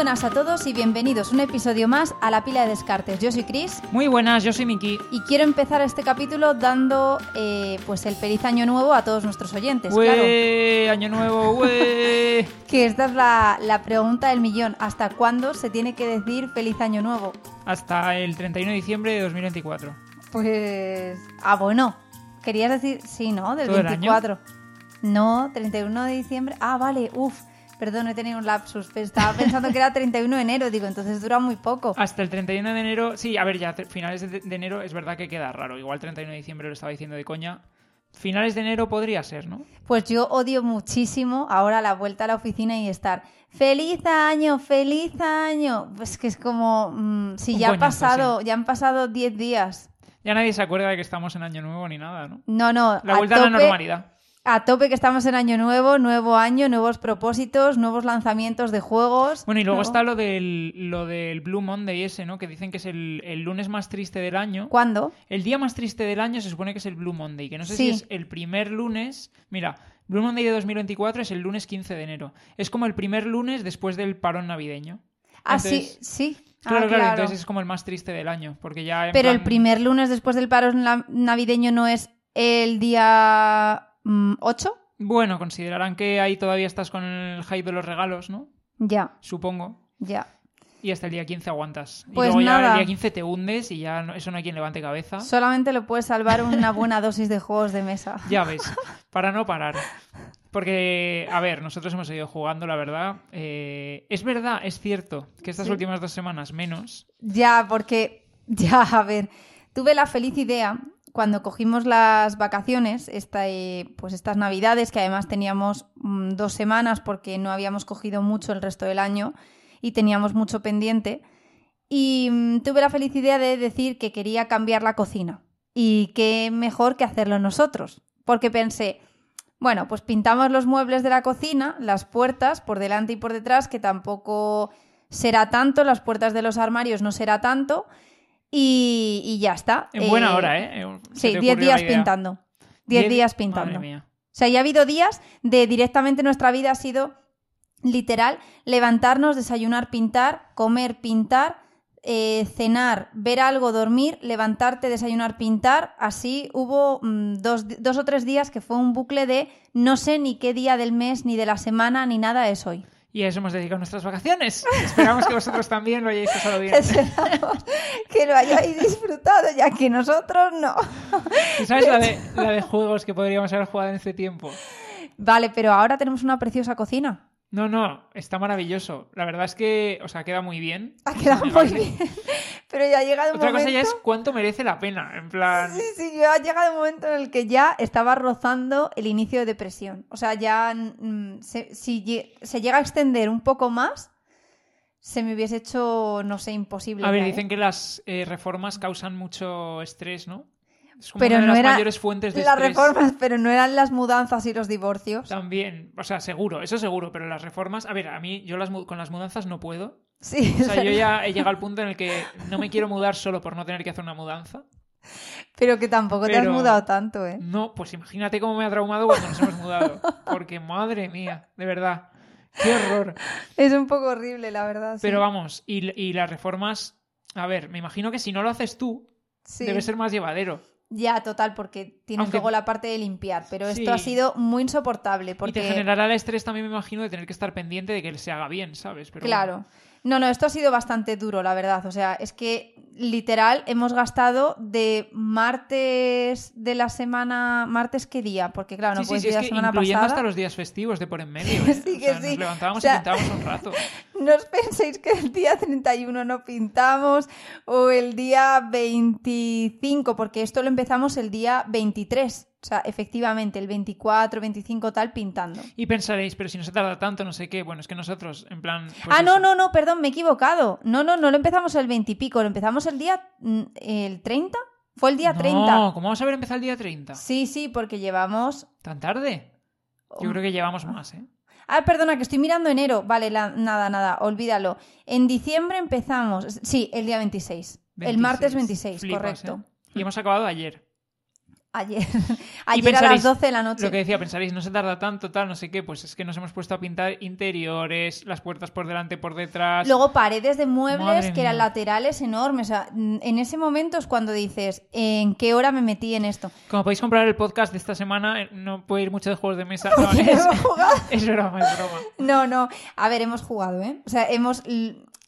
Buenas a todos y bienvenidos un episodio más a la pila de descartes. Yo soy Chris Muy buenas, yo soy Miki. y quiero empezar este capítulo dando eh, pues el feliz año nuevo a todos nuestros oyentes. Claro, ¡Ué! Año nuevo, ¡ué! que esta es la, la pregunta del millón. ¿Hasta cuándo se tiene que decir feliz año nuevo? Hasta el 31 de diciembre de 2024. Pues... Ah, bueno. Querías decir... Sí, ¿no? Del ¿Todo el 24. No, 31 de diciembre. Ah, vale. Uf. Perdón, he tenido un lapsus. Estaba pensando que era 31 de enero. Digo, entonces dura muy poco. Hasta el 31 de enero, sí, a ver, ya finales de, de enero es verdad que queda raro. Igual 31 de diciembre lo estaba diciendo de coña. Finales de enero podría ser, ¿no? Pues yo odio muchísimo ahora la vuelta a la oficina y estar feliz año, feliz año. Pues que es como mm, si Un ya ha pasado, ya han pasado 10 días. Ya nadie se acuerda de que estamos en año nuevo ni nada, ¿no? No, no, La a vuelta a la normalidad. A tope que estamos en año nuevo, nuevo año, nuevos propósitos, nuevos lanzamientos de juegos. Bueno, y luego está lo del, lo del Blue Monday ese, ¿no? Que dicen que es el, el lunes más triste del año. ¿Cuándo? El día más triste del año se supone que es el Blue Monday, que no sé Sí. si es el primer lunes. Mira, Blue Monday de 2024 es el lunes 15 de enero. Es como el primer lunes después del parón navideño. Ah, sí, sí. Ah, Claro, claro, entonces es como el más triste del año, porque ya Pero el primer lunes después del paro na- navideño no es el día 8? Bueno, considerarán que ahí todavía estás con el hype de los regalos, ¿no? Ya, Supongo. ya. Y hasta el día 15 aguantas. Pues y luego ya nada. el día 15 te hundes y ya no- eso no hay quien levante cabeza. Solamente lo puede salvar una buena dosis de juegos de mesa. Ya ves, para no parar. Porque, a ver, nosotros hemos seguido jugando, la verdad. Eh, es verdad, es cierto, que estas Sí. últimas dos semanas menos. Ya, porque, ya, a ver, tuve la feliz idea cuando cogimos las vacaciones, esta, eh, pues estas navidades, que además teníamos mm, dos semanas porque no habíamos cogido mucho el resto del año y teníamos mucho pendiente, y mm, tuve la feliz idea de decir que quería cambiar la cocina. Y qué mejor que hacerlo nosotros. Porque pensé, bueno, pues pintamos los muebles de la cocina, las puertas por delante y por detrás, que tampoco será tanto, las puertas de los armarios no será tanto, y, y ya está. En buena Eh, hora, ¿eh? Sí, te 10 ocurrió días pintando. 10 Diez- días Madre pintando. mía. O sea, ya ha habido días de directamente nuestra vida ha sido literal levantarnos, desayunar, pintar, comer, pintar, eh, cenar, ver algo, dormir, levantarte, desayunar, pintar. Así hubo mm, dos, dos o tres días que fue un bucle de no sé ni qué día del mes, ni de la semana, ni nada es hoy. Y a eso hemos dedicado nuestras vacaciones. Esperamos que vosotros también lo hayáis pasado bien. Esperamos que lo hayáis disfrutado, ya que nosotros no. ¿Y ¿Sabes la de, la de juegos que podríamos haber jugado en este tiempo? Vale, pero ahora tenemos una preciosa cocina. No, no, está maravilloso. La verdad es que, o sea, queda muy bien. Ha quedado muy bien. Pero ya ha llegado un Otra momento... cosa ya es cuánto merece la pena. En plan, Sí, sí, ya ha llegado un momento en el que ya estaba rozando el inicio de depresión. O sea, ya mm, se- si se llega a extender un poco más, se me hubiese hecho, no sé, imposible. A ver, ¿eh? dicen que las eh, reformas causan mucho estrés, ¿no? Es como Pero una de no las era mayores fuentes de las estrés. reformas, pero no eran las mudanzas y los divorcios. También, o sea, seguro, eso seguro, pero las reformas, a ver, a mí yo las, con las mudanzas no puedo. Sí, O sea, yo ya he llegado al punto en el que no me quiero mudar solo por no tener que hacer una mudanza. pero que tampoco te has mudado tanto, ¿eh? No, pues imagínate cómo me ha traumado cuando nos hemos mudado. Porque, madre mía, de verdad, qué horror. Es un poco horrible, la verdad. sí. Pero vamos, y, y las reformas, a ver, me imagino que si no lo haces tú, Sí. debe ser más llevadero. Ya, total, porque tienes Aunque- luego la parte de limpiar. Pero esto ha sido muy insoportable. Y Porque... te generará el estrés también, me imagino, de tener que estar pendiente de que se haga bien, ¿sabes? Pero Claro. bueno. No, no, esto ha sido bastante duro, la verdad. O sea, es que literal hemos gastado de martes de la semana. ¿Martes qué día? Porque claro, no sí, sí, puedes sí, ir es la semana incluyendo pasada. hasta los días festivos de por en medio. ¿eh? Sí, O que sea, sí. Nos levantábamos O sea- y pintábamos un rato. No os penséis que el día 31 no pintamos o el día 25, porque esto lo empezamos el día 23. O sea, efectivamente, el 24, 25 tal pintando. Y pensaréis, pero si no se tarda tanto, no sé qué. Bueno, es que nosotros, en plan. pues ah, no, eso. no, no, perdón, me he equivocado. No, no, no lo empezamos el 20 y pico, lo empezamos el día. mm, ¿El 30? Fue el día 30. No, ¿cómo vamos a ver empezar el día 30? Sí, sí, porque llevamos. ¿Tan tarde? Yo creo que llevamos más, ¿eh? Ah, perdona, que estoy mirando enero. Vale, la- nada, nada, olvídalo. En diciembre empezamos. Sí, el día 26. El martes 26, Flipas, correcto. ¿eh? Y hemos acabado ayer. Ayer, ayer a las pensaréis, 12 de la noche. Lo que decía, pensaréis, no se tarda tanto, tal, no sé qué, pues es que nos hemos puesto a pintar interiores, las puertas por delante, por detrás. Luego paredes de muebles Madre que eran mía. laterales enormes. O sea, en ese momento es cuando dices, ¿en qué hora me metí en esto? Como podéis comprar el podcast de esta semana, eh, no puede ir mucho de juegos de mesa. No, es, es broma, es broma. No, no. A ver, hemos jugado, ¿eh? O sea, hemos...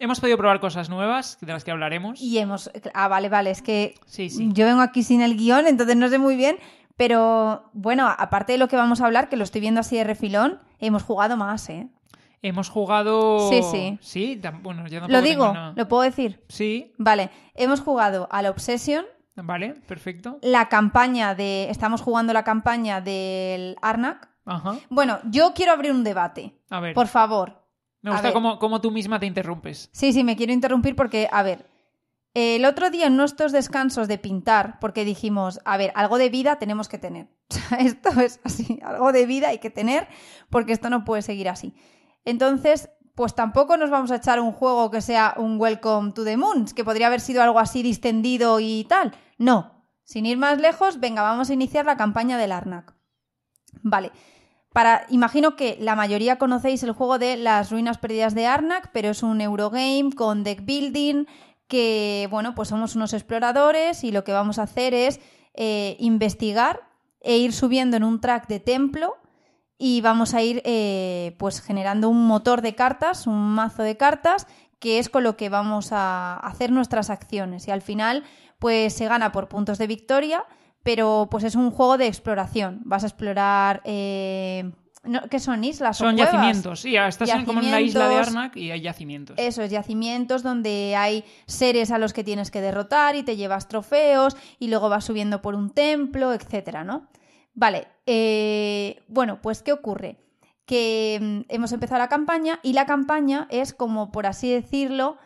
Hemos podido probar cosas nuevas, de las que hablaremos. Y hemos... Ah, vale, vale. Es que Sí, sí. yo vengo aquí sin el guion, entonces no sé muy bien. Pero bueno, aparte de lo que vamos a hablar, que lo estoy viendo así de refilón, hemos jugado más, ¿eh? Hemos jugado... Sí, sí. Sí, bueno, yo tampoco Lo digo, lo puedo decir. Sí, Vale, hemos jugado a la Obsession, vale, perfecto. la campaña de... Estamos jugando la campaña del Arnak. Ajá. Bueno, yo quiero abrir un debate. A ver, Por favor. Me gusta cómo, cómo tú misma te interrumpes. Sí, sí, me quiero interrumpir porque, a ver, el otro día en nuestros descansos de pintar, porque dijimos, a ver, algo de vida tenemos que tener. O sea, esto es así, algo de vida hay que tener porque esto no puede seguir así. Entonces, pues tampoco nos vamos a echar un juego que sea un Welcome to the Moons, que podría haber sido algo así distendido y tal. No, sin ir más lejos, venga, vamos a iniciar la campaña del Arnak. Vale. Para, imagino que la mayoría conocéis el juego de las ruinas perdidas de Arnak, pero es un Eurogame con deck building, que bueno, pues somos unos exploradores y lo que vamos a hacer es eh, investigar e ir subiendo en un track de templo y vamos a ir eh, pues generando un motor de cartas, un mazo de cartas, que es con lo que vamos a hacer nuestras acciones. Y al final, pues se gana por puntos de victoria, pero pues es un juego de exploración. Vas a explorar... eh, no, ¿Qué son islas? o Son cuevas? yacimientos, sí, estás en- como en la isla de Yacimientos. Arnak y hay yacimientos. Esos yacimientos donde hay seres a los que tienes que derrotar y te llevas trofeos y luego vas subiendo por un templo, etcétera, ¿no? Vale, eh, bueno, pues ¿qué ocurre? Que mm, hemos empezado la campaña y la campaña es como, por así decirlo,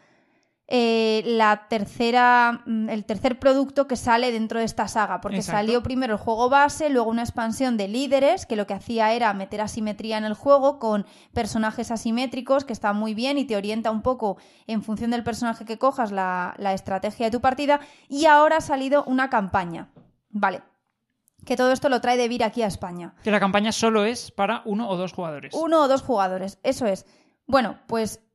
eh, la tercera, mm, el tercer producto que sale dentro de esta saga, porque Exacto. salió primero el juego base, luego una expansión de líderes, que lo que hacía era meter asimetría en el juego con personajes asimétricos, que está muy bien y te orienta un poco en función del personaje que cojas la, la estrategia de tu partida, y ahora ha salido una campaña. Vale. Que todo esto lo trae de Vir aquí a España. Que la campaña solo es para uno o dos jugadores. Uno o dos jugadores, eso es. Bueno, pues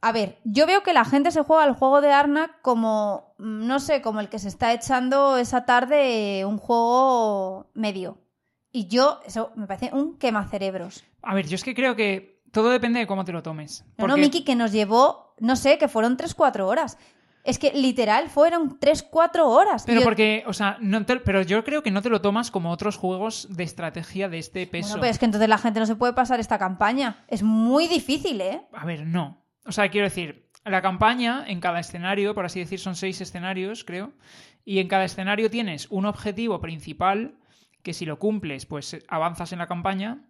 a ver, yo veo que la gente se juega al juego de Arnak como, mm, no sé, como el que se está echando esa tarde un juego medio. Y yo, eso me parece un quemacerebros. A ver, yo es que creo que todo depende de cómo te lo tomes. No, no, Miki, que nos llevó, no sé, que fueron 3-4 horas. Es que literal fueron 3-4 horas. Pero yo- porque, o sea, no te- pero yo creo que no te lo tomas como otros juegos de estrategia de este peso. Bueno, pero es que entonces la gente no se puede pasar esta campaña. Es muy difícil, ¿eh? A ver, no. O sea, quiero decir, la campaña en cada escenario, por así decir, son seis escenarios, creo, y en cada escenario tienes un objetivo principal que si lo cumples, pues eh, avanzas en la campaña.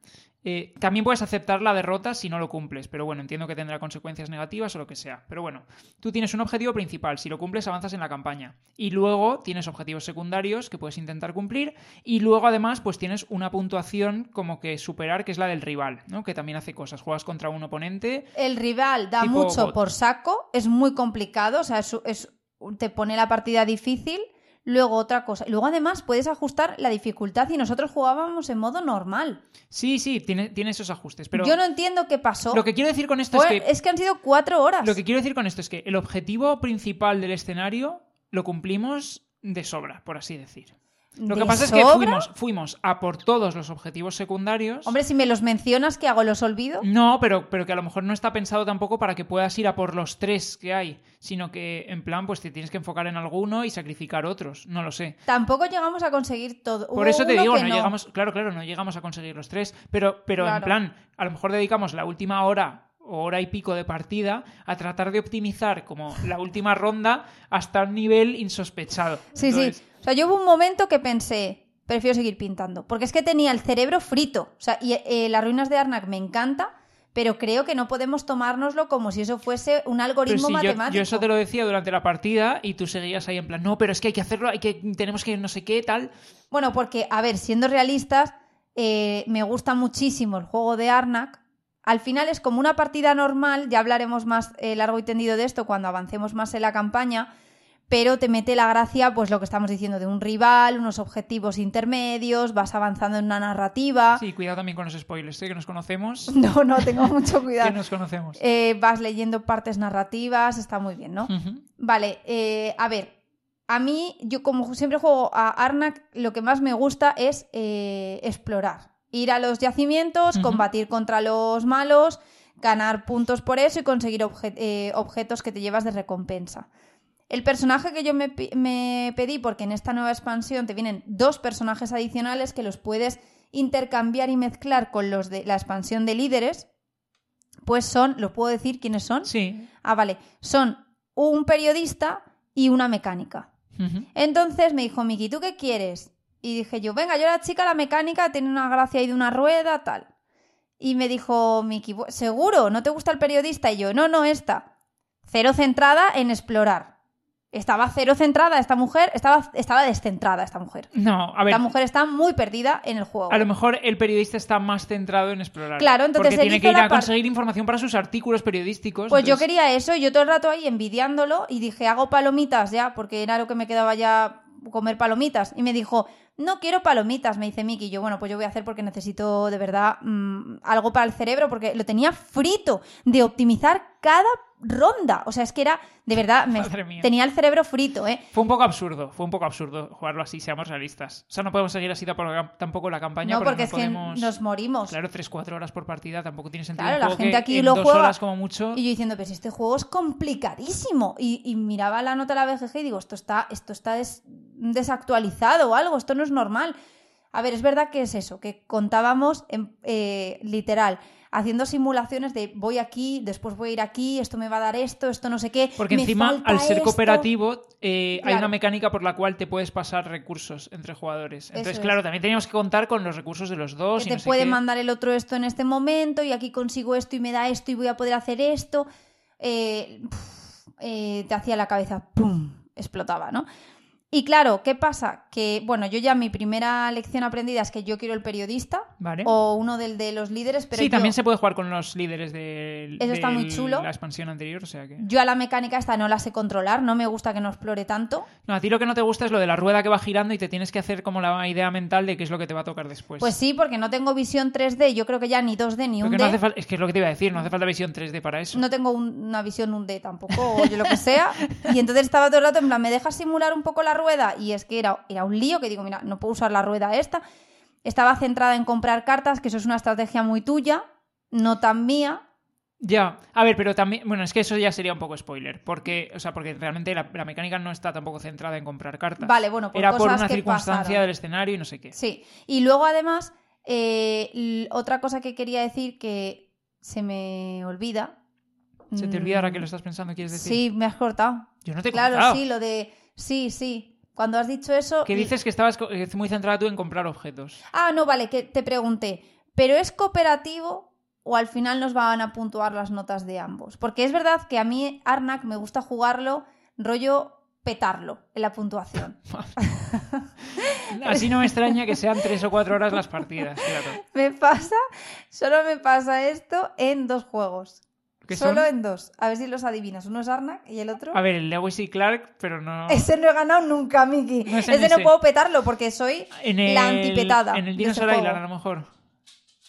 Eh, también puedes aceptar la derrota si no lo cumples, pero bueno, entiendo que tendrá consecuencias negativas o lo que sea. Pero bueno, tú tienes un objetivo principal, si lo cumples avanzas en la campaña. Y luego tienes objetivos secundarios que puedes intentar cumplir y luego además pues tienes una puntuación como que superar, que es la del rival, ¿no? Que también hace cosas. Juegas contra un oponente, El rival da mucho bot. por saco, es muy complicado, o sea, es, es- te pone la partida difícil. Luego otra cosa. Y luego además puedes ajustar la dificultad y nosotros jugábamos en modo normal. Sí, sí, tiene, tiene esos ajustes. Pero Yo no entiendo qué pasó. lo que quiero decir con esto Fue- es que. es que han sido cuatro horas. Lo que quiero decir con esto es que el objetivo principal del escenario lo cumplimos de sobra, por así decir. Lo ¿De que pasa es que fuimos, fuimos a por todos los objetivos secundarios. Hombre, si me los mencionas, ¿qué hago? ¿Los olvido? No, pero, pero que a lo mejor no está pensado tampoco para que puedas ir a por los tres que hay, sino que en plan, pues te tienes que enfocar en alguno y sacrificar otros. No lo sé. Tampoco llegamos a conseguir todo. Por Hubo eso te digo, no, no. llegamos, claro, claro, no llegamos a conseguir los tres, pero, pero en plan, a lo mejor dedicamos la última hora o hora y pico de partida a tratar de optimizar como la última ronda hasta un nivel insospechado. Sí, Entonces, sí. O sea, yo hubo un momento que pensé, prefiero seguir pintando. Porque es que tenía el cerebro frito. O sea, y eh, las ruinas de Arnak me encanta, pero creo que no podemos tomárnoslo como si eso fuese un algoritmo yo, matemático. yo eso te lo decía durante la partida y tú seguías ahí en plan, no, pero es que hay que hacerlo, hay que, tenemos que no sé qué, tal. Bueno, porque, a ver, siendo realistas, eh, me gusta muchísimo el juego de Arnak. Al final es como una partida normal, ya hablaremos más eh, largo y tendido de esto cuando avancemos más en la campaña, pero te mete la gracia, pues lo que estamos diciendo, de un rival, unos objetivos intermedios, vas avanzando en una narrativa. Sí, cuidado también con los spoilers, ¿eh? que nos conocemos. No, no, tengo mucho que cuidado. nos conocemos. Eh, vas leyendo partes narrativas, está muy bien, ¿no? Vale, eh, a ver, a mí, yo como siempre juego a Arnak, lo que más me gusta es eh, explorar. Ir a los yacimientos, combatir contra los malos, ganar puntos por eso y conseguir obje- objetos que te llevas de recompensa. El personaje que yo me, pedí, porque en esta nueva expansión te vienen dos personajes adicionales que los puedes intercambiar y mezclar con los de la expansión de líderes, pues son, ¿lo puedo decir quiénes son? Sí. Ah, vale. Son un periodista y una mecánica. Entonces me dijo Miki, ¿tú qué quieres? Y dije yo, venga, yo la chica, la mecánica, tiene una gracia ahí de una rueda, tal. Y me dijo Miki, "Bu- ¿seguro? ¿No te gusta el periodista? Y yo, no, no, esta. Cero centrada en explorar. Estaba cero centrada esta mujer, estaba, estaba descentrada esta mujer. No, a ver. Esta mujer está muy perdida en el juego. A lo mejor el periodista está más centrado en explorar. Claro, entonces Porque tiene que ir la a conseguir información para sus artículos periodísticos. Pues yo quería eso, y yo todo el rato ahí envidiándolo y dije, hago palomitas ya, porque era lo que me quedaba ya comer palomitas. Y me dijo, no quiero palomitas, me dice Miki. Y yo, bueno, pues yo voy a hacer porque necesito de verdad mm, algo para el cerebro, porque lo tenía frito de optimizar cada ronda. O sea, es que era, de verdad, me- tenía el cerebro frito, ¿eh? Fue un poco absurdo, fue un poco absurdo jugarlo así, seamos realistas. O sea, no podemos seguir así tampoco, la campaña No, porque es podemos... que nos morimos. Claro, 3-4 horas por partida tampoco tiene sentido. Claro, la gente aquí lo juega horas como mucho... Y yo diciendo, pues este juego es complicadísimo. Y, y miraba la nota de la BGG y digo, esto está, esto está des- desactualizado o algo, esto no es normal. A ver, es verdad que es eso, que contábamos en, eh, literal, haciendo simulaciones de voy aquí, después voy a ir aquí, esto me va a dar esto, esto no sé qué. Porque me encima, falta al ser esto. cooperativo, eh, hay una mecánica por la cual te puedes pasar recursos entre jugadores. Entonces, Eso es. claro, también teníamos que contar con los recursos de los dos. que y te no puede qué. mandar el otro esto en este momento y aquí consigo esto y me da esto y voy a poder hacer esto. Eh, eh, te hacía la cabeza, ¡pum! explotaba, ¿no? Y claro, ¿qué pasa? Que, bueno, yo ya mi primera lección aprendida es que yo quiero el periodista Vale. o uno del de los líderes, pero sí, yo, también se puede jugar con los líderes de, Eso está muy chulo. la expansión anterior, o sea que... yo a la mecánica esta no la sé controlar, no me gusta que no explore tanto. No, a ti lo que no te gusta es lo de la rueda que va girando y te tienes que hacer como la idea mental de qué es lo que te va a tocar después. Pues sí, porque no tengo visión 3D, yo creo que ya ni 2D ni Porque 1D. no hace es que es lo que te iba a decir, no hace falta visión 3D para eso. No tengo un- una visión un D tampoco, o yo lo que sea. Y entonces estaba todo el rato en plan, ¿me dejas simular un poco la rueda? Y es que era, era un lío que digo, mira, no puedo usar la rueda esta. Estaba centrada en comprar cartas, que eso es una estrategia muy tuya, no tan mía. Ya, a ver, pero también, bueno, es que eso ya sería un poco spoiler, porque, o sea, porque realmente la, la mecánica no está tampoco centrada en comprar cartas. Vale, bueno, por Era por una que circunstancia pasaron. del escenario y no sé qué. Sí. Y luego además, eh, otra cosa que quería decir que se me olvida. ¿Se te Mm, olvida ahora que lo estás pensando, quieres decir? Sí, me has cortado. Yo no te he Claro, cortado. sí, lo de... Sí, sí. Cuando has dicho eso... Que dices que estabas muy centrada tú en comprar objetos. Ah, no, vale, que te pregunté, ¿pero es cooperativo o al final nos van a puntuar las notas de ambos? Porque es verdad que a mí Arnak me gusta jugarlo rollo petarlo en la puntuación. Así no me extraña que sean tres o cuatro horas las partidas, claro. Me pasa, solo me pasa esto en dos juegos. ¿Qué Solo son? en dos. A ver si los adivinas. Uno es Arnak y el otro... A ver, el Lewis y Clark, pero no... Ese no he ganado nunca, Miki. No es ese no puedo petarlo porque soy En el, la antipetada. En el Dinosaur. Island, a lo mejor.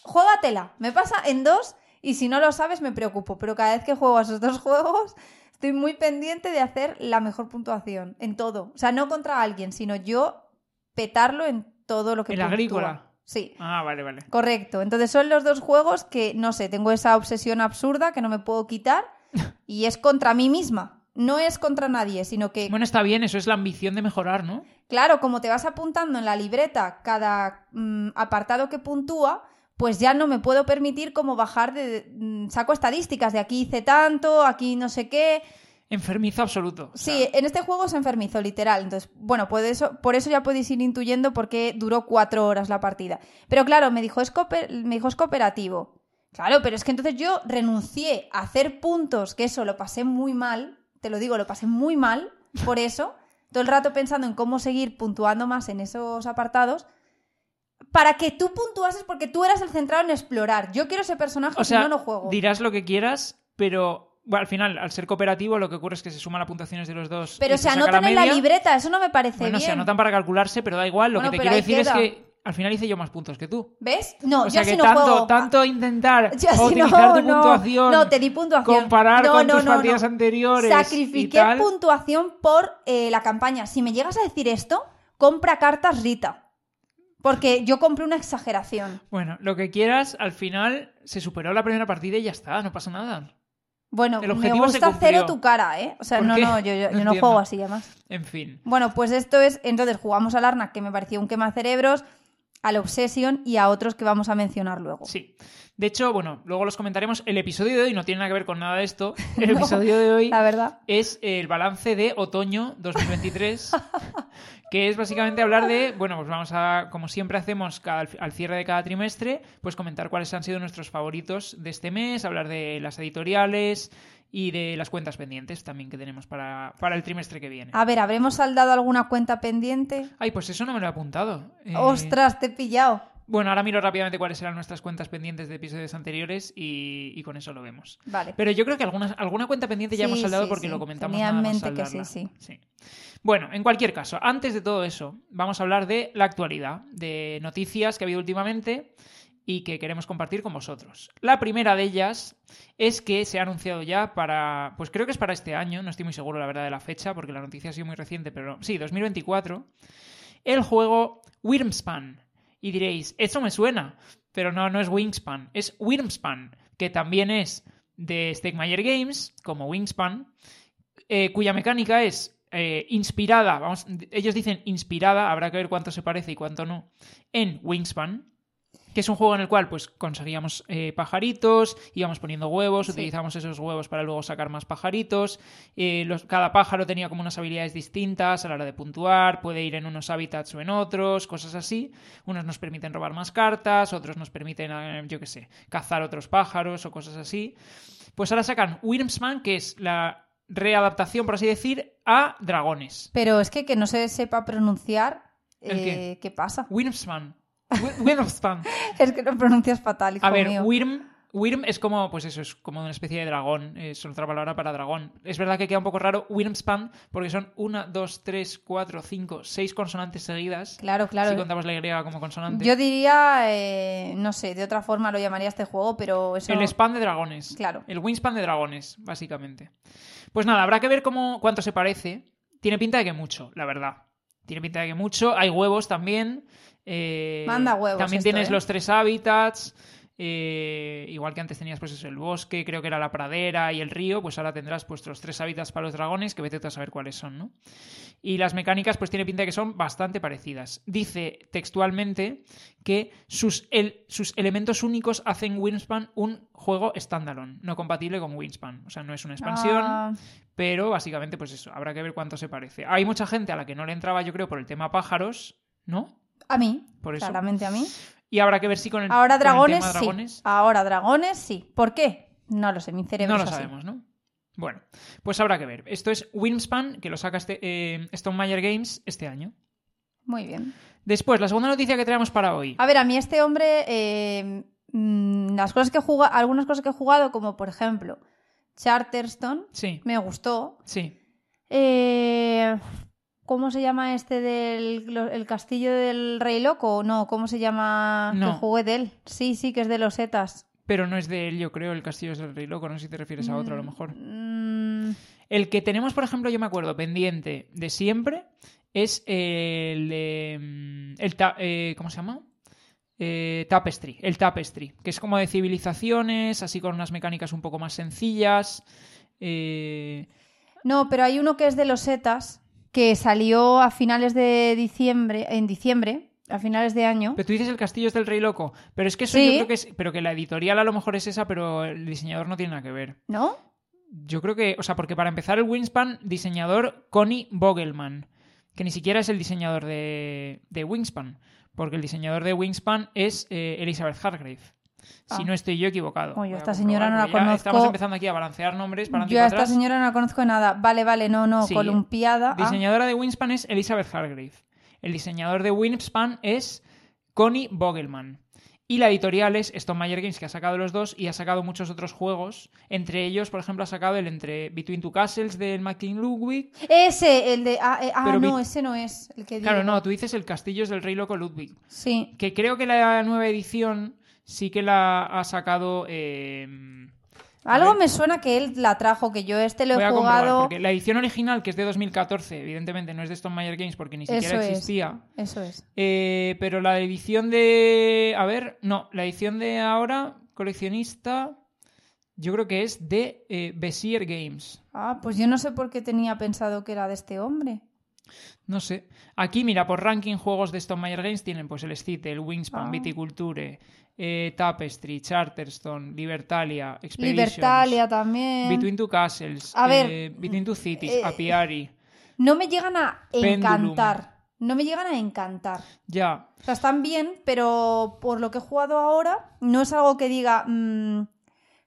Juégatela. Me pasa en dos y si no lo sabes me preocupo. Pero cada vez que juego a esos dos juegos estoy muy pendiente de hacer la mejor puntuación en todo. O sea, no contra alguien, sino yo petarlo en todo lo que ¿El puntúa. agrícola? Sí. Ah, vale, vale. Correcto. Entonces son los dos juegos que, no sé, tengo esa obsesión absurda que no me puedo quitar y es contra mí misma. No es contra nadie, sino que Bueno, está bien, eso es la ambición de mejorar, ¿no? Claro, como te vas apuntando en la libreta cada mm, apartado que puntúa, pues ya no me puedo permitir como bajar de... mm, saco estadísticas de aquí hice tanto, aquí no sé qué. Enfermizo absoluto. o sea, Sí, en este juego se enfermizó, literal. Entonces, bueno, por eso, por eso ya podéis ir intuyendo por qué duró cuatro horas la partida. Pero claro, me dijo, es, cooper- me dijo, es cooperativo. Claro, pero es que entonces yo renuncié a hacer puntos, que eso lo pasé muy mal, te lo digo, lo pasé muy mal, por eso, todo el rato pensando en cómo seguir puntuando más en esos apartados, para que tú puntuases porque tú eras el centrado en explorar. Yo quiero ese personaje, O si sea, no, no juego. dirás lo que quieras, pero Bueno, al final, al ser cooperativo, lo que ocurre es que se suman las puntuaciones de los dos. Pero se saca anotan en la libreta, eso no me parece Bueno, bien. se anotan para calcularse, pero da igual. Lo Bueno, que te quiero decir es que al final hice yo más puntos que tú. ¿Ves? No, o yo sea así que no tanto, intentar optimizar no, tu no. puntuación, No, te di puntuación. comparar con tus partidas anteriores y Sacrifiqué tal. puntuación por eh, la campaña. Si me llegas a decir esto, compra cartas Rita. Porque yo compré una exageración. Bueno, lo que quieras, al final se superó la primera partida y ya está, no pasa nada. Bueno, El me objetivo se gusta cero tu cara, ¿eh? O sea, ¿Por no, qué? no, yo, yo- No yo no entiendo. juego así además. En fin. Bueno, pues esto es. Entonces jugamos al Arnak, que me pareció un quemacerebros, al Obsession y a otros que vamos a mencionar luego. Sí. De hecho, bueno, luego los comentaremos. El episodio de hoy no tiene nada que ver con nada de esto. El No, episodio de hoy La verdad. es el balance de otoño 2023, que es básicamente hablar de, bueno, pues vamos a, como siempre hacemos cada- al cierre de cada trimestre, pues comentar cuáles han sido nuestros favoritos de este mes, hablar de las editoriales y de las cuentas pendientes también que tenemos para, para el trimestre que viene. A ver, ¿habremos saldado alguna cuenta pendiente? Ay, pues eso no me lo he apuntado. Eh, Ostras, te he pillado. Bueno, ahora miro rápidamente cuáles eran nuestras cuentas pendientes de episodios anteriores y, y con eso lo vemos. Vale. Pero yo creo que alguna, alguna cuenta pendiente ya Sí, hemos saldado sí, porque sí. lo comentamos Tenía en nada más que sí, sí. Bueno, en cualquier caso, antes de todo eso, vamos a hablar de la actualidad, de noticias que ha habido últimamente y que queremos compartir con vosotros. La primera de ellas es que se ha anunciado ya para, pues creo que es para este año, no estoy muy seguro la verdad de la fecha porque la noticia ha sido muy reciente, pero sí, 2024, el juego Wyrmspan. Y diréis, eso me suena, pero no, no es Wingspan, es Wyrmspan, que también es de Stegmaier Games, como Wingspan, eh, cuya mecánica es eh, inspirada, vamos, ellos dicen inspirada, habrá que ver cuánto se parece y cuánto no, en Wingspan, que es un juego en el cual pues conseguíamos eh, pajaritos, íbamos poniendo huevos, Sí. utilizamos esos huevos para luego sacar más pajaritos, eh, los- cada pájaro tenía como unas habilidades distintas a la hora de puntuar, puede ir en unos hábitats o en otros, cosas así, unos nos permiten robar más cartas, otros nos permiten, eh, yo qué sé, cazar otros pájaros o cosas así. Pues ahora sacan Wyrmsman, que es la readaptación, por así decir, a dragones. Pero es que que no se sepa pronunciar, ¿El qué? pasa? Wyrmsman. Wi- Wyrmspan. Es que lo pronuncias fatal, hijo A ver, mío. Wyrm, Wyrm es como, pues eso, es como una especie de dragón. Es otra palabra para dragón. Es verdad que queda un poco raro Wyrmspan porque son una, dos, tres, cuatro, cinco, seis consonantes seguidas. Claro, claro. Si contamos la Y como consonante. Yo diría, eh, no sé, de otra forma lo llamaría este juego, pero eso... El spam de dragones. Claro. El wingspan de dragones, básicamente. Pues nada, habrá que ver cómo, cuánto se parece. Tiene pinta de que mucho, la verdad. Tiene pinta de que mucho. Hay huevos también. Eh, Manda huevos También esto, tienes ¿eh? los tres hábitats. eh, igual que antes tenías pues eso, el bosque, creo que era la pradera y el río, pues ahora tendrás pues los tres hábitats para los dragones, que vete tú a saber cuáles son, ¿no? Y las mecánicas pues tiene pinta de que son bastante parecidas. Dice textualmente que sus, el- sus elementos únicos hacen Wingspan un juego standalone, no compatible con Wingspan. O sea, no es una expansión, Ah, pero básicamente pues eso, habrá que ver cuánto se parece. Hay mucha gente a la que no le entraba yo creo por el tema pájaros, ¿no? A mí, Por eso. claramente a mí. Y habrá que ver si con el, Ahora con el dragones, tema sí. dragones Ahora dragones, sí. ¿Por qué? No lo sé, mi cerebro no lo así. sabemos, ¿no? Bueno, pues habrá que ver. Esto es Wingspan, que lo saca este, eh, Stone Meyer Games este año. Muy bien. Después, la segunda noticia que traemos para hoy. A ver, a mí este hombre, eh, mm, las cosas que he jugado, algunas cosas que he jugado, como por ejemplo Charterstone, Sí, me gustó. sí. Eh, ¿Cómo se llama este del el castillo del rey loco? No, ¿cómo se llama? No. Que jugué de él. Sí, sí, que es de los Etas. Pero no es de él, yo creo, el Castillo del Rey Loco. No sé si te refieres a otro, a lo mejor. Mm, El que tenemos, por ejemplo, yo me acuerdo, pendiente de siempre, es el de... mm, El ta- eh, ¿Cómo se llama? Eh, Tapestry. El Tapestry. Que es como de civilizaciones, así con unas mecánicas un poco más sencillas. Eh, No, pero hay uno que es de los Etas, que salió a finales de diciembre, en diciembre, a finales de año. Pero tú dices el castillo es del Rey Loco. Pero es que eso Sí. yo creo que es. Pero que la editorial a lo mejor es esa, pero el diseñador no tiene nada que ver. ¿No? Yo creo que. O sea, porque para empezar, el Wingspan, diseñador Connie Vogelman. Que ni siquiera es el diseñador de, de Wingspan. Porque el diseñador de Wingspan es eh, Elizabeth Hargrave. Si Ah. no estoy yo equivocado. Oye, esta señora no la ya conozco. Estamos empezando aquí a balancear nombres para Yo a esta atrás. señora no la conozco de nada. Vale, vale, no, no, Sí. columpiada. Ah, Diseñadora de Wingspan es Elizabeth Hargrave. El diseñador de Wingspan es Connie Vogelman. Y la editorial es Stone Mayer Games, que ha sacado los dos y ha sacado muchos otros juegos. Entre ellos, por ejemplo, ha sacado el entre Between Two Castles del McKean Ludwig. Ese, el de. Ah, eh, ah, no, vi- ese no es el que Claro, digo. no, tú dices el Castillos del Rey Loco Ludwig. Sí. Que creo que la nueva edición sí que la ha sacado. eh, a Algo me suena que él la trajo, que yo este lo he comprobar, jugado. porque la edición original, que es de 2014, evidentemente no es de Stone Mayer Games porque ni siquiera Eso es. existía. Eso es. Eh, pero la edición de. A ver, no, la edición de ahora, coleccionista, yo creo que es de eh, Bessier Games. Ah, pues yo no sé por qué tenía pensado que era de este hombre. No sé. Aquí, mira, por ranking juegos de Stone Mayer Games tienen pues el Stite, el Wingspan, Ah. Viticulture, eh, Tapestry, Charterstone, Libertalia, Expeditions, Libertalia también. Between Two Castles, A ver, eh, Between Two Cities, eh, Apiari. No me llegan a Pendulum. encantar. No me llegan a encantar. Ya, O sea, están bien, pero por lo que he jugado ahora, no es algo que diga. mm,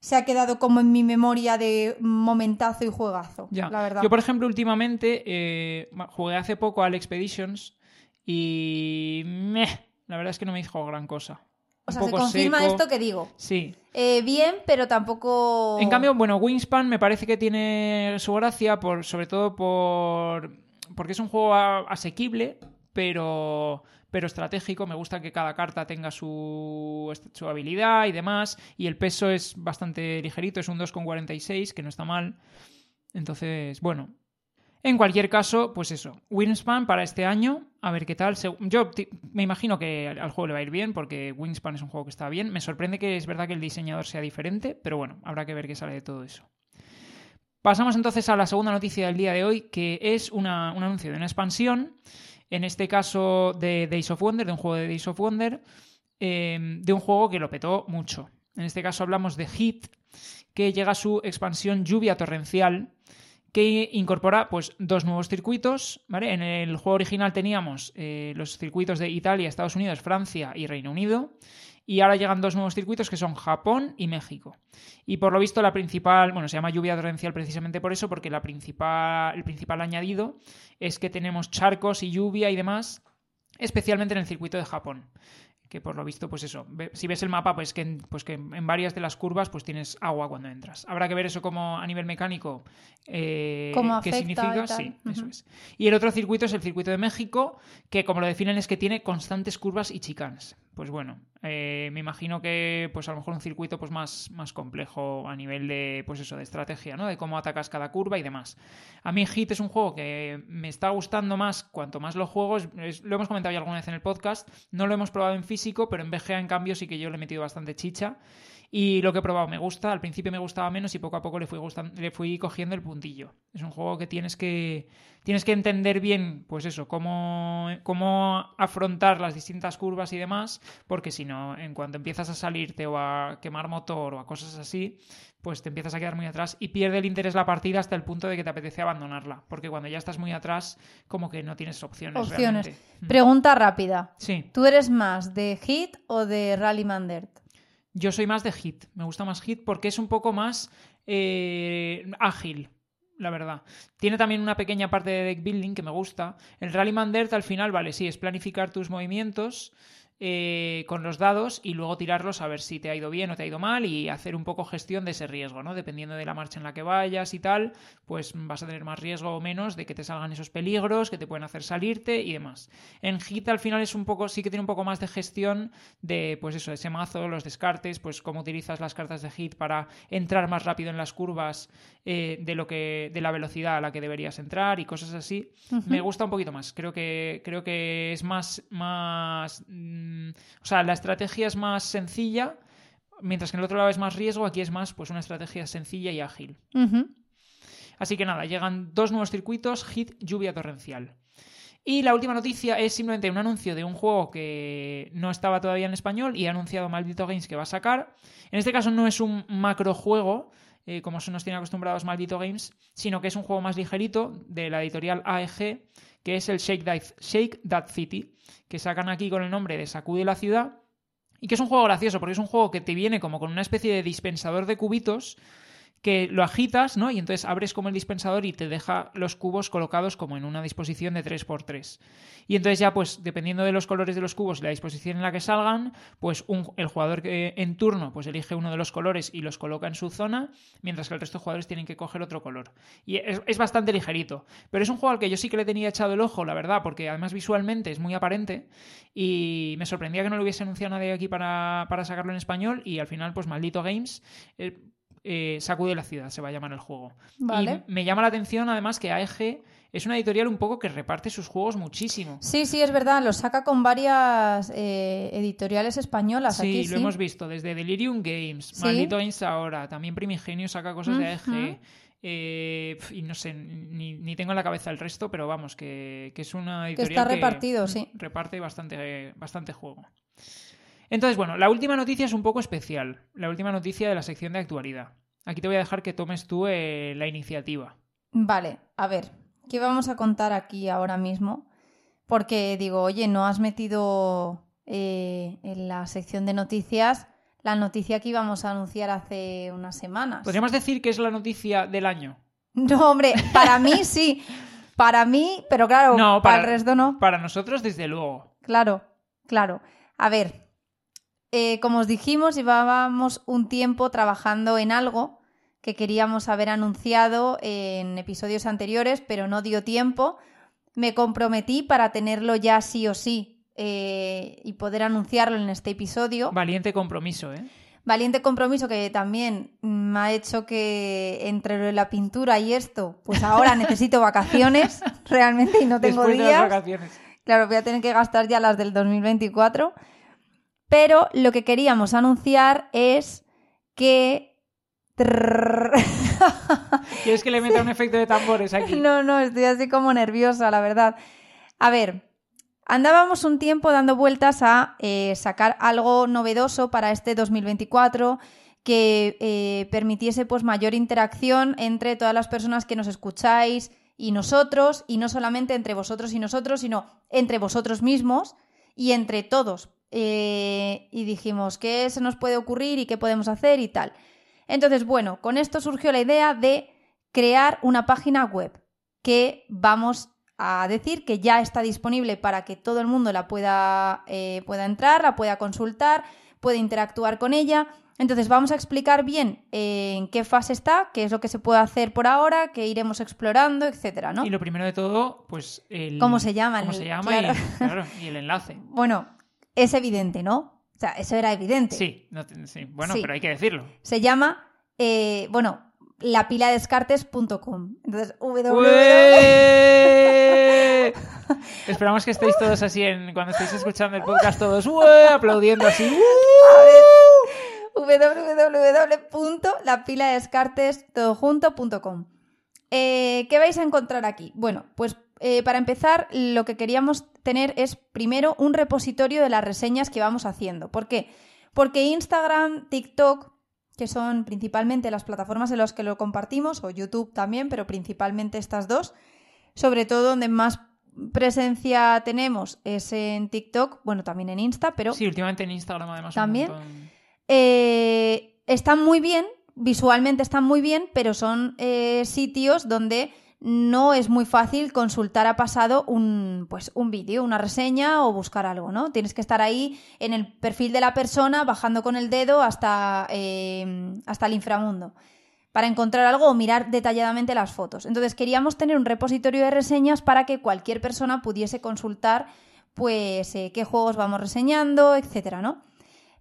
se ha quedado como en mi memoria de momentazo y juegazo. Ya. La verdad. Yo, por ejemplo, últimamente eh, jugué hace poco al Expeditions y meh, la verdad es que no me dijo gran cosa. o sea, se confirma seco. esto que digo. Sí. Eh, bien, pero tampoco. En cambio, bueno, Wingspan me parece que tiene su gracia, por, sobre todo por porque es un juego asequible, pero, pero estratégico. Me gusta que cada carta tenga su, su habilidad y demás. Y el peso es bastante ligerito, es un 2,46, que no está mal. Entonces, bueno. En cualquier caso, pues eso. Wingspan para este año, a ver qué tal. Yo me imagino que al juego le va a ir bien, porque Wingspan es un juego que está bien. Me sorprende que es verdad que el diseñador sea diferente, pero bueno, habrá que ver qué sale de todo eso. Pasamos entonces a la segunda noticia del día de hoy, que es una- un anuncio de una expansión, en este caso de Days of Wonder, de un juego de Days of Wonder, eh, de un juego que lo petó mucho. En este caso hablamos de Hit, que llega a su expansión Lluvia Torrencial, que incorpora pues dos nuevos circuitos. En el juego original teníamos eh, los circuitos de Italia, Estados Unidos, Francia y Reino Unido, y ahora llegan dos nuevos circuitos que son Japón y México. Y por lo visto la principal, bueno, se llama lluvia torrencial precisamente por eso, porque la principal, el principal añadido es que tenemos charcos y lluvia y demás, especialmente en el circuito de Japón. Que por lo visto, pues eso, si ves el mapa, pues que, en, pues que en varias de las curvas pues tienes agua cuando entras. Habrá que ver eso como a nivel mecánico, eh, Cómo qué significa. Sí, eso es. Y el otro circuito es el circuito de México, que como lo definen es que tiene constantes curvas y chicanes. Pues bueno, eh, me imagino que pues a lo mejor un circuito pues más, más complejo a nivel de pues eso, de estrategia, ¿no? De cómo atacas cada curva y demás. A mí Hit es un juego que me está gustando más cuanto más lo juego. Lo hemos comentado ya alguna vez en el podcast. No lo hemos probado en físico, pero en BGA en cambio sí que yo le he metido bastante chicha. Y lo que he probado me gusta. Al principio me gustaba menos y poco a poco le fui, gustan- le fui cogiendo el puntillo. Es un juego que tienes que, tienes que entender bien, pues eso, cómo, cómo afrontar las distintas curvas y demás, porque si no, en cuanto empiezas a salirte o a quemar motor o a cosas así, pues te empiezas a quedar muy atrás y pierde el interés la partida hasta el punto de que te apetece abandonarla. Porque cuando ya estás muy atrás, como que no tienes opciones. Opciones. realmente. Mm. Pregunta rápida. Sí. ¿Tú eres más de Hit o de Rallyman Dirt? Yo soy más de hit. Me gusta más hit porque es un poco más eh, ágil, la verdad. Tiene también una pequeña parte de deck building que me gusta. El Rallyman Dirt al final, vale, sí, es planificar tus movimientos eh, con los dados y luego tirarlos a ver si te ha ido bien o te ha ido mal y hacer un poco gestión de ese riesgo, ¿no? Dependiendo de la marcha en la que vayas y tal, pues vas a tener más riesgo o menos de que te salgan esos peligros que te pueden hacer salirte y demás. En Hit al final es un poco, sí que tiene un poco más de gestión de, pues eso, ese mazo, los descartes, pues cómo utilizas las cartas de Hit para entrar más rápido en las curvas eh, de lo que, de la velocidad a la que deberías entrar y cosas así. Me gusta un poquito más. Creo que, creo que es más, más, mm, o sea, la estrategia es más sencilla. Mientras que en el otro lado es más riesgo, aquí es más pues una estrategia sencilla y ágil. Así que nada, llegan dos nuevos circuitos, Hit, Lluvia Torrencial. Y la última noticia es simplemente un anuncio de un juego que no estaba todavía en español y ha anunciado Maldito Games que va a sacar. En este caso no es un macro juego, eh, como se nos tiene acostumbrados Maldito Games, sino que es un juego más ligerito de la editorial AEG, que es el Shake That, Shake That City, que sacan aquí con el nombre de Sacude la ciudad. Y que es un juego gracioso, porque es un juego que te viene como con una especie de dispensador de cubitos que lo agitas, ¿no? Y entonces abres como el dispensador y te deja los cubos colocados como en una disposición de 3x3. Y entonces ya, pues, dependiendo de los colores de los cubos y la disposición en la que salgan, pues el jugador que, en turno pues elige uno de los colores y los coloca en su zona, mientras que el resto de jugadores tienen que coger otro color. Y es, bastante ligerito. Pero es un juego al que yo sí que le tenía echado el ojo, la verdad, porque además visualmente es muy aparente y me sorprendía que no lo hubiese anunciado nadie aquí para, sacarlo en español y al final, pues, maldito Games... Eh, eh, Sacude la ciudad, se va a llamar el juego. Vale. Y me llama la atención además que AEG es una editorial un poco que reparte sus juegos muchísimo. Sí, sí, es verdad, lo saca con varias eh, editoriales españolas. Sí, aquí, lo hemos visto, desde Delirium Games, Maldito Games ahora, también Primigenio saca cosas de AEG. Eh, y no sé, ni, tengo en la cabeza el resto, pero vamos, que, es una editorial que está repartido, sí. reparte bastante, bastante juego. Entonces, bueno, la última noticia es un poco especial. La última noticia de la sección de actualidad. Aquí te voy a dejar que tomes tú eh, la iniciativa. Vale, a ver, ¿qué vamos a contar aquí ahora mismo? Porque digo, oye, no has metido eh, en la sección de noticias la noticia que íbamos a anunciar hace unas semanas. Podríamos decir que es la noticia del año. No, hombre, para mí sí. Para mí, pero claro, para, para el resto no. Para nosotros, desde luego. Claro, claro. A ver, eh, como os dijimos, llevábamos un tiempo trabajando en algo que queríamos haber anunciado en episodios anteriores, pero no dio tiempo. Me comprometí para tenerlo ya sí o sí eh, y poder anunciarlo en este episodio. Valiente compromiso, ¿eh? Valiente compromiso que también me ha hecho que entre la pintura y esto, pues ahora necesito vacaciones realmente y no tengo días. Claro, voy a tener que gastar ya las del 2024. Pero lo que queríamos anunciar es que... ¿Quieres que le meta un efecto de tambores aquí? No, no, estoy así como nerviosa, la verdad. A ver, andábamos un tiempo dando vueltas a eh, sacar algo novedoso para este 2024 que eh, permitiese pues mayor interacción entre todas las personas que nos escucháis y nosotros, y no solamente entre vosotros y nosotros, sino entre vosotros mismos y entre todos, eh, y dijimos qué se nos puede ocurrir y qué podemos hacer y tal. Entonces, bueno, con esto surgió la idea de crear una página web que vamos a decir que ya está disponible para que todo el mundo la pueda, eh, pueda entrar, la pueda consultar, pueda interactuar con ella. Entonces vamos a explicar bien eh, en qué fase está, qué es lo que se puede hacer por ahora, qué iremos explorando, etcétera, ¿no? Y lo primero de todo, pues el... ¿Cómo se llama? ¿Cómo se llama y el enlace. Bueno, es evidente, ¿no? O sea, eso era evidente. Sí, bueno, pero hay que decirlo. Se llama, eh, bueno, lapiladescartes.com. Entonces, www. Esperamos que estéis todos así en, cuando estéis escuchando el podcast, todos aplaudiendo así. www.lapiladescartes.com. Eh, ¿Qué vais a encontrar aquí? Bueno, pues eh, para empezar, lo que queríamos tener es primero un repositorio de las reseñas que vamos haciendo. ¿Por qué? Porque Instagram, TikTok, que son principalmente las plataformas en las que lo compartimos, o YouTube también, pero principalmente estas dos, sobre todo donde más presencia tenemos es en TikTok, bueno, también en Insta, pero... Sí, últimamente en Instagram además. También. Eh, están muy bien, visualmente están muy bien, pero son eh, sitios donde no es muy fácil consultar a pasado un, pues, un vídeo, una reseña o buscar algo, ¿no? Tienes que estar ahí en el perfil de la persona, bajando con el dedo hasta, eh, hasta el inframundo, para encontrar algo o mirar detalladamente las fotos. Entonces queríamos tener un repositorio de reseñas para que cualquier persona pudiese consultar, pues, eh, qué juegos vamos reseñando, etcétera, ¿no?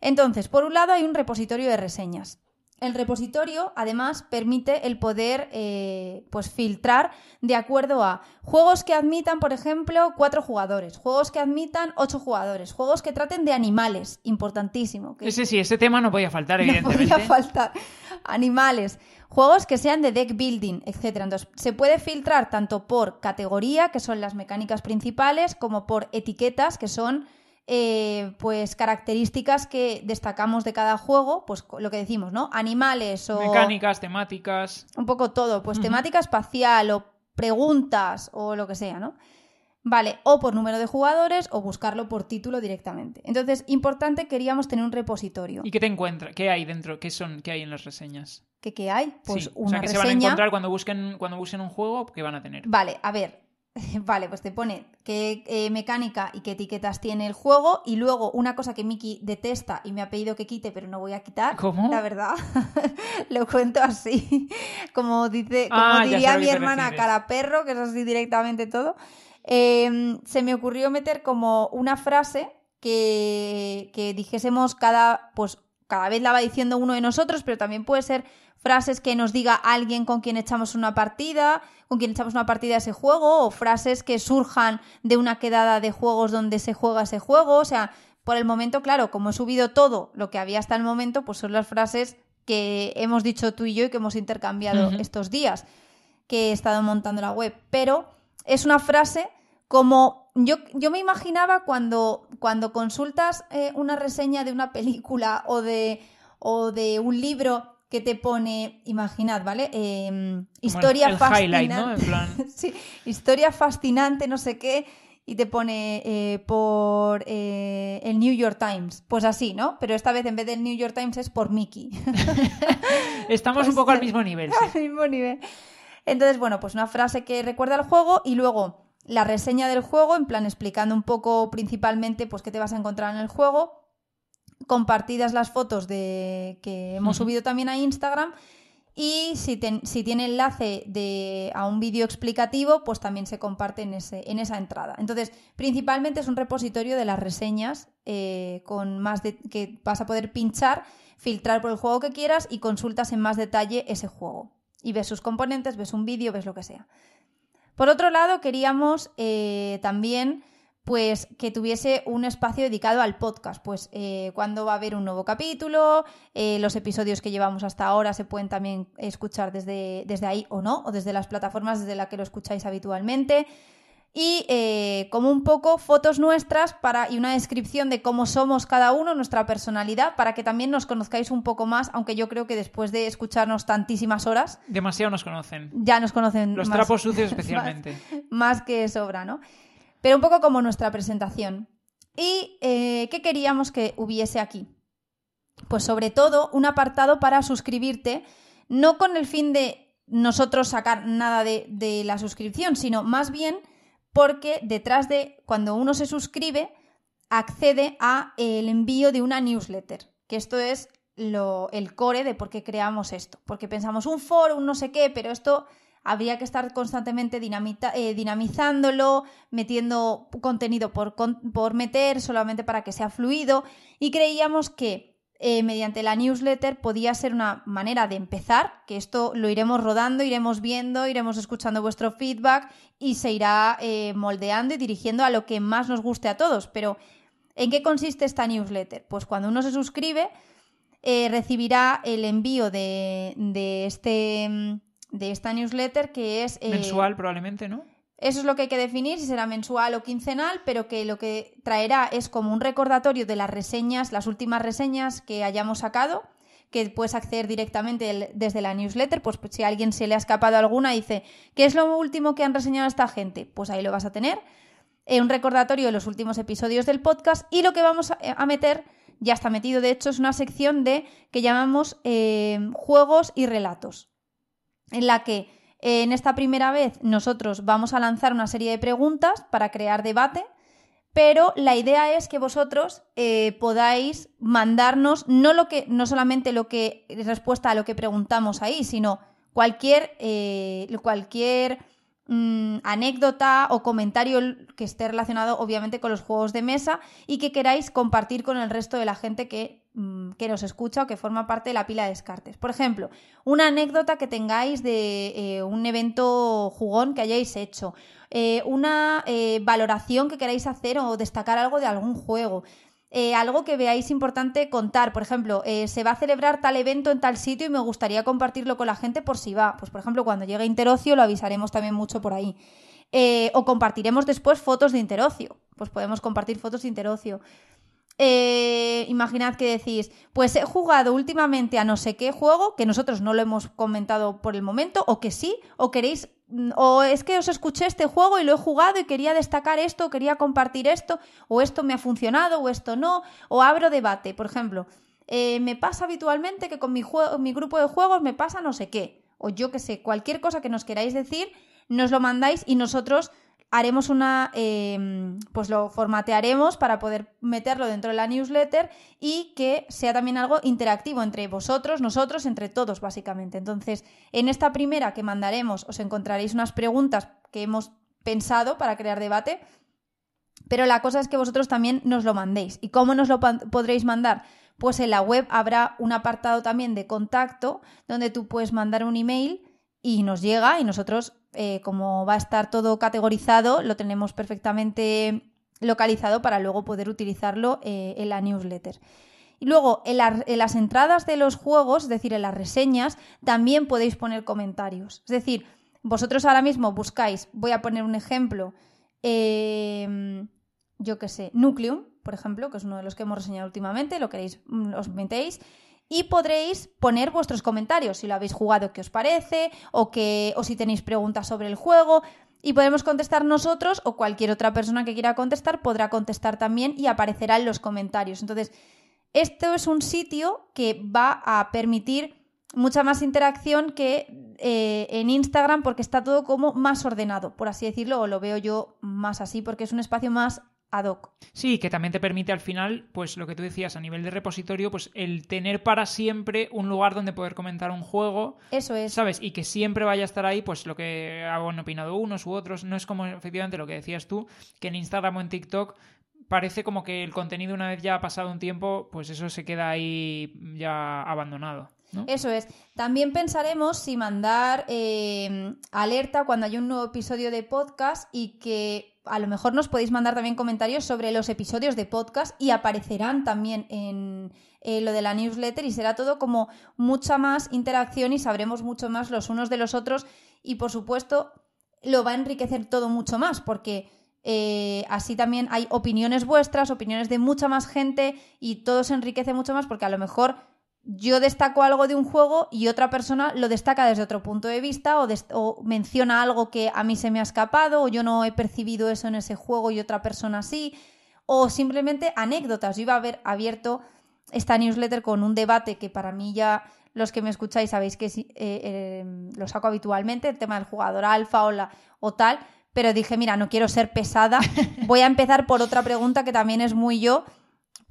Entonces, por un lado hay un repositorio de reseñas. El repositorio, además, permite el poder eh, pues filtrar de acuerdo a juegos que admitan, por ejemplo, cuatro jugadores, juegos que admitan ocho jugadores, juegos que traten de animales, importantísimo. ese sí, ese tema no podía faltar, evidentemente. No podía faltar. Animales, juegos que sean de deck building, etc. Entonces, se puede filtrar tanto por categoría, que son las mecánicas principales, como por etiquetas, que son eh, pues características que destacamos de cada juego, pues lo que decimos, ¿no? Animales o... Mecánicas, temáticas. Un poco todo, pues temática espacial o preguntas o lo que sea, ¿no? Vale, o por número de jugadores o buscarlo por título directamente. Entonces, importante, queríamos tener un repositorio. ¿Y qué te encuentras? ¿Qué hay dentro? ¿Qué son? ¿Qué hay en las reseñas? ¿Qué, qué hay? Pues Sí, una o sea, que se van a reseña. encontrar cuando busquen, cuando busquen un juego que van a tener. Vale, a ver. Vale, pues te pone qué eh, mecánica y qué etiquetas tiene el juego. Y luego una cosa que Miki detesta y me ha pedido que quite, pero no voy a quitar. ¿Cómo? La verdad. Lo cuento así. Como dice, como Ah, sé diría mi hermana, cara perro, que es así directamente todo. Eh, se me ocurrió meter como una frase que, que dijésemos cada, pues cada vez la va diciendo uno de nosotros, pero también puede ser frases que nos diga alguien con quien echamos una partida, con quien echamos una partida a ese juego, o frases que surjan de una quedada de juegos donde se juega ese juego. O sea, por el momento, claro, como he subido todo lo que había hasta el momento, pues son las frases que hemos dicho tú y yo y que hemos intercambiado estos días que he estado montando la web. Pero es una frase como yo, yo me imaginaba cuando, cuando consultas eh, una reseña de una película o de, o de un libro que te pone, imaginad, ¿vale? Eh, Como historia el, el fascinante. ¿no? Plan, Sí, historia fascinante, no sé qué, y te pone eh, por eh, el New York Times. Pues así, ¿no? Pero esta vez en vez del New York Times es por Mickey. estamos un Pues, poco al mismo nivel, sí. al mismo nivel. Entonces, bueno, pues una frase que recuerda al juego y luego la reseña del juego, en plan explicando un poco principalmente pues qué te vas a encontrar en el juego, compartidas las fotos de que hemos subido también a Instagram y si, ten- si tiene enlace de, a un vídeo explicativo, pues también se comparte en, ese, en esa entrada. Entonces, principalmente es un repositorio de las reseñas eh, con más de, que vas a poder pinchar, filtrar por el juego que quieras y consultas en más detalle ese juego. Y ves sus componentes, ves un vídeo, ves lo que sea. Por otro lado, queríamos eh, también pues que tuviese un espacio dedicado al podcast, pues eh, cuando va a haber un nuevo capítulo, eh, los episodios que llevamos hasta ahora se pueden también escuchar desde, desde ahí o no, o desde las plataformas desde las que lo escucháis habitualmente. Y eh, como un poco fotos nuestras para, y una descripción de cómo somos cada uno, nuestra personalidad, para que también nos conozcáis un poco más, aunque yo creo que después de escucharnos tantísimas horas, Demasiado nos conocen. ya nos conocen Los más trapos sucios especialmente. más que sobra, ¿no? Pero un poco como nuestra presentación. ¿Y eh, qué queríamos que hubiese aquí? Pues sobre todo un apartado para suscribirte, no con el fin de nosotros sacar nada de, la suscripción, sino más bien porque detrás de cuando uno se suscribe accede a el envío de una newsletter, que esto es lo, el core de por qué creamos esto, porque pensamos un foro, un no sé qué, pero esto habría que estar constantemente eh, dinamizándolo, metiendo contenido por, meter solamente para que sea fluido y creíamos que eh, mediante la newsletter podía ser una manera de empezar, que esto lo iremos rodando, iremos viendo, iremos escuchando vuestro feedback y se irá eh, moldeando y dirigiendo a lo que más nos guste a todos. Pero, ¿en qué consiste esta newsletter? Pues cuando uno se suscribe, recibirá el envío de, de este, de esta newsletter que es... eh, Mensual, probablemente, ¿no? eso es lo que hay que definir, si será mensual o quincenal, pero que lo que traerá es como un recordatorio de las reseñas, las últimas reseñas que hayamos sacado, que puedes acceder directamente el- desde la newsletter, pues si a alguien se le ha escapado alguna y dice, ¿qué es lo último que han reseñado esta gente? Pues ahí lo vas a tener. Eh, un recordatorio de los últimos episodios del podcast y lo que vamos a, a meter, ya está metido de hecho, es una sección de que llamamos eh, juegos y relatos, en la que eh, en esta primera vez nosotros vamos a lanzar una serie de preguntas para crear debate, pero la idea es que vosotros eh, podáis mandarnos no lo que no solamente lo que respuesta a lo que preguntamos ahí, sino cualquier eh, cualquier mm, anécdota o comentario que esté relacionado obviamente con los juegos de mesa y que queráis compartir con el resto de la gente que, mm, que nos escucha o que forma parte de la pila de descartes. Por ejemplo, una anécdota que tengáis de eh, un evento jugón que hayáis hecho, eh, una eh, valoración que queráis hacer o destacar algo de algún juego. algo que veáis importante contar. Por ejemplo, se va a celebrar tal evento en tal sitio y me gustaría compartirlo con la gente por si va. Pues, por ejemplo, cuando llegue Interocio lo avisaremos también mucho por ahí. O compartiremos después fotos de Interocio. Pues podemos compartir fotos de Interocio. Eh, imaginad que decís, pues he jugado últimamente a no sé qué juego, que nosotros no lo hemos comentado por el momento, o que sí, o queréis, mm, o es que os escuché este juego y lo he jugado y quería destacar esto, o quería compartir esto, o esto me ha funcionado, o esto no, o abro debate, por ejemplo. eh, me pasa habitualmente que con mi, mi grupo de juegos me pasa no sé qué. O yo que sé, cualquier cosa que nos queráis decir, nos lo mandáis y nosotros haremos una, em, pues lo formatearemos para poder meterlo dentro de la newsletter y que sea también algo interactivo entre vosotros, nosotros, entre todos, básicamente. Entonces, en esta primera que mandaremos os encontraréis unas preguntas que hemos pensado para crear debate, pero la cosa es que vosotros también nos lo mandéis. ¿Y cómo nos lo podréis mandar? Pues en la web habrá un apartado también de contacto donde tú puedes mandar un email y nos llega y nosotros eh, como va a estar todo categorizado, lo tenemos perfectamente localizado para luego poder utilizarlo eh, en la newsletter. Y luego, en, las entradas de los juegos, es decir, en las reseñas, también podéis poner comentarios. Es decir, vosotros ahora mismo buscáis, voy a poner un ejemplo, em, yo qué sé, Nucleum, por ejemplo, que es uno de los que hemos reseñado últimamente, lo queréis, mm, os metéis y podréis poner vuestros comentarios, si lo habéis jugado, qué os parece, o, que, o si tenéis preguntas sobre el juego. Y podemos contestar nosotros o cualquier otra persona que quiera contestar podrá contestar también y aparecerá en los comentarios. Entonces, esto es un sitio que va a permitir mucha más interacción que eh, en Instagram porque está todo como más ordenado, por así decirlo, o lo veo yo más así porque es un espacio más ad hoc. Sí, que también te permite al final, pues lo que tú decías a nivel de repositorio, pues el tener para siempre un lugar donde poder comentar un juego. Eso es. ¿Sabes? Y que siempre vaya a estar ahí, pues lo que han opinado unos u otros. No es como efectivamente lo que decías tú, que en Instagram o en TikTok parece como que el contenido una vez ya ha pasado un tiempo, pues eso se queda ahí ya abandonado. Eso es. También pensaremos si mandar eh, alerta cuando hay un nuevo episodio de podcast y que a lo mejor nos podéis mandar también comentarios sobre los episodios de podcast y aparecerán también en eh, lo de la newsletter y será todo como mucha más interacción y sabremos mucho más los unos de los otros y por supuesto lo va a enriquecer todo mucho más porque eh, así también hay opiniones vuestras, opiniones de mucha más gente y todo se enriquece mucho más porque a lo mejor yo destaco algo de un juego y otra persona lo destaca desde otro punto de vista o, menciona algo que a mí se me ha escapado o yo no he percibido eso en ese juego y otra persona sí o simplemente anécdotas. Yo iba a haber abierto esta newsletter con un debate que para mí ya los que me escucháis sabéis que eh, eh, lo saco habitualmente, el tema del jugador alfa o, tal, pero dije, mira, no quiero ser pesada, voy a empezar por otra pregunta que también es muy yo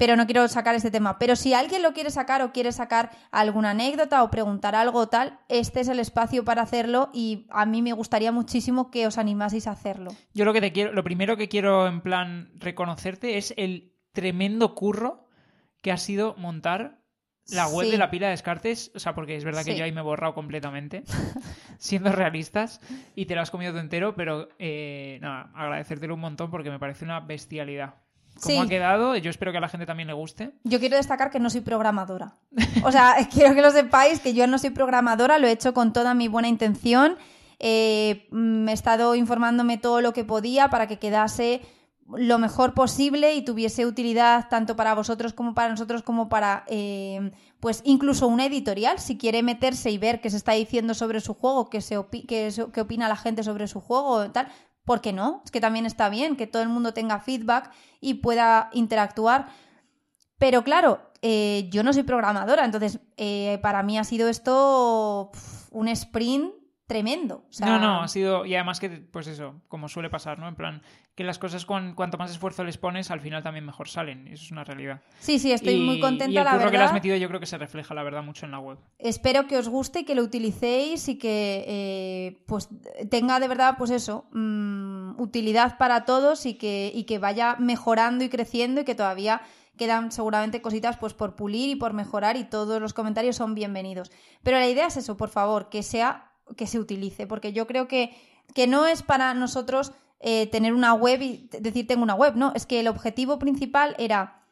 pero no quiero sacar este tema. Pero si alguien lo quiere sacar o quiere sacar alguna anécdota o preguntar algo o tal, este es el espacio para hacerlo y a mí me gustaría muchísimo que os animaseis a hacerlo. Yo lo que te quiero, lo primero que quiero en plan reconocerte es el tremendo curro que ha sido montar la web de la pila de descartes, o sea, porque es verdad que yo ahí me he borrado completamente, siendo realistas, y te lo has comido tú entero, pero eh, nada, agradecértelo un montón porque me parece una bestialidad cómo ha quedado. Yo espero que a la gente también le guste. Yo quiero destacar que no soy programadora. O sea, quiero que lo sepáis, que yo no soy programadora, lo he hecho con toda mi buena intención. Eh, mm, he estado informándome todo lo que podía para que quedase lo mejor posible y tuviese utilidad tanto para vosotros como para nosotros como para eh, pues incluso una editorial si quiere meterse y ver qué se está diciendo sobre su juego qué, se qué, qué opina la gente sobre su juego tal ¿Por qué no? Es que también está bien que todo el mundo tenga feedback y pueda interactuar. Pero claro, eh, yo no soy programadora, entonces eh, para mí ha sido esto un sprint tremendo. No, no, ha sido. Y además que, pues eso, como suele pasar, ¿no? En plan, que las cosas cuanto más esfuerzo les pones, al final también mejor salen. Eso es una realidad. Sí, sí, estoy muy contenta, y el la curro que le has metido yo creo que se refleja, la verdad, mucho en la web. Espero que os guste y que lo utilicéis y que eh, pues tenga de verdad, pues eso, mm, utilidad para todos y que, y que vaya mejorando y creciendo y que todavía quedan seguramente cositas pues por pulir y por mejorar y todos los comentarios son bienvenidos. Pero la idea es eso, por favor, que sea que se utilice, porque yo creo que, que no es para nosotros eh, tener una web y decir tengo una web, no, es que el objetivo principal era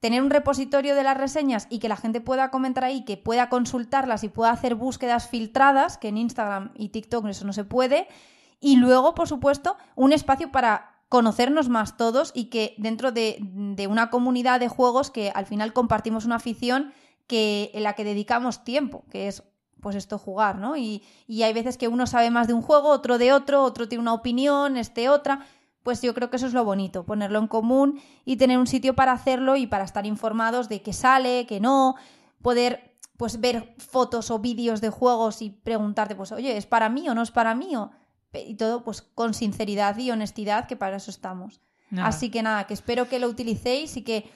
tener un repositorio de las reseñas y que la gente pueda comentar ahí, que pueda consultarlas y pueda hacer búsquedas filtradas, que en Instagram y TikTok eso no se puede, y luego, por supuesto, un espacio para conocernos más todos y que dentro de, de una comunidad de juegos que al final compartimos una afición que, en la que dedicamos tiempo, que es pues esto jugar, ¿no? Y, hay veces que uno sabe más de un juego, otro de otro, otro tiene una opinión, este otra. pues yo creo que eso es lo bonito, ponerlo en común y tener un sitio para hacerlo y para estar informados de qué sale, qué no, poder pues ver fotos o vídeos de juegos y preguntarte, pues, oye, ¿es para mí o no es para mí? Y todo pues con sinceridad y honestidad, que para eso estamos. Así que nada, que espero que lo utilicéis y que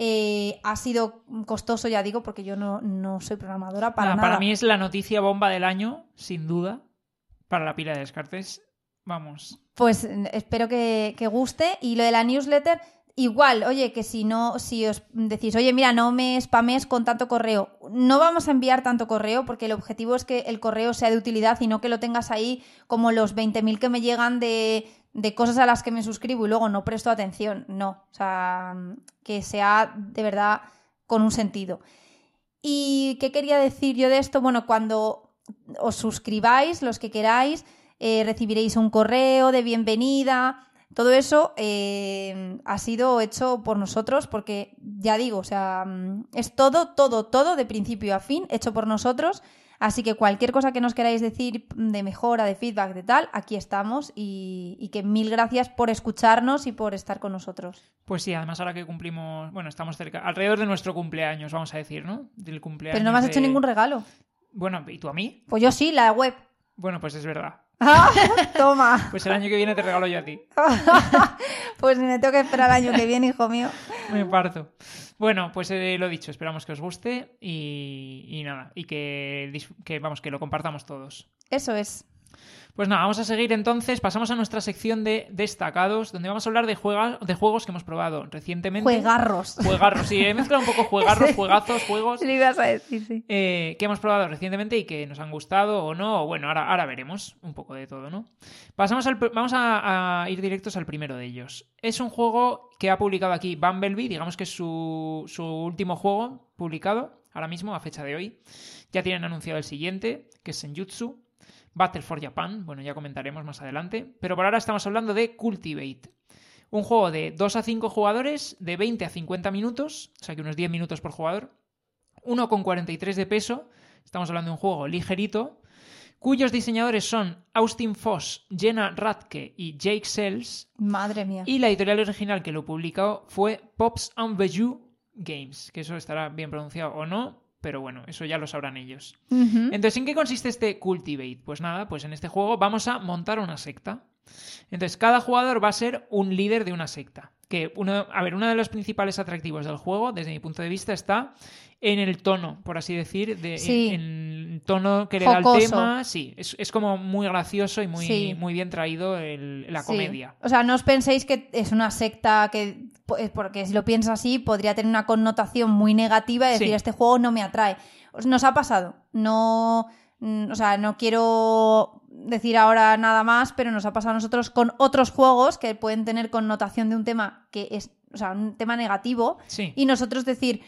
eh, ha sido costoso, ya digo, porque yo no, soy programadora para nada. Para mí es la noticia bomba del año, sin duda, para la pila de descartes. Vamos. Pues espero que, que guste. Y lo de la newsletter, Igual, oye, que si no, si os decís, oye, mira, no me spames con tanto correo, no vamos a enviar tanto correo porque el objetivo es que el correo sea de utilidad y no que lo tengas ahí como los 20.000 que me llegan de, de cosas a las que me suscribo y luego no presto atención. No, o sea, que sea de verdad con un sentido. ¿Y qué quería decir yo de esto? Bueno, cuando os suscribáis, los que queráis, eh, recibiréis un correo de bienvenida todo eso eh, ha sido hecho por nosotros porque, ya digo, o sea, es todo, todo, todo de principio a fin hecho por nosotros. Así que cualquier cosa que nos queráis decir de mejora, de feedback, de tal, aquí estamos y, que mil gracias por escucharnos y por estar con nosotros. Pues sí, además ahora que cumplimos, bueno, estamos cerca, alrededor de nuestro cumpleaños, vamos a decir, ¿no? Del cumpleaños. Pero no me has hecho ningún regalo. Bueno, ¿y tú a mí? Pues yo sí, la web. Bueno, pues es verdad. Ah, toma. Pues el año que viene te regalo yo a ti. pues me tengo que esperar el año que viene, hijo mío. Me parto. Bueno, pues eh, lo dicho, esperamos que os guste y, nada, y que, que, vamos, que lo compartamos todos. Eso es. Pues nada, vamos a seguir entonces. Pasamos a nuestra sección de destacados, donde vamos a hablar de, de juegos que hemos probado recientemente. Juegarros. Juegarros, sí. He mezclado un poco juegarros, juegazos, juegos. Sí, ibas a decir, sí. Eh, que hemos probado recientemente y que nos han gustado o no. Bueno, ahora, ahora veremos un poco de todo, ¿no? Pasamos al, vamos a, ir directos al primero de ellos. Es un juego que ha publicado aquí Bumblebee, digamos que es su, su último juego publicado, ahora mismo, a fecha de hoy. Ya tienen anunciado el siguiente, que es Senjutsu. Battle for Japan, bueno, ya comentaremos más adelante, pero por ahora estamos hablando de Cultivate. Un juego de 2 a 5 jugadores, de 20 a 50 minutos, o sea que unos 10 minutos por jugador, 1,43 de peso, estamos hablando de un juego ligerito, cuyos diseñadores son Austin Foss, Jenna Radke y Jake Sells. Madre mía. Y la editorial original que lo publicó fue Pops and View Games, que eso estará bien pronunciado o no, pero bueno, eso ya lo sabrán ellos. Entonces, ¿en qué consiste este Cultivate? Pues nada, pues en este juego vamos a montar una secta. Entonces, cada jugador va a ser un líder de una secta. Que uno, a ver, uno de los principales atractivos del juego, desde mi punto de vista, está en el tono, por así decir, de, en, el tono que le da el tema. Sí, es, como muy gracioso y muy, muy bien traído la comedia. O sea, no os penséis que es una secta que, porque si lo piensas así, podría tener una connotación muy negativa y decir, este juego no me atrae. Nos ha pasado. No o sea, no quiero decir ahora nada más, pero nos ha pasado a nosotros con otros juegos que pueden tener connotación de un tema que es, o sea, un tema negativo. Y nosotros decir,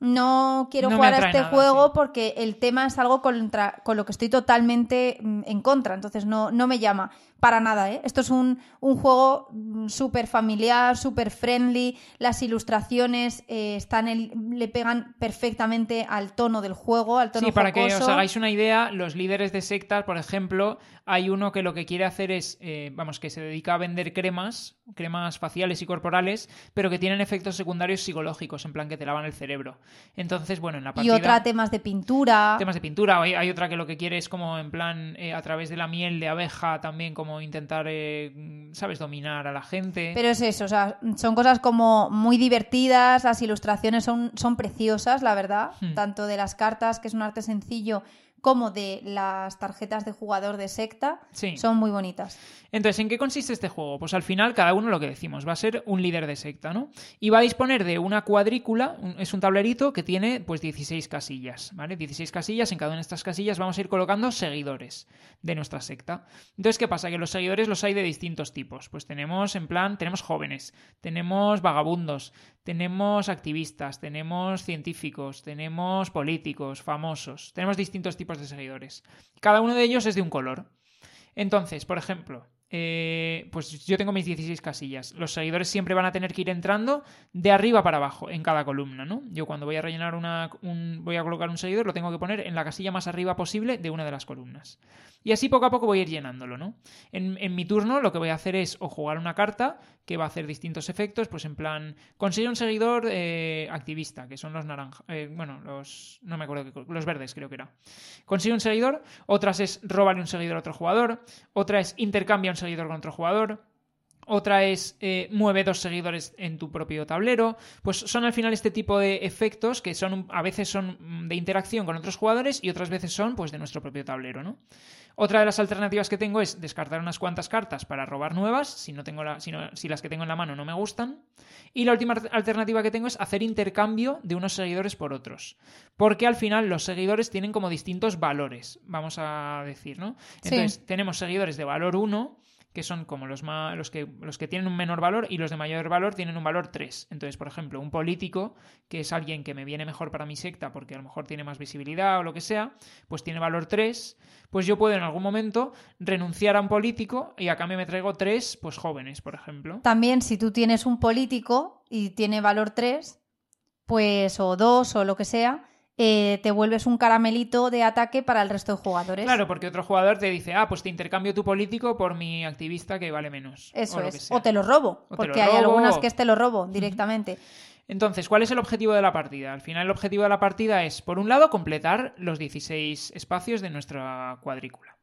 no quiero jugar a este juego porque el tema es algo contra, con lo que estoy totalmente mm, en contra, entonces no, no me llama para nada. ¿eh? Esto es un, un juego mm, súper familiar, súper friendly, las ilustraciones eh, están le pegan perfectamente al tono del juego, al tono Sí, para que os hagáis una idea, los líderes de sectas, por ejemplo, hay uno que lo que quiere hacer es, eh, vamos, que se dedica a vender cremas, cremas faciales y corporales, pero que tienen efectos secundarios psicológicos, en plan que te lavan el cerebro. Entonces, bueno, en la partida... Y otra temas de pintura. Temas de pintura. Hay, hay otra que lo que quiere es como, en plan, a través de la miel de abeja también como intentar, eh, ¿sabes?, dominar a la gente. Pero es eso, o sea, son cosas como muy divertidas, las ilustraciones son, son preciosas, la verdad, hmm. tanto de las cartas, que es un arte sencillo, como de las tarjetas de jugador de secta son muy bonitas. Entonces, ¿en qué consiste este juego? Pues al final cada uno lo que decimos, va a ser un líder de secta, ¿no? Y va a disponer de una cuadrícula, es un tablerito que tiene pues 16 casillas, ¿vale? 16 casillas, en cada una de estas casillas vamos a ir colocando seguidores de nuestra secta. Entonces, ¿qué pasa? Que los seguidores los hay de distintos tipos. Pues tenemos en plan, tenemos jóvenes, tenemos vagabundos, tenemos activistas, tenemos científicos, tenemos políticos, famosos, tenemos distintos tipos de seguidores. Cada uno de ellos es de un color. Entonces, por ejemplo, eh, pues yo tengo mis 16 casillas. Los seguidores siempre van a tener que ir entrando de arriba para abajo en cada columna, ¿no? Yo cuando voy a rellenar una, voy a colocar un seguidor lo tengo que poner en la casilla más arriba posible de una de las columnas. Y así poco a poco voy a ir llenándolo, ¿no? En, en, mi turno lo que voy a hacer es o jugar una carta que va a hacer distintos efectos, pues en plan, consigue un seguidor eh, activista, que son los naranjas, eh, bueno, los, no me acuerdo, qué, los verdes creo que era. Consigue un seguidor, otras es róbale un seguidor a otro jugador, otra es intercambia un seguidor con otro jugador, otra es eh, mueve dos seguidores en tu propio tablero. Pues son al final este tipo de efectos que son a veces son de interacción con otros jugadores y otras veces son pues de nuestro propio tablero, ¿no? Otra de las alternativas que tengo es descartar unas cuantas cartas para robar nuevas, si, no tengo la, si, si las que tengo en la mano no me gustan. Y la última alternativa que tengo es hacer intercambio de unos seguidores por otros. Porque al final los seguidores tienen como distintos valores, vamos a decir, ¿no? Entonces tenemos seguidores de valor 1 que son como los, más, los, que, los que tienen un menor valor y los de mayor valor tienen un valor 3. Entonces, por ejemplo, un político, que es alguien que me viene mejor para mi secta porque a lo mejor tiene más visibilidad o lo que sea, pues tiene valor 3, pues yo puedo en algún momento renunciar a un político y a cambio me traigo 3 pues jóvenes, por ejemplo. También si tú tienes un político y tiene valor 3, pues o 2 o lo que sea, eh, te vuelves un caramelito de ataque para el resto de jugadores. Claro, porque otro jugador te dice, ah, pues te intercambio tu político por mi activista que vale menos. Eso es. O te lo robo, porque hay algunas que es te lo robo directamente. Entonces, ¿cuál es el objetivo de la partida? Al final el objetivo de la partida es, por un lado, completar los 16 espacios de nuestra cuadrícula.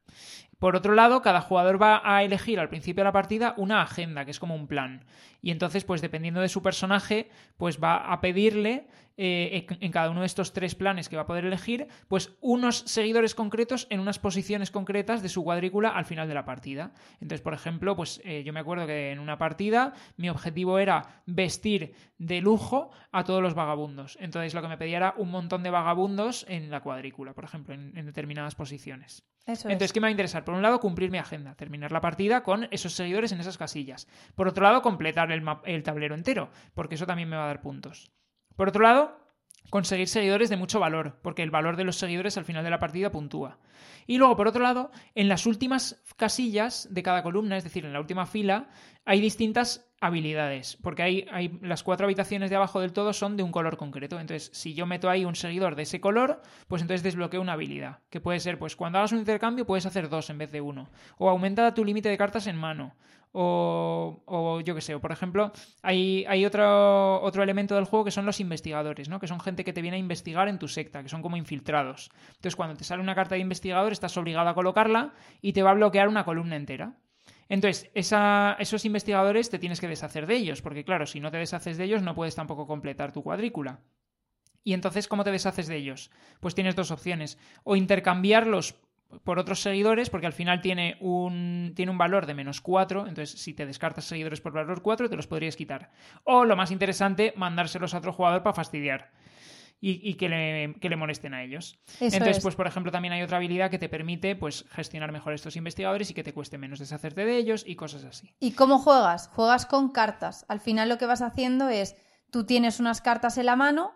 Por otro lado, cada jugador va a elegir al principio de la partida una agenda, que es como un plan. Y entonces, pues dependiendo de su personaje, pues va a pedirle eh, en cada uno de estos tres planes que va a poder elegir, pues unos seguidores concretos en unas posiciones concretas de su cuadrícula al final de la partida. Entonces, por ejemplo, pues eh, yo me acuerdo que en una partida mi objetivo era vestir de lujo a todos los vagabundos. Entonces, lo que me pedía era un montón de vagabundos en la cuadrícula, por ejemplo, en, determinadas posiciones. Entonces, ¿qué me va a interesar? Por un lado, cumplir mi agenda, terminar la partida con esos seguidores en esas casillas. Por otro lado, completar el, el tablero entero, porque eso también me va a dar puntos. Por otro lado, conseguir seguidores de mucho valor, porque el valor de los seguidores al final de la partida puntúa. Y luego, por otro lado, en las últimas casillas de cada columna, es decir, en la última fila, hay distintas habilidades, porque hay, hay, las cuatro habitaciones de abajo del todo son de un color concreto. Entonces, si yo meto ahí un seguidor de ese color, pues entonces desbloqueo una habilidad, que puede ser, pues cuando hagas un intercambio puedes hacer dos en vez de uno, o aumenta tu límite de cartas en mano, o, yo qué sé, o por ejemplo, hay, hay otro, otro elemento del juego que son los investigadores, ¿no? Que son gente que te viene a investigar en tu secta, que son como infiltrados. Entonces, cuando te sale una carta de investigador, estás obligado a colocarla y te va a bloquear una columna entera. Entonces, esos investigadores te tienes que deshacer de ellos, porque claro, si no te deshaces de ellos no puedes tampoco completar tu cuadrícula. Y entonces, ¿cómo te deshaces de ellos? Pues tienes dos opciones. O intercambiarlos por otros seguidores, porque al final tiene un, tiene un valor de menos 4, entonces si te descartas seguidores por valor 4, te los podrías quitar. O lo más interesante, mandárselos a otro jugador para fastidiar y, que, le, molesten a ellos. Entonces, pues por ejemplo, también hay otra habilidad que te permite pues gestionar mejor estos investigadores y que te cueste menos deshacerte de ellos y cosas así. ¿Y cómo juegas? Juegas con cartas. Al final lo que vas haciendo es, tú tienes unas cartas en la mano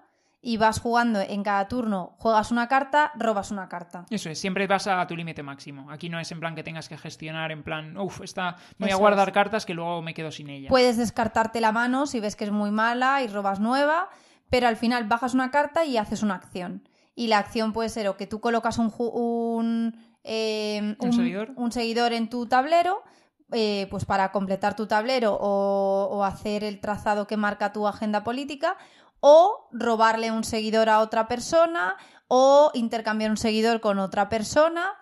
y vas jugando en cada turno, juegas una carta, robas una carta. Eso es, siempre vas a tu límite máximo. Aquí no es en plan que tengas que gestionar, en plan, uff, esta, voy a guardar cartas que luego me quedo sin ellas. Puedes descartarte la mano si ves que es muy mala y robas nueva pero al final bajas una carta y haces una acción. Y la acción puede ser o que tú colocas un, un, eh, seguidor? en tu tablero, eh, pues para completar tu tablero o, hacer el trazado que marca tu agenda política, o robarle un seguidor a otra persona, o intercambiar un seguidor con otra persona,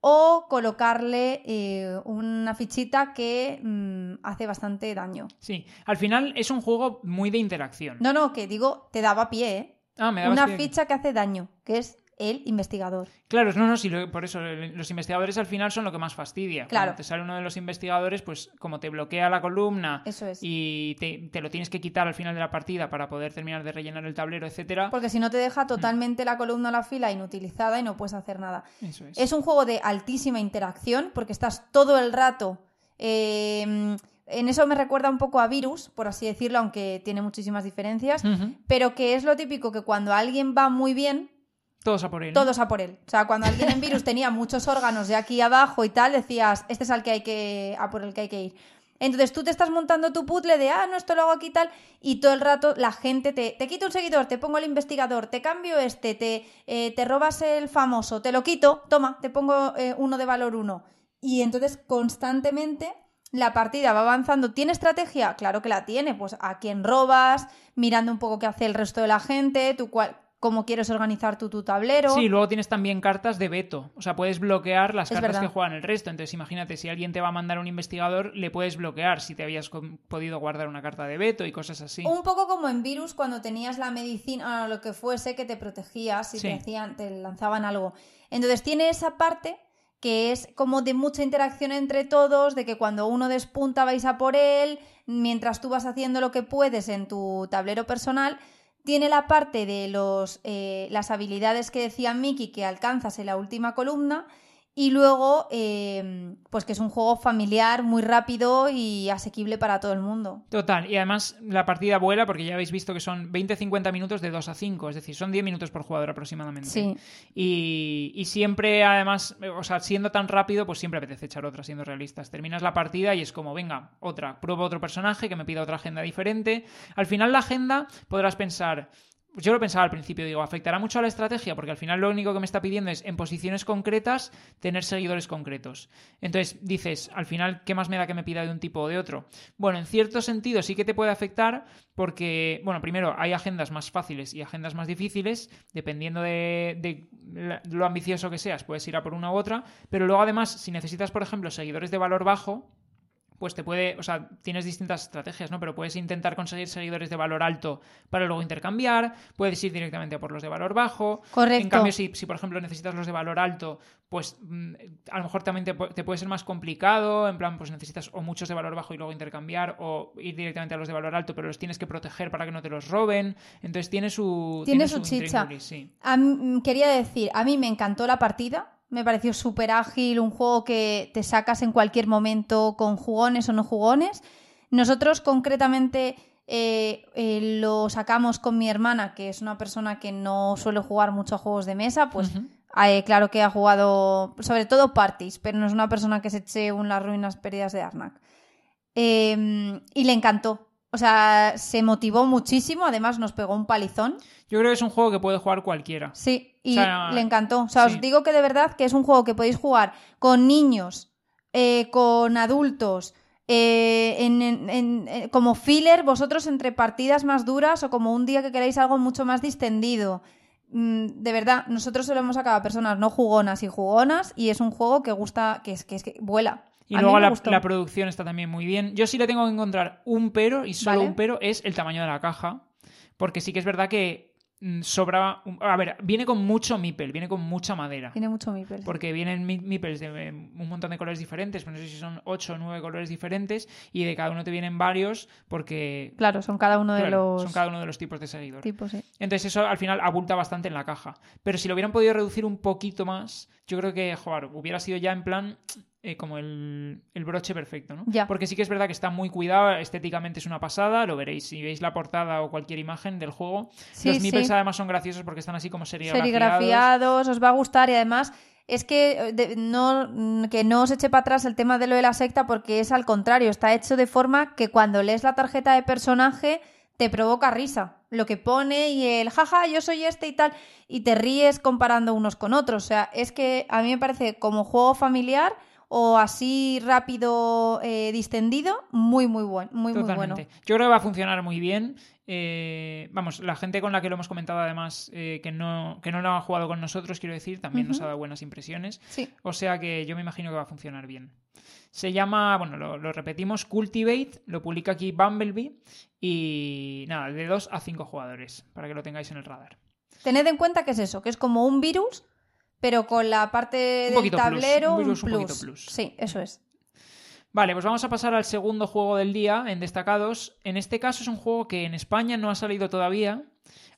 o colocarle eh, una fichita que mm, hace bastante daño. Sí, al final es un juego muy de interacción. No, no, que digo, te daba pie, ¿eh? Ah, me Una ficha que hace daño, que es el investigador. Claro, no, no, sí, por eso los investigadores al final son lo que más fastidia. Claro. Cuando te sale uno de los investigadores, pues como te bloquea la columna y te, lo tienes que quitar al final de la partida para poder terminar de rellenar el tablero, etcétera. Porque si no te deja totalmente la columna a la fila inutilizada y no puedes hacer nada. es. un juego de altísima interacción porque estás todo el rato. Em, en eso me recuerda un poco a Virus, por así decirlo, aunque tiene muchísimas diferencias, pero que es lo típico que cuando alguien va muy bien, todos a por él. Todos a por él. O sea, cuando alguien en virus tenía muchos órganos de aquí abajo y tal, decías, este es al que hay que, a por el que hay que ir. Entonces tú te estás montando tu puzzle de, ah, no, esto lo hago aquí y tal, y todo el rato la gente te, te quito un seguidor, te pongo el investigador, te cambio este, te, eh, te robas el famoso, te lo quito, toma, te pongo eh, uno de valor uno. Y entonces constantemente la partida va avanzando. ¿Tiene estrategia? Claro que la tiene, pues a quién robas, mirando un poco qué hace el resto de la gente, tú cuál cómo quieres organizar tu, tu tablero. Sí, luego tienes también cartas de veto. O sea, puedes bloquear las cartas que juegan el resto. Entonces, imagínate, si alguien te va a mandar un investigador, le puedes bloquear si te habías podido guardar una carta de veto y cosas así. Un poco como en Virus, cuando tenías la medicina o lo que fuese que te protegía si te, hacían, te lanzaban algo. Entonces, tiene esa parte que es como de mucha interacción entre todos, de que cuando uno despunta vais a por él, mientras tú vas haciendo lo que puedes en tu tablero personal, tiene la parte de los, eh, las habilidades que decía Miki que alcanzas en la última columna y luego, eh, pues que es un juego familiar, muy rápido y asequible para todo el mundo. Total, y además la partida vuela porque ya habéis visto que son 20-50 minutos de 2 a 5, es decir, son 10 minutos por jugador aproximadamente. Sí. Y, y, siempre, además, o sea, siendo tan rápido, pues siempre apetece echar otra, siendo realistas. Terminas la partida y es como, venga, otra, pruebo otro personaje que me pida otra agenda diferente. Al final la agenda podrás pensar, yo lo pensaba al principio, digo, afectará mucho a la estrategia, porque al final lo único que me está pidiendo es en posiciones concretas tener seguidores concretos. Entonces dices, al final, ¿qué más me da que me pida de un tipo o de otro? Bueno, en cierto sentido sí que te puede afectar, porque, bueno, primero hay agendas más fáciles y agendas más difíciles, dependiendo de, lo ambicioso que seas, puedes ir a por una u otra, pero luego además, si necesitas, por ejemplo, seguidores de valor bajo, pues te puede, o sea, tienes distintas estrategias, ¿no? Pero puedes intentar conseguir seguidores de valor alto para luego intercambiar, puedes ir directamente por los de valor bajo. Correcto. En cambio, si, si por ejemplo necesitas los de valor alto, pues mm, a lo mejor también te, puede ser más complicado, en plan, pues necesitas o muchos de valor bajo y luego intercambiar, o ir directamente a los de valor alto, pero los tienes que proteger para que no te los roben. Entonces tiene su... Tiene, su, chicha. quería decir, a mí me encantó la partida me pareció súper ágil, un juego que te sacas en cualquier momento con jugones o no jugones. Nosotros concretamente eh, eh, lo sacamos con mi hermana, que es una persona que no suele jugar mucho a juegos de mesa, pues eh, claro que ha jugado sobre todo parties, pero no es una persona que se eche un las ruinas perdidas de Arnak. Em, y le encantó. O sea, se motivó muchísimo, además nos pegó un palizón. Yo creo que es un juego que puede jugar cualquiera. Sí, y le encantó. O sea, os digo que de verdad que es un juego que podéis jugar con niños, eh, con adultos, eh, en, como filler, vosotros entre partidas más duras o como un día que queráis algo mucho más distendido. Mm, de verdad, nosotros solemos sacar a personas no jugonas y jugonas y es un juego que gusta, que es que, es que vuela. Y luego la, la, producción está también muy bien. Yo sí le tengo que encontrar un pero, y solo un pero, es el tamaño de la caja. Porque sí que es verdad que mm, sobra. A ver, viene con mucho mipel, viene con mucha madera. Tiene mucho mipel. Porque vienen mipels de eh, un montón de colores diferentes, pero no sé si son 8 o 9 colores diferentes, y de cada uno te vienen varios, porque. Claro, son cada uno de los. Son cada uno de los tipos de seguidor. Tipos, sí. Entonces, eso al final abulta bastante en la caja. Pero si lo hubieran podido reducir un poquito más, yo creo que, joder, hubiera sido ya en plan eh, como el, broche perfecto, ¿no? Porque sí que es verdad que está muy cuidado, estéticamente es una pasada, lo veréis si veis la portada o cualquier imagen del juego. Los nipples además son graciosos porque están así como serigrafiados. Serigrafiados, os va a gustar y además es que eh, no, que no os eche para atrás el tema de lo de la secta porque es al contrario, está hecho de forma que cuando lees la tarjeta de personaje te provoca risa. Lo que pone y el jaja, yo soy este y tal, y te ríes comparando unos con otros. O sea, es que a mí me parece como juego familiar o así rápido, eh, distendido, muy, muy, buen, muy, muy bueno. Yo creo que va a funcionar muy bien. Eh, vamos, la gente con la que lo hemos comentado además, eh, que, no, que no lo ha jugado con nosotros, quiero decir, también nos ha dado buenas impresiones. Sí. O sea que yo me imagino que va a funcionar bien. Se llama, bueno, lo, lo, repetimos, Cultivate, lo publica aquí Bumblebee y nada, de 2 a 5 jugadores, para que lo tengáis en el radar. Tened en cuenta que es eso, que es como un virus pero con la parte del tablero un, plus. Sí, eso es. Vale, pues vamos a pasar al segundo juego del día en destacados. En este caso es un juego que en España no ha salido todavía,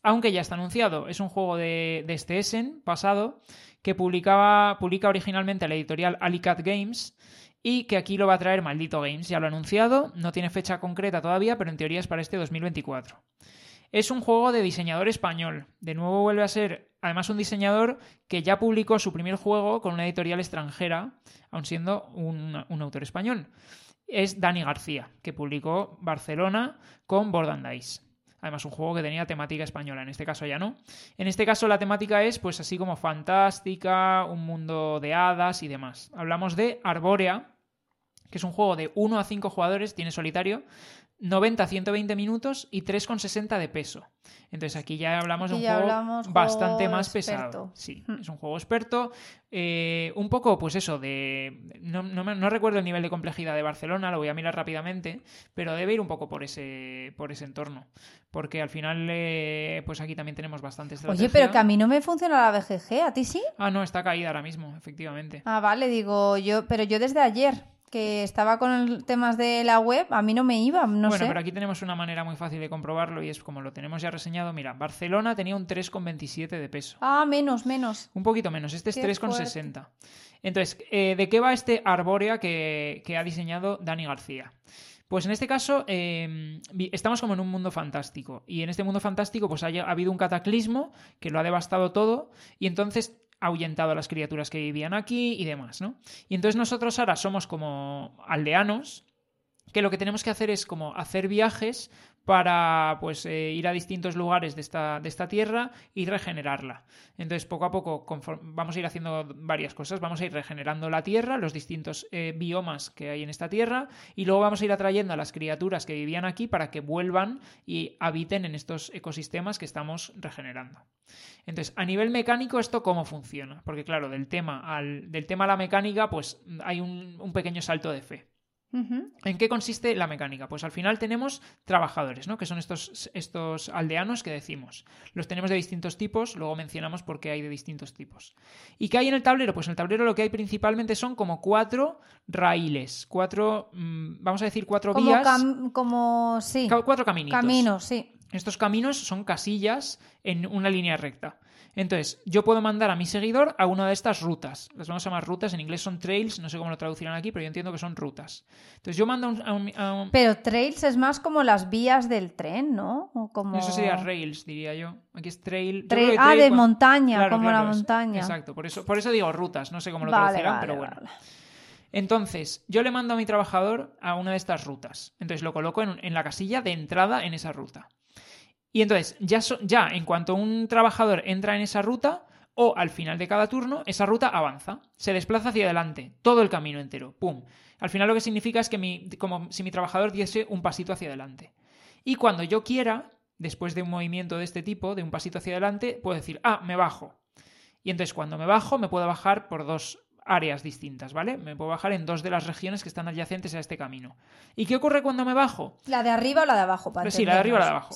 aunque ya está anunciado. Es un juego de, de este Essen pasado que publicaba, publica originalmente la editorial Alicat Games y que aquí lo va a traer Maldito Games. Ya lo ha anunciado, no tiene fecha concreta todavía, pero en teoría es para este 2024. Es un juego de diseñador español. De nuevo vuelve a ser, además, un diseñador que ya publicó su primer juego con una editorial extranjera, aun siendo un, autor español. es Dani García, que publicó Barcelona con Board and Dice. Además, un juego que tenía temática española, en este caso ya no. En este caso la temática es pues así como fantástica, un mundo de hadas y demás. Hablamos de Arbórea, que es un juego de 1 a 5 jugadores, tiene solitario, 90 a 120 minutos y 3,60 de peso. Entonces aquí ya hablamos de un juego bastante más pesado. Sí, hmm. es un juego experto. Eh, un poco, pues eso, de. No, no, recuerdo el nivel de complejidad de Barcelona, lo voy a mirar rápidamente, pero debe ir un poco por ese, por ese entorno. Porque al final, eh, pues aquí también tenemos bastante estrategia. Oye, pero que a mí no me funciona la BGG, ¿a ti sí? Ah, no, está caída ahora mismo, efectivamente. Ah, vale, digo yo, pero yo desde ayer que estaba con el temas de la web, a mí no me iba, no bueno, pero aquí tenemos una manera muy fácil de comprobarlo y es como lo tenemos ya reseñado. Mira, Barcelona tenía un 3,27 de peso. Ah, menos, menos. Un poquito menos, este es 3,60. Entonces, eh, ¿de qué va este Arbórea que, ha diseñado Dani García? Pues en este caso em, estamos como en un mundo fantástico y en este mundo fantástico pues ha, ha habido un cataclismo que lo ha devastado todo y entonces ahuyentado a las criaturas que vivían aquí y demás, ¿no? Y entonces nosotros ahora somos como aldeanos que lo que tenemos que hacer es como hacer viajes para pues eh, ir a distintos lugares de esta, de esta tierra y regenerarla. Entonces, poco a poco vamos a ir haciendo varias cosas. Vamos a ir regenerando la tierra, los distintos eh, biomas que hay en esta tierra, y luego vamos a ir atrayendo a las criaturas que vivían aquí para que vuelvan y habiten en estos ecosistemas que estamos regenerando. Entonces, a nivel mecánico, ¿esto cómo funciona? Porque, claro, del tema, del tema a la mecánica, pues hay un pequeño salto de fe. ¿En qué consiste la mecánica? Pues al final tenemos trabajadores, ¿no? Que son estos, estos aldeanos que decimos. Los tenemos de distintos tipos, luego mencionamos por qué hay de distintos tipos. ¿Y qué hay en el tablero? Pues en el tablero lo que hay principalmente son como cuatro raíles, cuatro, mm, vamos a decir cuatro vías. como, sí. Cuatro caminitos. Caminos, sí. Estos caminos son casillas en una línea recta. Entonces, yo puedo mandar a mi seguidor a una de estas rutas. Las vamos a llamar rutas, en inglés son trails, no sé cómo lo traducirán aquí, pero yo entiendo que son rutas. Entonces, yo mando a un, Pero trails es más como las vías del tren, ¿no? como... Eso sería rails, diría yo. Aquí es trail. ah, de montaña, como la montaña. Exacto, por eso, por eso digo rutas, no sé cómo lo traducirán, pero bueno. Entonces, yo le mando a mi trabajador a una de estas rutas. Entonces lo coloco en, la casilla de entrada en esa ruta. Y entonces, ya, ya en cuanto un trabajador entra en esa ruta, o al final de cada turno, esa ruta avanza, se desplaza hacia adelante, todo el camino entero, ¡pum! Al final lo que significa es que mi, como si mi trabajador diese un pasito hacia adelante. Y cuando yo quiera, después de un movimiento de este tipo, de un pasito hacia adelante, puedo decir, ah, me bajo. Y entonces cuando me bajo, me puedo bajar por dos áreas distintas, ¿vale? Me puedo bajar en dos de las regiones que están adyacentes a este camino. ¿Y qué ocurre cuando me bajo? ¿La de arriba o la de abajo? Para sí, la de arriba o la de abajo.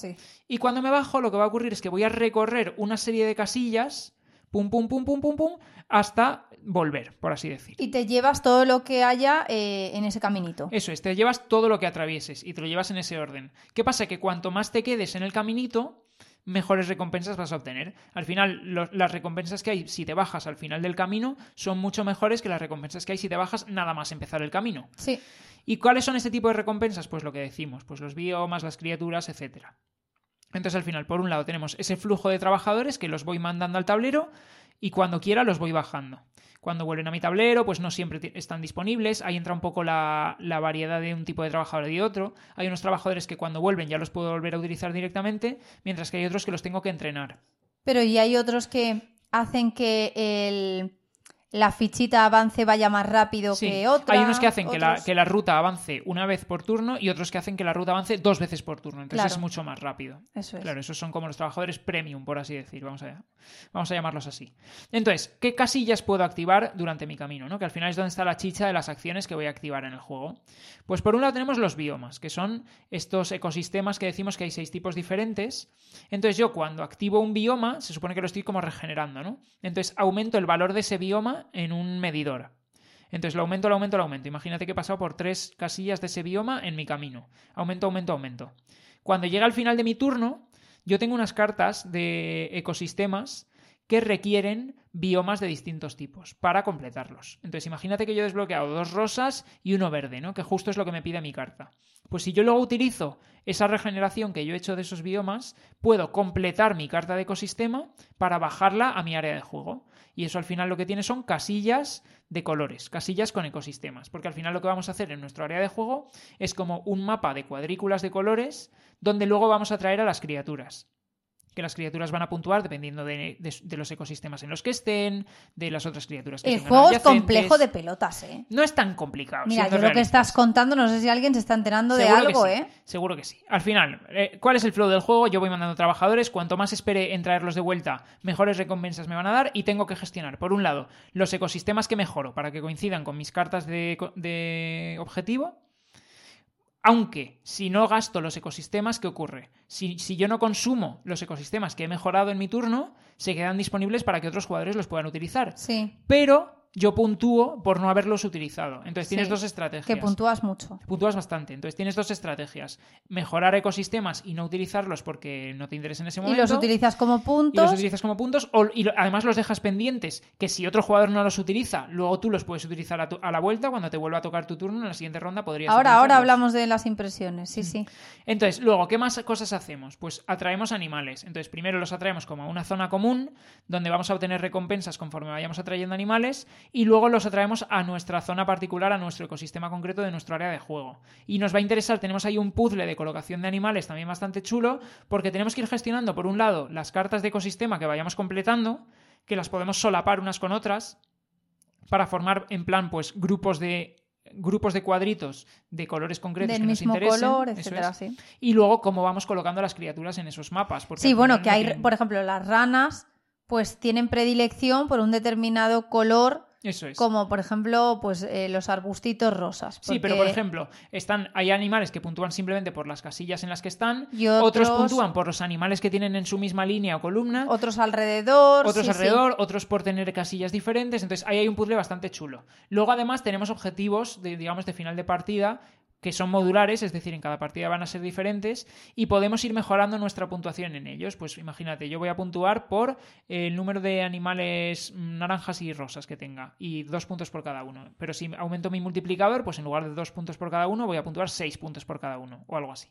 Y cuando me bajo, lo que va a ocurrir es que voy a recorrer una serie de casillas, pum, pum, pum, pum, pum, pum, hasta volver, por así decir. Y te llevas todo lo que haya eh, en ese caminito. Eso es, te llevas todo lo que atravieses y te lo llevas en ese orden. ¿Qué pasa? Que cuanto más te quedes en el caminito, mejores recompensas vas a obtener. Al final, las recompensas que hay si te bajas al final del camino son mucho mejores que las recompensas que hay si te bajas nada más empezar el camino. Sí. ¿Y cuáles son este tipo de recompensas? Pues lo que decimos, pues los biomas, las criaturas, etcétera. Entonces, al final, por un lado, tenemos ese flujo de trabajadores que los voy mandando al tablero y cuando quiera los voy bajando. Cuando vuelven a mi tablero, pues no siempre están disponibles. Ahí entra un poco la, variedad de un tipo de trabajador y de otro. Hay unos trabajadores que cuando vuelven ya los puedo volver a utilizar directamente, mientras que hay otros que los tengo que entrenar. Pero y hay otros que hacen que el la fichita avance vaya más rápido que otra. Hay unos que hacen que, la, que, la, ruta avance una vez por turno y otros que hacen que la ruta avance dos veces por turno. Entonces es mucho más rápido. Eso es. Claro, esos son como los trabajadores premium, por así decir. Vamos a, vamos a llamarlos así. Entonces, ¿qué casillas puedo activar durante mi camino? ¿no? Que al final es donde está la chicha de las acciones que voy a activar en el juego. Pues por un lado tenemos los biomas, que son estos ecosistemas que decimos que hay seis tipos diferentes. Entonces yo cuando activo un bioma, se supone que lo estoy como regenerando, ¿no? Entonces aumento el valor de ese bioma en un medidor. Entonces lo aumento, lo aumento, lo aumento. Imagínate que he pasado por tres casillas de ese bioma en mi camino. Aumento, aumento, aumento. Cuando llega al final de mi turno, yo tengo unas cartas de ecosistemas que requieren biomas de distintos tipos para completarlos. Entonces, imagínate que yo he desbloqueado dos rosas y uno verde, ¿no? Que justo es lo que me pide mi carta. Pues si yo luego utilizo esa regeneración que yo he hecho de esos biomas, puedo completar mi carta de ecosistema para bajarla a mi área de juego. Y eso al final lo que tiene son casillas de colores, casillas con ecosistemas. Porque al final lo que vamos a hacer en nuestro área de juego es como un mapa de cuadrículas de colores donde luego vamos a traer a las criaturas que las criaturas van a puntuar dependiendo de, los ecosistemas en los que estén, de las otras criaturas que El juego es complejo de pelotas, ¿eh? No es tan complicado. Mira, yo lo que estás contando, no sé si alguien se está enterando de algo, ¿eh? Seguro que sí. Al final, eh, ¿cuál es el flow del juego? Yo voy mandando trabajadores, cuanto más espere en traerlos de vuelta, mejores recompensas me van a dar y tengo que gestionar, por un lado, los ecosistemas que mejoro para que coincidan con mis cartas de objetivo aunque si no gasto los ecosistemas, ¿qué ocurre? Si, si, yo no consumo los ecosistemas que he mejorado en mi turno, se quedan disponibles para que otros jugadores los puedan utilizar. Sí. Pero yo puntúo por no haberlos utilizado. Entonces tienes dos estrategias. Que puntúas mucho. Puntúas bastante. Entonces tienes dos estrategias. Mejorar ecosistemas y no utilizarlos porque no te interesa en ese momento. Y los utilizas como puntos. Y los utilizas como puntos. y además los dejas pendientes. Que si otro jugador no los utiliza, luego tú los puedes utilizar a, la vuelta. Cuando te vuelva a tocar tu turno, en la siguiente ronda podrías. Ahora, ahora hablamos de las impresiones. Sí, mm. sí. Entonces, luego, ¿qué más cosas hacemos? Pues atraemos animales. Entonces, primero los atraemos como a una zona común, donde vamos a obtener recompensas conforme vayamos atrayendo animales. Y luego los atraemos a nuestra zona particular, a nuestro ecosistema concreto de nuestro área de juego. Y nos va a interesar, tenemos ahí un puzzle de colocación de animales también bastante chulo, porque tenemos que ir gestionando, por un lado, las cartas de ecosistema que vayamos completando, que las podemos solapar unas con otras, para formar en plan, pues, grupos de grupos de cuadritos de colores concretos que nos interesen, color, etcétera, sí. y luego cómo vamos colocando las criaturas en esos mapas. sí, bueno, que hay, por ejemplo, las ranas, pues tienen predilección por un determinado color eso es. Como por ejemplo, pues eh, los arbustitos rosas. Sí, pero por ejemplo, están, hay animales que puntúan simplemente por las casillas en las que están, otros... puntúan por los animales que tienen en su misma línea o columna, otros alrededor, otros alrededor, otros por tener casillas diferentes. Entonces ahí hay un puzzle bastante chulo. Luego además tenemos objetivos de, digamos, de final de partida que son modulares, es decir, en cada partida van a ser diferentes y podemos ir mejorando nuestra puntuación en ellos. Pues imagínate, yo voy a puntuar por el número de animales naranjas y rosas que tenga y dos puntos por cada uno. Pero si aumento mi multiplicador, pues en lugar de dos puntos por cada uno, voy a puntuar seis puntos por cada uno o algo así.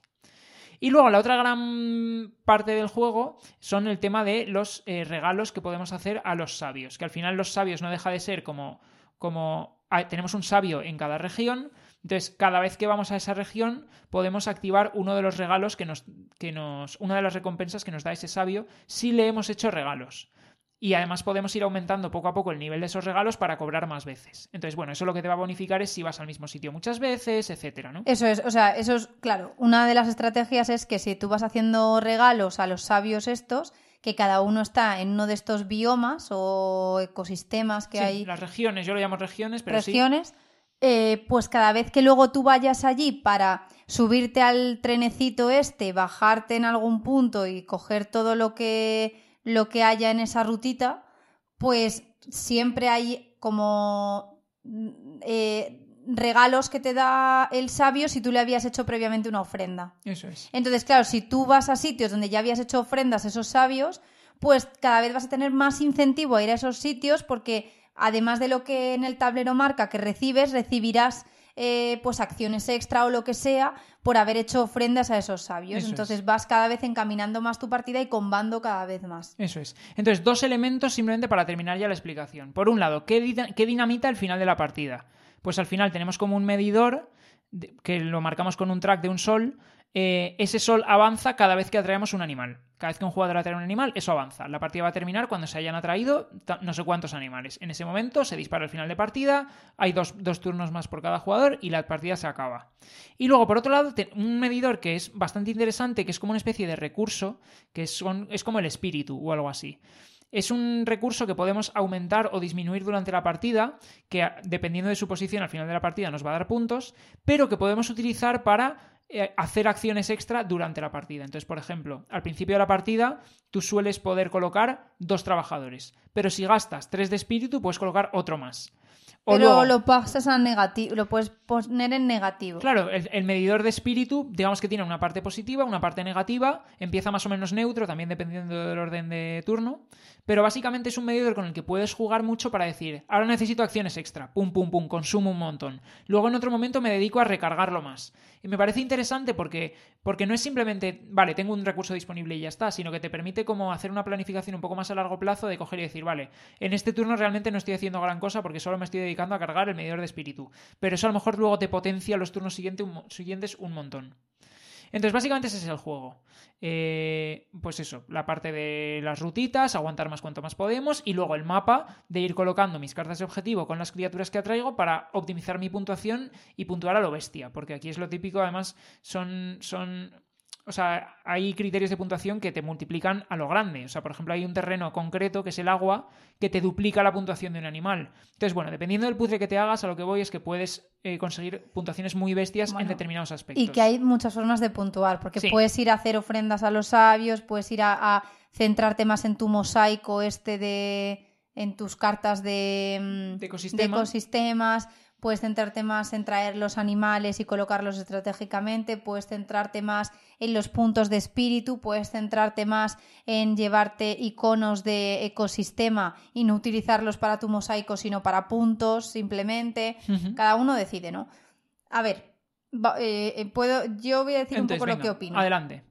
Y luego la otra gran parte del juego son el tema de los eh, regalos que podemos hacer a los sabios, que al final los sabios no deja de ser como, como ah, tenemos un sabio en cada región, entonces, cada vez que vamos a esa región, podemos activar uno de los regalos que nos, que nos. una de las recompensas que nos da ese sabio si le hemos hecho regalos. Y además podemos ir aumentando poco a poco el nivel de esos regalos para cobrar más veces. Entonces, bueno, eso lo que te va a bonificar es si vas al mismo sitio muchas veces, etcétera, ¿no? Eso es, o sea, eso es, claro, una de las estrategias es que si tú vas haciendo regalos a los sabios estos, que cada uno está en uno de estos biomas o ecosistemas que hay. Las regiones, yo lo llamo regiones, pero regiones, eh, pues cada vez que luego tú vayas allí para subirte al trenecito este, bajarte en algún punto y coger todo lo que, lo que haya en esa rutita, pues siempre hay como eh, regalos que te da el sabio si tú le habías hecho previamente una ofrenda. Eso es. Entonces, claro, si tú vas a sitios donde ya habías hecho ofrendas a esos sabios, pues cada vez vas a tener más incentivo a ir a esos sitios porque además de lo que en el tablero marca que recibes, recibirás eh, pues acciones extra o lo que sea por haber hecho ofrendas a esos sabios. Entonces vas cada vez encaminando más tu partida y combando cada vez más. Eso es. Entonces, dos elementos simplemente para terminar ya la explicación. Por un lado, ¿qué, qué dinamita el final de la partida? Pues al final tenemos como un medidor que lo marcamos con un track de un sol eh, ese sol avanza cada vez que atraemos un animal. Cada vez que un jugador atrae un animal, eso avanza. La partida va a terminar cuando se hayan atraído no sé cuántos animales. En ese momento se dispara el final de partida, hay dos, turnos más por cada jugador y la partida se acaba. Y luego, por otro lado, un medidor que es bastante interesante, que es como una especie de recurso, que es como el espíritu o algo así. Es un recurso que podemos aumentar o disminuir durante la partida, que dependiendo de su posición al final de la partida nos va a dar puntos, pero que podemos utilizar para hacer acciones extra durante la partida. Entonces, por ejemplo, al principio de la partida tú sueles poder colocar dos trabajadores, pero si gastas tres de espíritu puedes colocar otro más. O Pero luego- lo pasas a negativo, lo puedes poner en negativo. Claro, el, el medidor de espíritu, digamos que tiene una parte positiva, una parte negativa, empieza más o menos neutro, también dependiendo del orden de turno, pero básicamente es un medidor con el que puedes jugar mucho para decir, ahora necesito acciones extra, pum, pum, pum, consumo un montón. Luego en otro momento me dedico a recargarlo más. Y me parece interesante porque, porque no es simplemente, vale, tengo un recurso disponible y ya está, sino que te permite como hacer una planificación un poco más a largo plazo de coger y decir, vale, en este turno realmente no estoy haciendo gran cosa porque solo me estoy dedicando a cargar el medidor de espíritu. Pero eso a lo mejor luego te potencia los turnos siguientes un montón. Entonces, básicamente ese es el juego. Eh, pues eso, la parte de las rutitas, aguantar más cuanto más podemos, y luego el mapa de ir colocando mis cartas de objetivo con las criaturas que atraigo para optimizar mi puntuación y puntuar a lo bestia. Porque aquí es lo típico, además, son. son o sea, hay criterios de puntuación que te multiplican a lo grande. O sea, por ejemplo, hay un terreno concreto que es el agua que te duplica la puntuación de un animal. Entonces, bueno, dependiendo del puzzle que te hagas, a lo que voy es que puedes eh, conseguir puntuaciones muy bestias en determinados aspectos. Y que hay muchas formas de puntuar, porque Sí. puedes ir a hacer ofrendas a los sabios, puedes ir a, a centrarte más en tu mosaico este de... en tus cartas de, mm, De ecosistema. ecosistemas, puedes centrarte más en traer los animales y colocarlos estratégicamente, puedes centrarte más en los puntos de espíritu, puedes centrarte más en llevarte iconos de ecosistema y no utilizarlos para tu mosaico, sino para puntos simplemente. Cada uno decide, ¿no? A ver, eh, eh, puedo, yo voy a decir Entonces, un poco lo que opino. Adelante.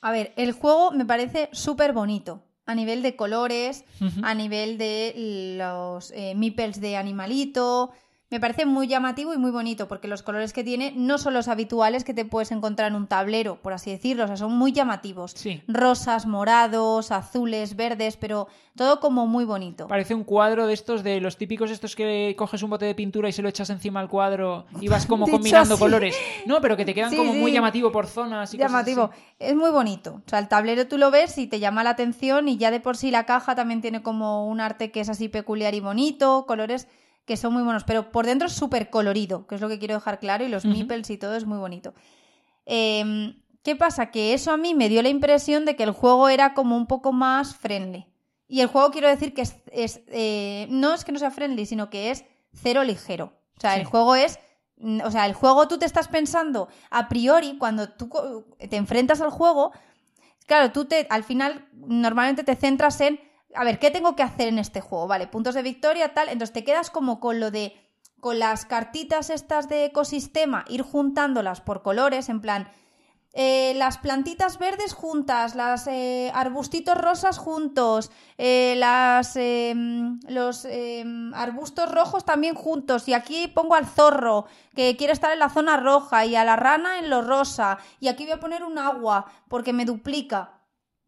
A ver, el juego me parece súper bonito. A nivel de colores, a nivel de los eh, meeples de animalito. Me parece muy llamativo y muy bonito porque los colores que tiene no son los habituales que te puedes encontrar en un tablero, por así decirlo. O sea, son muy llamativos. Sí. Rosas, morados, azules, verdes, pero todo como muy bonito. Parece un cuadro de estos, de los típicos estos que coges un bote de pintura y se lo echas encima al cuadro y vas como combinando así. colores. No, pero que te quedan Sí, como muy llamativo por zonas y cosas llamativo. así. Es muy bonito. O sea, el tablero tú lo ves y te llama la atención y ya de por sí la caja también tiene como un arte que es así peculiar y bonito, colores que son muy buenos, pero por dentro es súper colorido, que es lo que quiero dejar claro, y los meeples y todo es muy bonito. Em, ¿Qué pasa? Que eso a mí me dio la impresión de que el juego era como un poco más friendly. Y el juego quiero decir que es, es, eh, no es que no sea friendly, sino que es cero ligero. O sea, Sí. el juego es Mm, O sea, el juego tú te estás pensando a priori cuando tú te enfrentas al juego, claro, tú te al final normalmente te centras en a ver, ¿qué tengo que hacer en este juego? Vale, puntos de victoria, tal, entonces te quedas como con lo de con las cartitas estas de ecosistema, ir juntándolas por colores, en plan, eh, las plantitas verdes juntas, las eh, arbustitos rosas juntos, eh, las, eh, los eh, arbustos rojos también juntos. Y aquí pongo al zorro, que quiere estar en la zona roja, y a la rana en lo rosa. Y aquí voy a poner un agua, porque me duplica.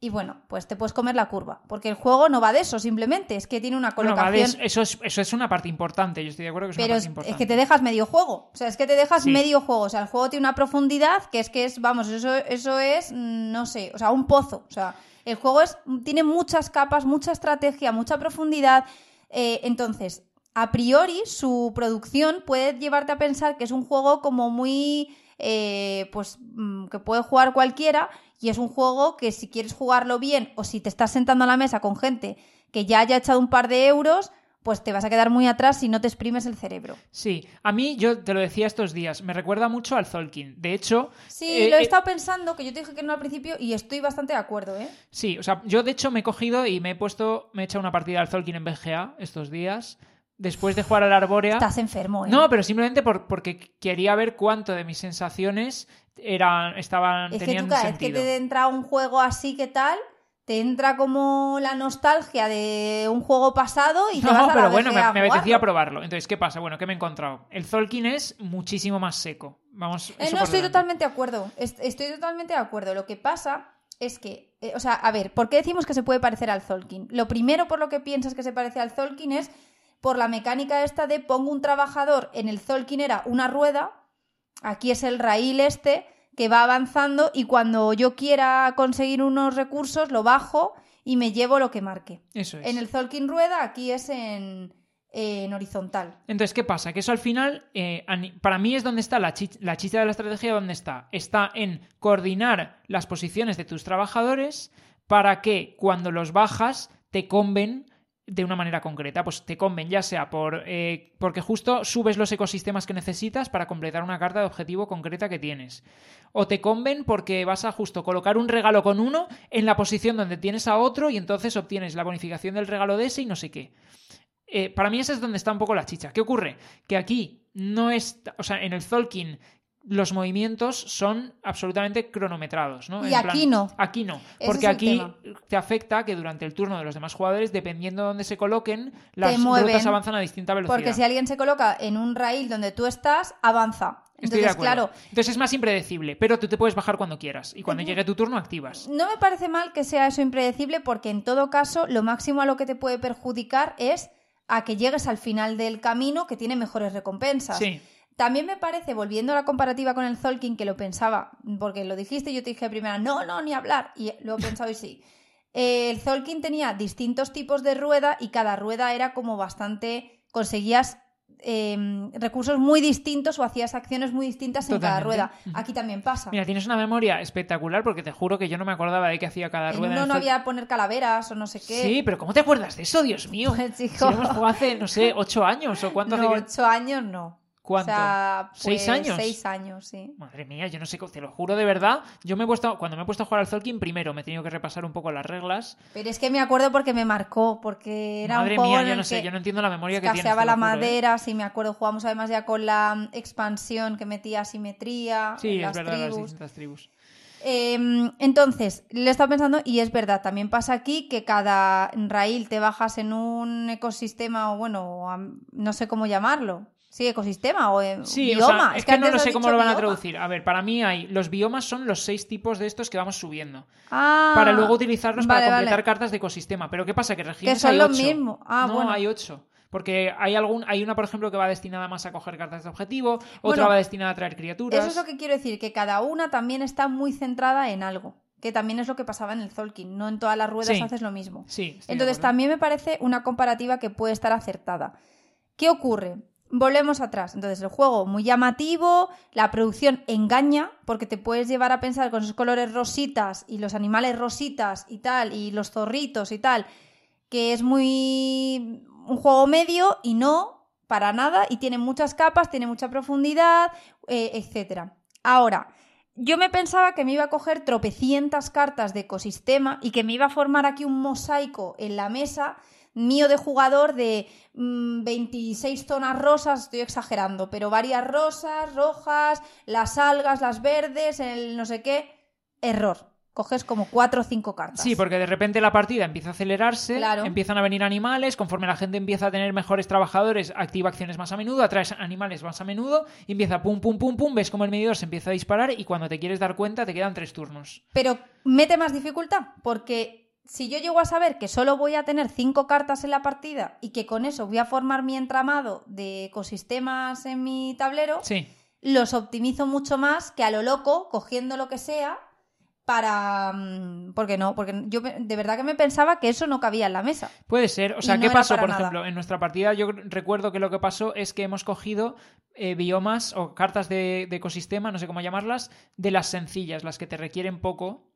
Y bueno, pues te puedes comer la curva, porque el juego no va de eso, simplemente es que tiene una colocación... vale, eso, es, eso es una parte importante, yo estoy de acuerdo que es Pero una es, parte es importante. que te dejas medio juego. O sea, es que te dejas Sí. medio juego. O sea, el juego tiene una profundidad que es que es, vamos, eso, eso es, mm, no sé, o sea, un pozo. O sea, el juego es, tiene muchas capas, mucha estrategia, mucha profundidad. Eh, entonces, a priori, su producción puede llevarte a pensar que es un juego como muy. eh, pues mm, que puede jugar cualquiera. Y es un juego que si quieres jugarlo bien o si te estás sentando a la mesa con gente que ya haya echado un par de euros, pues te vas a quedar muy atrás si no te exprimes el cerebro. Sí, a mí, yo te lo decía estos días, me recuerda mucho al Zolkin. De hecho... Sí, eh, lo he eh, estado pensando, que yo te dije que no al principio y estoy bastante de acuerdo, ¿eh? Sí, o sea, yo de hecho me he cogido y me he puesto, me he echado una partida al Zolkin en BGA estos días, después de jugar al Arbórea. Estás enfermo, ¿eh? No, pero simplemente por- porque quería ver cuánto de mis sensaciones eran, estaban, es que tú cada vez que sentido. te entra un juego así, ¿qué tal? Te entra como la nostalgia de un juego pasado y te No, vas a la pero bueno, me, me apetecía probarlo. Entonces, ¿qué pasa? Bueno, ¿qué me he encontrado? El Zolkin es muchísimo más seco. Vamos, Eh, no, estoy totalmente de acuerdo. Est- Estoy totalmente de acuerdo. Lo que pasa es que, eh, o sea, a ver, ¿por qué decimos que se puede parecer al Zolkin? Lo primero por lo que piensas que se parece al Zolkin es por la mecánica esta de pongo un trabajador, en el Zolkin era una rueda, aquí es el raíl este que va avanzando y cuando yo quiera conseguir unos recursos lo bajo y me llevo lo que marque. Eso es. En el Zolkin rueda aquí es en, en horizontal. Entonces, ¿qué pasa? Que eso al final, eh, para mí es donde está la, chi- la chicha de la estrategia, ¿dónde está? Está en coordinar las posiciones de tus trabajadores para que cuando los bajas te comben de una manera concreta. Pues te conven, ya sea por eh, porque justo subes los ecosistemas que necesitas para completar una carta de objetivo concreta que tienes. O te conven porque vas a justo colocar un regalo con uno en la posición donde tienes a otro y entonces obtienes la bonificación del regalo de ese y no sé qué. Eh, para mí esa es donde está un poco la chicha. ¿Qué ocurre? Que aquí no es, o sea, en el Zolkin los movimientos son absolutamente cronometrados, ¿no? Y aquí no. Aquí no, porque aquí te afecta que durante el turno de los demás jugadores, dependiendo de dónde se coloquen, las mueven. rutas avanzan a distinta velocidad. Porque si alguien se coloca en un rail donde tú estás, avanza. Estoy de Entonces, acuerdo. claro, Entonces es más impredecible, pero tú te puedes bajar cuando quieras y cuando llegue tu turno activas. no me parece mal que sea eso impredecible porque en todo caso lo máximo a lo que te puede perjudicar es a que llegues al final del camino que tiene mejores recompensas. Sí. También me parece, volviendo a la comparativa con el Zolkin, que lo pensaba, porque lo dijiste y yo te dije primero, no, no, ni hablar, y lo he pensado y sí. Eh, el Zolkin tenía distintos tipos de rueda y cada rueda era como bastante, conseguías eh, recursos muy distintos o hacías acciones muy distintas en cada rueda. Aquí también pasa. Mira, tienes una memoria espectacular porque te juro que yo no me acordaba de qué hacía cada en rueda. uno el no había poner calaveras o no sé qué. Sí, pero ¿cómo te acuerdas de eso, Dios mío? Pues, Si hemos jugado hace, no sé, ocho años o cuánto no, hace que- ocho años no. ¿Cuánto? O sea, ¿Seis pues, años? Seis años, sí. Madre mía, yo no sé, te lo juro de verdad. Yo me he puesto, cuando me he puesto a jugar al Zolkin, primero me he tenido que repasar un poco las reglas. Pero es que me acuerdo porque me marcó, porque era Madre un juego mía, en yo el no sé, yo no entiendo la memoria que tienes. escaseaba la ¿eh? madera, sí me acuerdo. Jugamos además ya con la expansión que metía asimetría Sí, en es las verdad, las tribus. distintas tribus. Eh, entonces, le he estado pensando, y es verdad, también pasa aquí que cada raíl te bajas en un ecosistema, o bueno, no sé cómo llamarlo. Sí, ecosistema o eh, Sí, bioma. o sea, es, que, no lo sé cómo lo van a traducir. A ver, para mí hay. Los biomas son los seis tipos de estos que vamos subiendo. Ah, para luego utilizarlos vale, para completar vale. cartas de ecosistema. Pero ¿qué pasa? Que regiones son hay lo ocho. mismo. Ah, no, bueno. hay ocho. Porque hay algún, hay una, por ejemplo, que va destinada más a coger cartas de objetivo, otra Bueno, va destinada a traer criaturas. Eso es lo que quiero decir, que cada una también está muy centrada en algo. Que también es lo que pasaba en el Zolkin. No en todas las ruedas Sí. haces lo mismo. Sí, Entonces también me parece una comparativa que puede estar acertada. ¿Qué ocurre? Volvemos atrás. Entonces el juego muy llamativo, la producción engaña porque te puedes llevar a pensar con esos colores rositas y los animales rositas y tal y los zorritos y tal que es muy un juego medio y no para nada y tiene muchas capas, tiene mucha profundidad, eh, etcétera. Ahora, yo me pensaba que me iba a coger tropecientas cartas de ecosistema y que me iba a formar aquí un mosaico en la mesa mío de jugador de mm, 26 zonas rosas, estoy exagerando, pero varias rosas, rojas, las algas, las verdes, el no sé qué. Error. Coges como cuatro o cinco cartas. Sí, porque de repente la partida empieza a acelerarse, Claro. empiezan a venir animales, conforme la gente empieza a tener mejores trabajadores, activa acciones más a menudo, atraes animales más a menudo, y empieza pum, pum, pum, pum, ves como el medidor se empieza a disparar y cuando te quieres dar cuenta te quedan tres turnos. Pero mete más dificultad, porque si yo llego a saber que solo voy a tener cinco cartas en la partida y que con eso voy a formar mi entramado de ecosistemas en mi tablero, Sí. los optimizo mucho más que a lo loco, cogiendo lo que sea, para... mm, ¿Por qué no? Porque yo de verdad que me pensaba que eso no cabía en la mesa. Puede ser. O sea, no ¿qué pasó, por nada. ejemplo? En nuestra partida yo recuerdo que lo que pasó es que hemos cogido eh, biomas o cartas de, de ecosistema, no sé cómo llamarlas, de las sencillas, las que te requieren poco.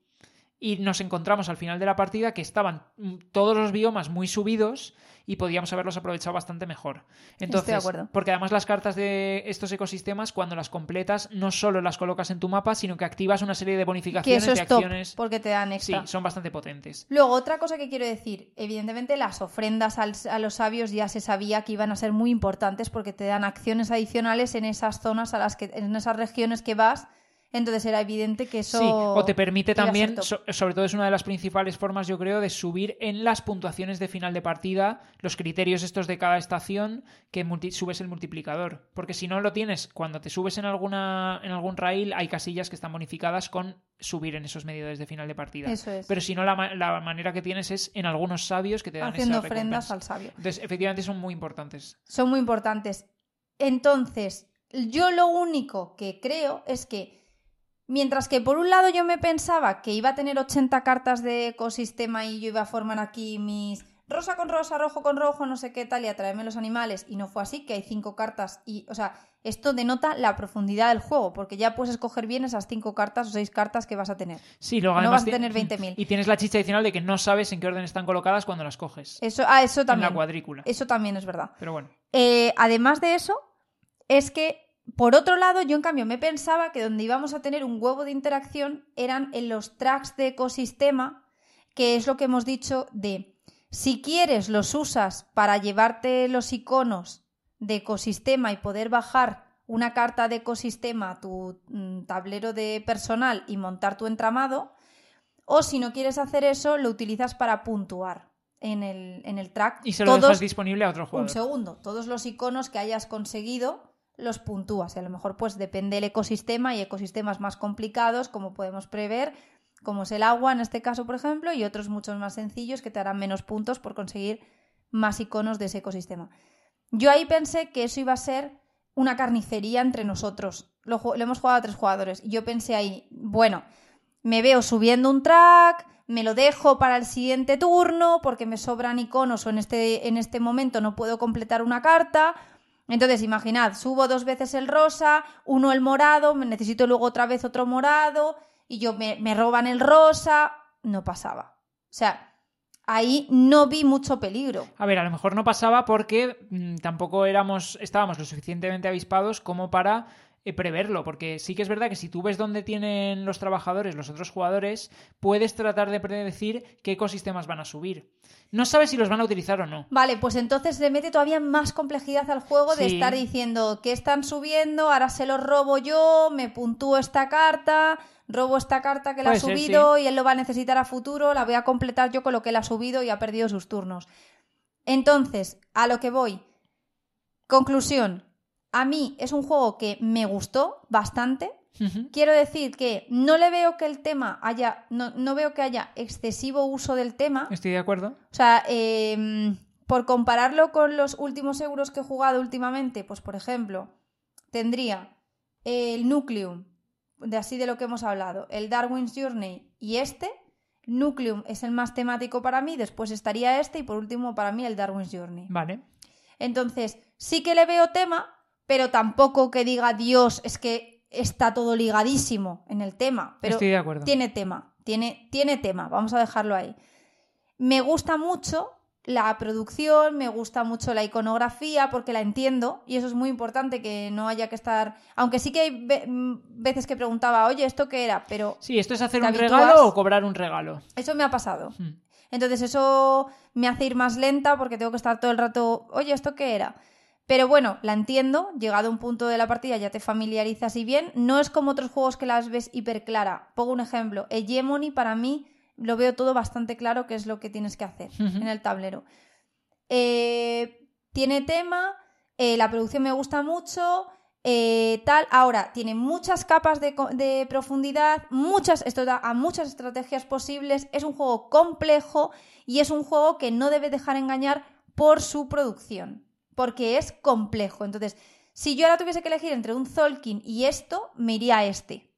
Y nos encontramos al final de la partida que estaban mm, todos los biomas muy subidos y podíamos haberlos aprovechado bastante mejor. Entonces, de acuerdo. porque además las cartas de estos ecosistemas, cuando las completas, no solo las colocas en tu mapa, sino que activas una serie de Que bonificaciones eso de top, acciones. porque te dan Sí, extra. son bastante potentes. Luego, otra cosa que quiero decir, evidentemente las ofrendas al- a los sabios ya se sabía que iban a ser muy importantes porque te dan acciones adicionales en esas zonas a las que, en esas regiones que vas, entonces era evidente que eso Sí, o te permite también, so- sobre todo es una de las principales formas, yo creo, de subir en las puntuaciones de final de partida los criterios estos de cada estación que multi- subes el multiplicador. Porque si no lo tienes, cuando te subes en alguna en algún rail, hay casillas que están bonificadas con subir en esos medidores de final de partida. Eso es. Pero si no, la, la manera que tienes es en algunos sabios que te dan haciendo esa ofrendas al sabio. Entonces, efectivamente, son muy importantes. Son muy importantes. Entonces, yo lo único que creo es que Mientras que por un lado yo me pensaba que iba a tener 80 cartas de ecosistema y yo iba a formar aquí mis rosa con rosa, rojo con rojo, no sé qué tal, y atraerme los animales, y no fue así, que hay cinco cartas y, o sea, Esto denota la profundidad del juego, porque ya puedes escoger bien esas cinco cartas o seis cartas que vas a tener. Sí, luego No vas a tener 20.000. Y tienes la chicha adicional de que no sabes en qué orden están colocadas cuando las coges. Eso, ah, eso en también. la cuadrícula. Eso también es verdad. Pero bueno. Eh, además de eso, es que, por otro lado, yo en cambio me pensaba que donde íbamos a tener un huevo de interacción eran en los tracks de ecosistema, que es lo que hemos dicho de, si quieres, los usas para llevarte los iconos de ecosistema y poder bajar una carta de ecosistema a tu mm, tablero de personal y montar tu entramado, o si no quieres hacer eso, lo utilizas para puntuar en el, en el track. Y se lo todos dejas disponible a otro un jugador. segundo. Todos los iconos que hayas conseguido los puntúas. Y a lo mejor, pues depende del ecosistema y ecosistemas más complicados, como podemos prever, como es el agua en este caso, por ejemplo, y otros muchos más sencillos que te harán menos puntos por conseguir más iconos de ese ecosistema. Yo ahí pensé que eso iba a ser una carnicería entre nosotros. Lo, hemos jugado a tres jugadores. Y yo pensé ahí, bueno, me veo subiendo un track, me lo dejo para el siguiente turno porque me sobran iconos o en este, en este momento no puedo completar una carta. Entonces, imaginad, subo dos veces el rosa, uno el morado, necesito luego otra vez otro morado y yo me, roban el rosa. No pasaba. O sea, ahí no vi mucho peligro. A ver, a lo mejor no pasaba porque mm, tampoco éramos, estábamos lo suficientemente avispados como para preverlo, porque sí que es verdad que si tú ves dónde tienen los trabajadores, los otros jugadores, puedes tratar de predecir qué ecosistemas van a subir. No sabes si los van a utilizar o no. Vale, pues entonces le mete todavía más complejidad al juego de Sí. estar diciendo que están subiendo, ahora se los robo yo, me puntúo esta carta, robo esta carta que la ha ser, subido y él lo va a necesitar a futuro, la voy a completar yo con lo que él ha subido y ha perdido sus turnos. Entonces, a lo que voy. Conclusión. A mí es un juego que me gustó bastante. Quiero decir que no le veo que el tema haya. No, no veo que haya excesivo uso del tema. Estoy de acuerdo. O sea, eh, por compararlo con los últimos euros que he jugado últimamente, pues por ejemplo, tendría el Nucleum, de así de lo que hemos hablado, el Darwin's Journey y este. Nucleum es el más temático para mí, después estaría este y por último para mí el Darwin's Journey. Vale. Entonces, sí que le veo tema, pero tampoco que diga Dios, es que está todo ligadísimo en el tema. Pero Estoy de acuerdo. tiene tema, tiene, tiene tema, vamos a dejarlo ahí. Me gusta mucho la producción, me gusta mucho la iconografía porque la entiendo y eso es muy importante que no haya que estar, aunque sí que hay mm, veces que preguntaba, oye, ¿esto qué era? Pero Sí, ¿esto es hacer ¿Te un habitúas? regalo o cobrar un regalo? eso me ha pasado. Hmm. Entonces eso me hace ir más lenta porque tengo que estar todo el rato, oye, ¿esto qué era? Pero bueno, la entiendo, llegado a un punto de la partida ya te familiarizas y bien, no es como otros juegos que las ves hiper clara. Pongo un ejemplo, Hegemony para mí lo veo todo bastante claro qué es lo que tienes que hacer en el tablero. Eh, tiene tema, eh, la producción me gusta mucho, eh, tal. Ahora, tiene muchas capas de, de profundidad, muchas, esto da a muchas estrategias posibles. Es un juego complejo y es un juego que no debe dejar engañar por su producción, porque es complejo. Entonces, si yo ahora tuviese que elegir entre un Zolkin y esto, me iría a este,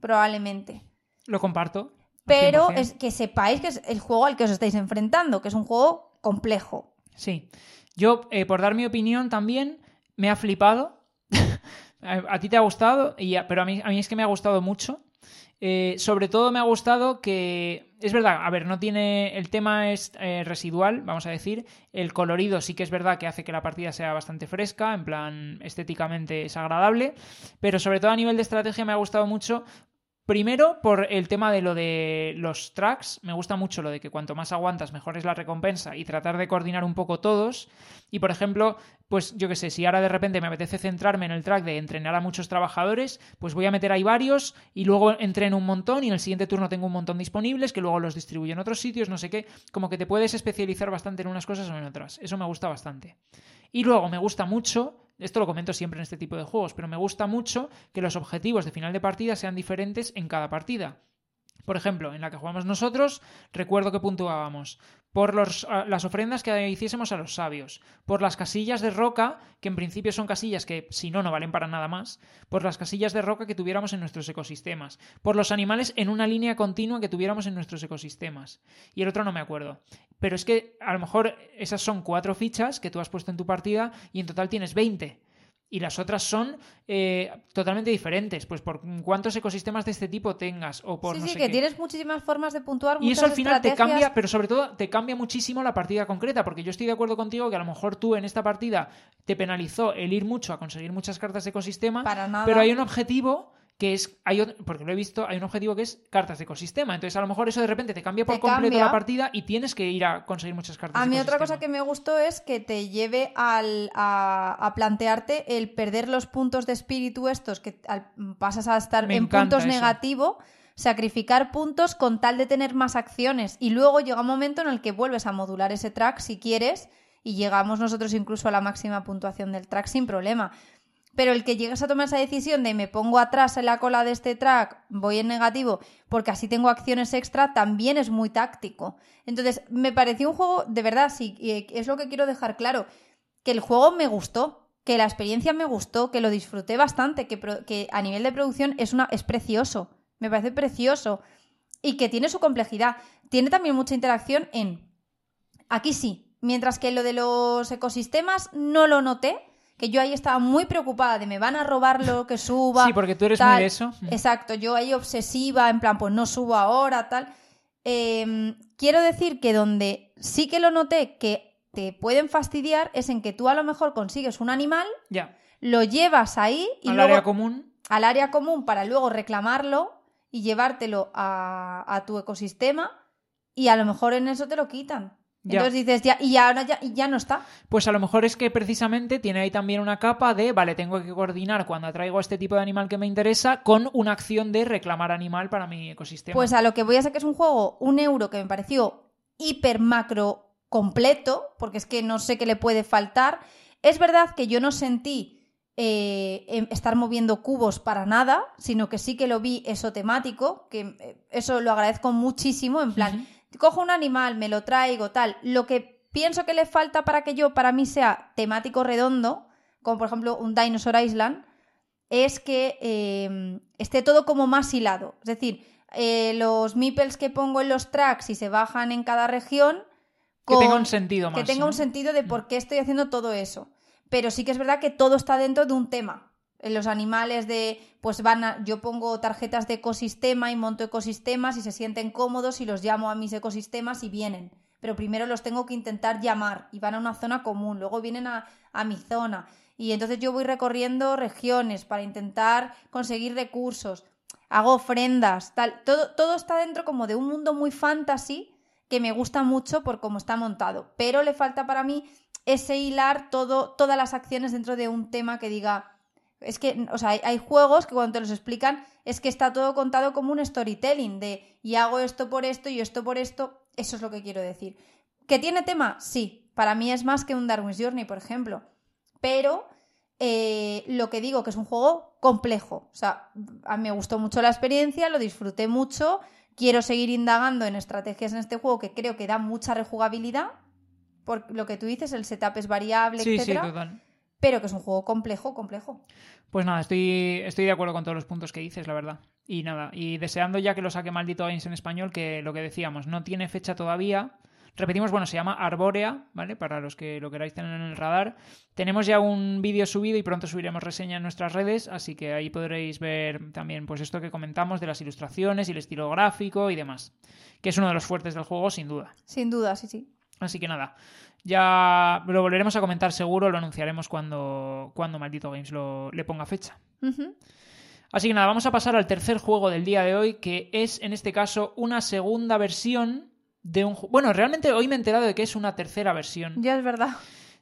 probablemente. Lo comparto. Pero 100%. es que sepáis que es el juego al que os estáis enfrentando, que es un juego complejo. Sí. Yo, eh, por dar mi opinión también, me ha flipado. a, a ti te ha gustado, y a- pero a mí, a mí es que me ha gustado mucho. Eh, sobre todo me ha gustado que, es verdad, a ver, no tiene, el tema es eh, residual, vamos a decir, el colorido sí que es verdad que hace que la partida sea bastante fresca, en plan estéticamente es agradable, pero sobre todo a nivel de estrategia me ha gustado mucho Primero, por el tema de lo de los tracks, me gusta mucho lo de que cuanto más aguantas, mejor es la recompensa y tratar de coordinar un poco todos. Y por ejemplo, pues yo qué sé, si ahora de repente me apetece centrarme en el track de entrenar a muchos trabajadores, pues voy a meter ahí varios y luego entreno un montón y en el siguiente turno tengo un montón disponibles que luego los distribuyo en otros sitios, no sé qué. Como que te puedes especializar bastante en unas cosas o en otras. Eso me gusta bastante. Y luego me gusta mucho, esto lo comento siempre en este tipo de juegos, pero me gusta mucho que los objetivos de final de partida sean diferentes en cada partida. Por ejemplo, en la que jugamos nosotros, recuerdo que puntuábamos por las ofrendas que hiciésemos a los sabios, por las casillas de roca, que en principio son casillas que si no, no valen para nada más, por las casillas de roca que tuviéramos en nuestros ecosistemas, por los animales en una línea continua que tuviéramos en nuestros ecosistemas. Y el otro no me acuerdo. Pero es que a lo mejor esas son cuatro fichas que tú has puesto en tu partida y en total tienes 20. Y las otras son eh, totalmente diferentes, pues por cuántos ecosistemas de este tipo tengas o por sí, no sí, sé que qué. tienes muchísimas formas de puntuar. Y eso al final te cambia, pero sobre todo te cambia muchísimo la partida concreta, porque yo estoy de acuerdo contigo que a lo mejor tú en esta partida te penalizó el ir mucho a conseguir muchas cartas de ecosistema, Para nada. pero hay un objetivo que es, hay otro- porque lo he visto, hay un objetivo que es cartas de ecosistema. Entonces a lo mejor eso de repente te cambia por Te completo cambia. la partida y tienes que ir a conseguir muchas cartas A de mí otra cosa que me gustó es que te lleve al- a, a plantearte el perder los puntos de espíritu estos, que al- pasas a estar Me en puntos eso. negativo, sacrificar puntos con tal de tener más acciones. Y luego llega un momento en el que vuelves a modular ese track si quieres y llegamos nosotros incluso a la máxima puntuación del track sin problema. Pero el que llegues a tomar esa decisión de me pongo atrás en la cola de este track, voy en negativo, porque así tengo acciones extra, también es muy táctico. Entonces, me pareció un juego, de verdad, sí, y es lo que quiero dejar claro, que el juego me gustó, que la experiencia me gustó, que lo disfruté bastante, que, que a nivel de producción es, una, es precioso, me parece precioso, y que tiene su complejidad. Tiene también mucha interacción en... Aquí sí, mientras que lo de los ecosistemas no lo noté, que yo ahí estaba muy preocupada de me van a robar lo que suba. Sí, porque tú eres tal. muy de eso. Exacto, yo ahí obsesiva, en plan, pues no subo ahora, tal. Eh, quiero decir que donde sí que lo noté que te pueden fastidiar es en que tú a lo mejor consigues un animal, Ya. lo llevas ahí y Al luego área común. al área común para luego reclamarlo y llevártelo a, a tu ecosistema y a lo mejor en eso te lo quitan. Ya. Entonces dices, ya, y ahora ya, y ya no está. Pues a lo mejor es que precisamente tiene ahí también una capa de, vale, tengo que coordinar cuando atraigo a este tipo de animal que me interesa con una acción de reclamar animal para mi ecosistema. Pues a lo que voy a que es un juego, un euro que me pareció hiper macro completo, porque es que no sé qué le puede faltar. Es verdad que yo no sentí eh, em- estar moviendo cubos para nada, sino que sí que lo vi eso temático, que eh, eso lo agradezco muchísimo, en plan, cojo un animal, me lo traigo, tal. Lo que pienso que le falta para que yo, para mí, sea temático redondo, como por ejemplo un Dinosaur Island, es que eh, esté todo como más hilado. Es decir, eh, los meeples que pongo en los tracks y se bajan en cada región. que tenga un sentido más. que tenga ¿no? un sentido de por qué estoy haciendo todo eso. Pero sí que es verdad que todo está dentro de un tema. Los animales de, pues van a, yo pongo tarjetas de ecosistema y monto ecosistemas y se sienten cómodos y los llamo a mis ecosistemas y vienen. Pero primero los tengo que intentar llamar y van a una zona común, luego vienen a, a mi zona. Y entonces yo voy recorriendo regiones para intentar conseguir recursos, hago ofrendas, tal. Todo, todo está dentro como de un mundo muy fantasy que me gusta mucho por cómo está montado. Pero le falta para mí ese hilar todo, todas las acciones dentro de un tema que diga. Es que, o sea, hay, hay juegos que cuando te los explican es que está todo contado como un storytelling de y hago esto por esto y esto por esto. Eso es lo que quiero decir. ¿Que tiene tema? Sí. Para mí es más que un Darwin's Journey, por ejemplo. Pero eh, lo que digo que es un juego complejo. O sea, a mí me gustó mucho la experiencia, lo disfruté mucho. Quiero seguir indagando en estrategias en este juego que creo que da mucha rejugabilidad. Por lo que tú dices, el setup es variable, Sí, sí, total. Pero que es un juego complejo, complejo. Pues nada, estoy, estoy de acuerdo con todos los puntos que dices, la verdad. Y nada, y deseando ya que lo saque Maldito Games en español, que lo que decíamos, no tiene fecha todavía. Repetimos, bueno, se llama Arbórea, ¿vale? Para los que lo queráis tener en el radar. Tenemos ya un vídeo subido y pronto subiremos reseña en nuestras redes, así que ahí podréis ver también pues esto que comentamos de las ilustraciones y el estilo gráfico y demás, que es uno de los fuertes del juego, sin duda. Sin duda, sí, sí. Así que nada, ya lo volveremos a comentar seguro, lo anunciaremos cuando, cuando Maldito Games lo, le ponga fecha. Así que nada, vamos a pasar al tercer juego del día de hoy, que es en este caso una segunda versión de un Bueno, realmente hoy me he enterado de que es una tercera versión Ya es verdad.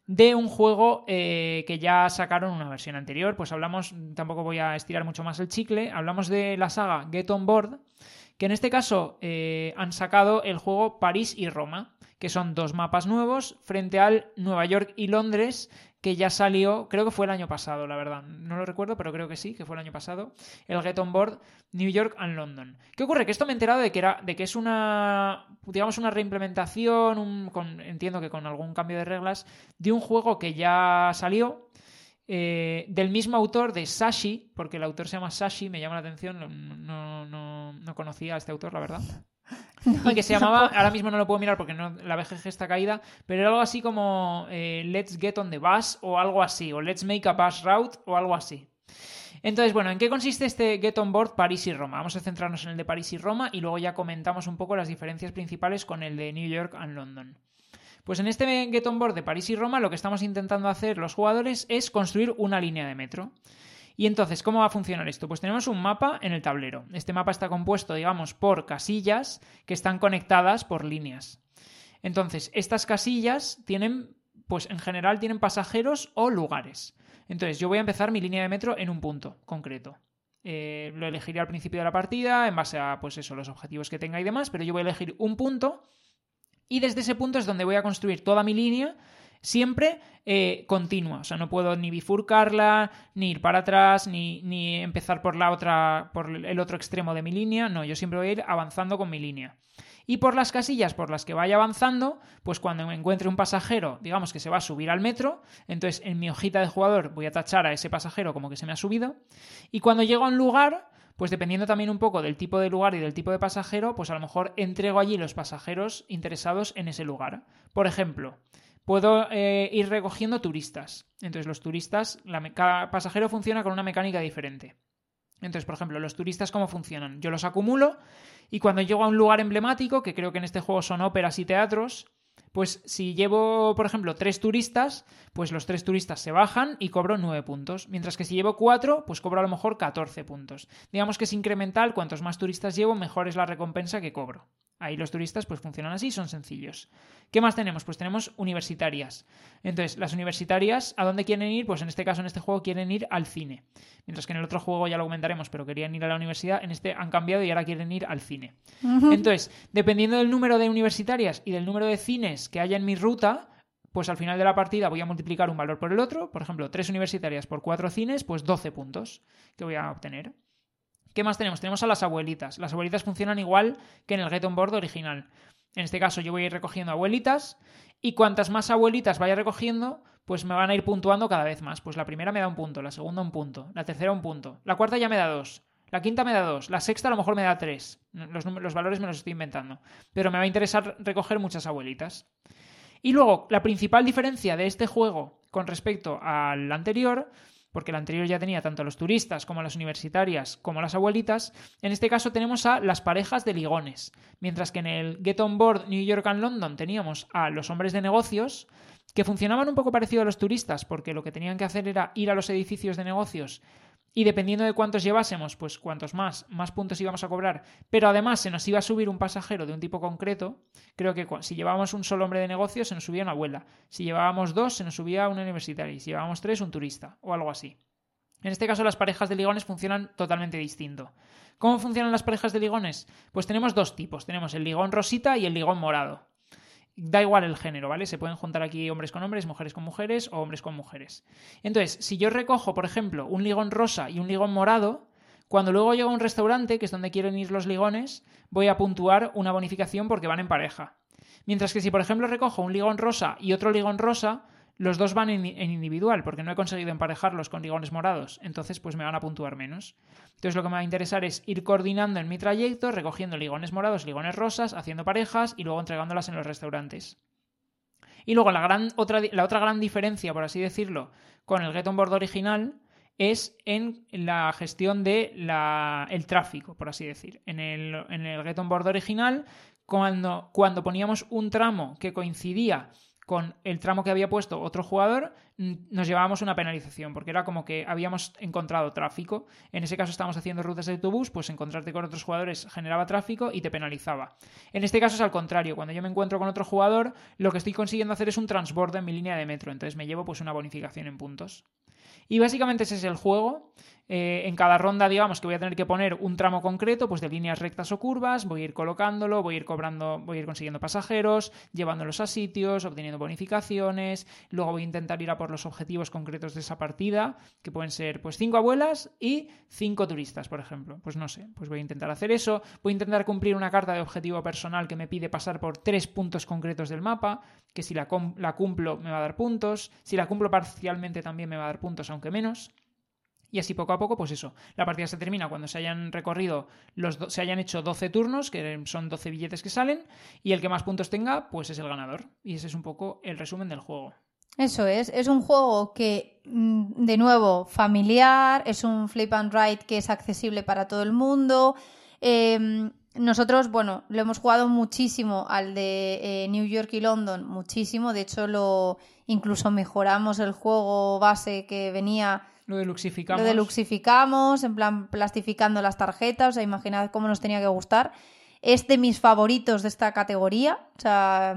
de un juego eh, que ya sacaron una versión anterior. Pues hablamos, tampoco voy a estirar mucho más el chicle, hablamos de la saga Get On Board, que en este caso eh, han sacado el juego París y Roma, que son dos mapas nuevos frente al Nueva York y Londres, que ya salió, creo que fue el año pasado, la verdad. No lo recuerdo, pero creo que sí, que fue el año pasado. El Get On Board, New York and London. ¿Qué ocurre? Que esto me he enterado de que, era, de que es una, digamos, una reimplementación, un- con- entiendo que con algún cambio de reglas, de un juego que ya salió, eh, del mismo autor de Sashi, porque el autor se llama Sashi, me llama la atención, no, no, no conocía a este autor, la verdad. y que se llamaba, ahora mismo no lo puedo mirar porque no, la BGG está caída, pero era algo así como eh, Let's Get on the Bus o algo así, o Let's Make a Bus Route o algo así. Entonces, bueno, ¿en qué consiste este Get on Board París y Roma? Vamos a centrarnos en el de París y Roma y luego ya comentamos un poco las diferencias principales con el de New York and London. Pues en este Get on Board de París y Roma lo que estamos intentando hacer los jugadores es construir una línea de metro. Y entonces, ¿cómo va a funcionar esto? Pues tenemos un mapa en el tablero. Este mapa está compuesto, digamos, por casillas que están conectadas por líneas. Entonces, estas casillas tienen, pues en general tienen pasajeros o lugares. Entonces, yo voy a empezar mi línea de metro en un punto concreto. Eh, lo elegiré al principio de la partida en base a, pues eso, los objetivos que tenga y demás, pero yo voy a elegir un punto y desde ese punto es donde voy a construir toda mi línea siempre eh, continua. O sea, no puedo ni bifurcarla, ni ir para atrás, ni, ni, empezar por la otra, por el otro extremo de mi línea. No, yo siempre voy a ir avanzando con mi línea. Y por las casillas por las que vaya avanzando, pues cuando me encuentre un pasajero, digamos que se va a subir al metro, entonces en mi hojita de jugador voy a tachar a ese pasajero como que se me ha subido. Y cuando llego a un lugar, pues dependiendo también un poco del tipo de lugar y del tipo de pasajero, pues a lo mejor entrego allí los pasajeros interesados en ese lugar. Por ejemplo, puedo eh, ir recogiendo turistas. Entonces los turistas, cada pasajero funciona con una mecánica diferente. Entonces, por ejemplo, los turistas, ¿cómo funcionan? Yo los acumulo y cuando llego a un lugar emblemático, que creo que en este juego son óperas y teatros, pues si llevo, por ejemplo, tres turistas, pues los tres turistas se bajan y cobro nueve puntos. Mientras que si llevo cuatro, pues cobro a lo mejor 14 puntos. Digamos que es incremental, cuantos más turistas llevo, mejor es la recompensa que cobro. Ahí los turistas pues funcionan así, son sencillos. ¿Qué más tenemos? Pues tenemos universitarias. Entonces, las universitarias, ¿a dónde quieren ir? Pues en este caso, en este juego, quieren ir al cine. Mientras que en el otro juego ya lo comentaremos, pero querían ir a la universidad, en este han cambiado y ahora quieren ir al cine. Entonces, dependiendo del número de universitarias y del número de cines que haya en mi ruta, pues al final de la partida voy a multiplicar un valor por el otro. Por ejemplo, tres universitarias por cuatro cines, pues 12 puntos que voy a obtener. ¿Qué más tenemos? Tenemos a las abuelitas. Las abuelitas funcionan igual que en el Get on Board original. En este caso yo voy a ir recogiendo abuelitas y cuantas más abuelitas vaya recogiendo, pues me van a ir puntuando cada vez más. Pues la primera me da un punto, la segunda un punto, la tercera un punto, la cuarta ya me da dos, la quinta me da dos, la sexta a lo mejor me da tres. Los, los valores me los estoy inventando. Pero me va a interesar recoger muchas abuelitas. Y luego, la principal diferencia de este juego con respecto al anterior porque el anterior ya tenía tanto a los turistas como a las universitarias como a las abuelitas, en este caso tenemos a las parejas de ligones, mientras que en el Get On Board New York and London teníamos a los hombres de negocios, que funcionaban un poco parecido a los turistas, porque lo que tenían que hacer era ir a los edificios de negocios y dependiendo de cuántos llevásemos, pues cuantos más, más puntos íbamos a cobrar. Pero además se nos iba a subir un pasajero de un tipo concreto. Creo que si llevábamos un solo hombre de negocio, se nos subía una abuela. Si llevábamos dos, se nos subía una universitaria. Y si llevábamos tres, un turista o algo así. En este caso, las parejas de ligones funcionan totalmente distinto. ¿Cómo funcionan las parejas de ligones? Pues tenemos dos tipos. Tenemos el ligón rosita y el ligón morado da igual el género, ¿vale? Se pueden juntar aquí hombres con hombres, mujeres con mujeres o hombres con mujeres. Entonces, si yo recojo, por ejemplo, un ligón rosa y un ligón morado, cuando luego llego a un restaurante, que es donde quieren ir los ligones, voy a puntuar una bonificación porque van en pareja. Mientras que si, por ejemplo, recojo un ligón rosa y otro ligón rosa, los dos van en, individual, porque no he conseguido emparejarlos con ligones morados, entonces pues me van a puntuar menos. Entonces lo que me va a interesar es ir coordinando en mi trayecto, recogiendo ligones morados, ligones rosas, haciendo parejas y luego entregándolas en los restaurantes. Y luego la, gran, otra, la otra gran diferencia, por así decirlo, con el Get On Board original es en la gestión del el tráfico, por así decir. En el, en el Board original, cuando, cuando poníamos un tramo que coincidía con el tramo que había puesto otro jugador, nos llevábamos una penalización, porque era como que habíamos encontrado tráfico. En ese caso estábamos haciendo rutas de autobús, pues encontrarte con otros jugadores generaba tráfico y te penalizaba. En este caso es al contrario, cuando yo me encuentro con otro jugador, lo que estoy consiguiendo hacer es un transbordo en mi línea de metro, entonces me llevo pues una bonificación en puntos. Y básicamente ese es el juego. Eh, en cada ronda, digamos que voy a tener que poner un tramo concreto, pues de líneas rectas o curvas, voy a ir colocándolo, voy a ir cobrando, voy a ir consiguiendo pasajeros, llevándolos a sitios, obteniendo bonificaciones, luego voy a intentar ir a por los objetivos concretos de esa partida, que pueden ser pues cinco abuelas y cinco turistas, por ejemplo. Pues no sé, pues voy a intentar hacer eso, voy a intentar cumplir una carta de objetivo personal que me pide pasar por tres puntos concretos del mapa, que si la, la cumplo me va a dar puntos, si la cumplo parcialmente también me va a dar puntos, aunque menos. Y así poco a poco, pues eso, la partida se termina cuando se hayan recorrido, los se hayan hecho 12 turnos, que son 12 billetes que salen, y el que más puntos tenga, pues es el ganador. Y ese es un poco el resumen del juego. Eso es, es un juego que, mm, de nuevo, familiar, es un flip and ride que es accesible para todo el mundo. Em, nosotros, bueno, lo hemos jugado muchísimo al de eh, New York y London, muchísimo. De hecho, lo incluso mejoramos el juego base que venía. Lo deluxificamos. Lo deluxificamos, en plan plastificando las tarjetas. O sea, imaginad cómo nos tenía que gustar. Es de mis favoritos de esta categoría. O sea,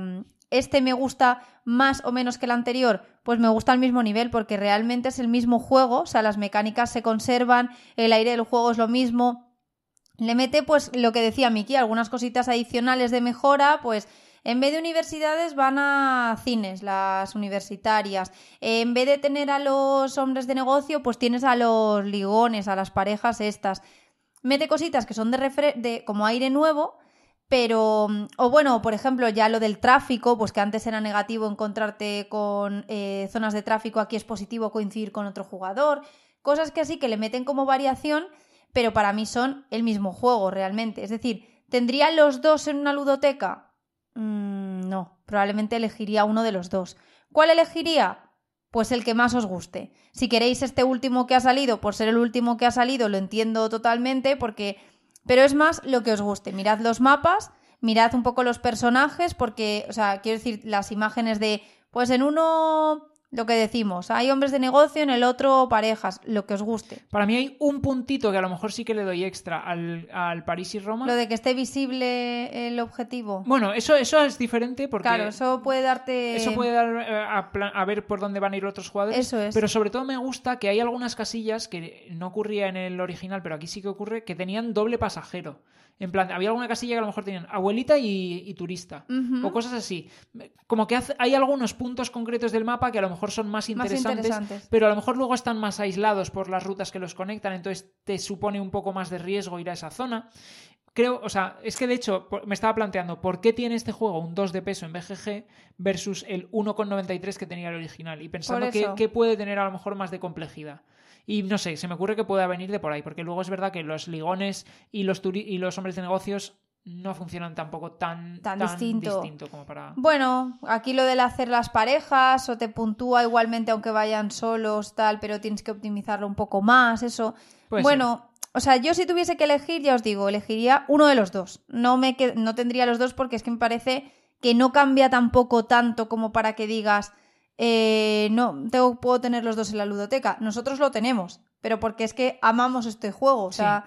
este me gusta más o menos que el anterior, pues me gusta al mismo nivel porque realmente es el mismo juego, o sea, las mecánicas se conservan, el aire del juego es lo mismo. Le mete pues lo que decía Miki, algunas cositas adicionales de mejora, pues en vez de universidades van a cines, las universitarias. En vez de tener a los hombres de negocio, pues tienes a los ligones, a las parejas estas. Mete cositas que son de, de como aire nuevo, pero, o bueno, por ejemplo, ya lo del tráfico, pues que antes era negativo encontrarte con eh, zonas de tráfico, aquí es positivo coincidir con otro jugador, cosas que así que le meten como variación, pero para mí son el mismo juego realmente. Es decir, ¿tendría los dos en una ludoteca? Mm, no, probablemente elegiría uno de los dos. ¿Cuál elegiría? Pues el que más os guste. Si queréis este último que ha salido, por ser el último que ha salido, lo entiendo totalmente, porque pero es más lo que os guste. Mirad los mapas, mirad un poco los personajes, porque, o sea, quiero decir, las imágenes de, pues en uno lo que decimos, hay hombres de negocio, en el otro parejas, lo que os guste. Para mí hay un puntito que a lo mejor sí que le doy extra al, al París y Roma. Lo de que esté visible el objetivo. Bueno, eso, eso es diferente porque... Claro, eso puede darte... Eso puede dar eh, a, a, ver por dónde van a ir otros jugadores. Eso es. Pero sobre todo me gusta que hay algunas casillas que no ocurría en el original, pero aquí sí que ocurre, que tenían doble pasajero. En plan, había alguna casilla que a lo mejor tenían abuelita y, turista. O cosas así. Como que hay algunos puntos concretos del mapa que a lo mejor son más interesantes, pero a lo mejor luego están más aislados por las rutas que los conectan, entonces te supone un poco más de riesgo ir a esa zona. Creo, o sea, es que de hecho me estaba planteando por qué tiene este juego un 2 de peso en BGG versus el 1,93 que tenía el original y pensando que, puede tener a lo mejor más de complejidad. Y no sé, se me ocurre que pueda venir de por ahí, porque luego es verdad que los ligones y los, y los hombres de negocios no funcionan tampoco tan, tan, distinto. como para. Bueno, aquí lo del hacer las parejas o te puntúa igualmente aunque vayan solos, tal, pero tienes que optimizarlo un poco más, eso. bueno, o sea, yo si tuviese que elegir, ya os digo, elegiría uno de los dos. No, me no tendría los dos porque es que me parece que no cambia tampoco tanto como para que digas eh, no, tengo, puedo tener los dos en la ludoteca. Nosotros lo tenemos, pero porque es que amamos este juego. O sea,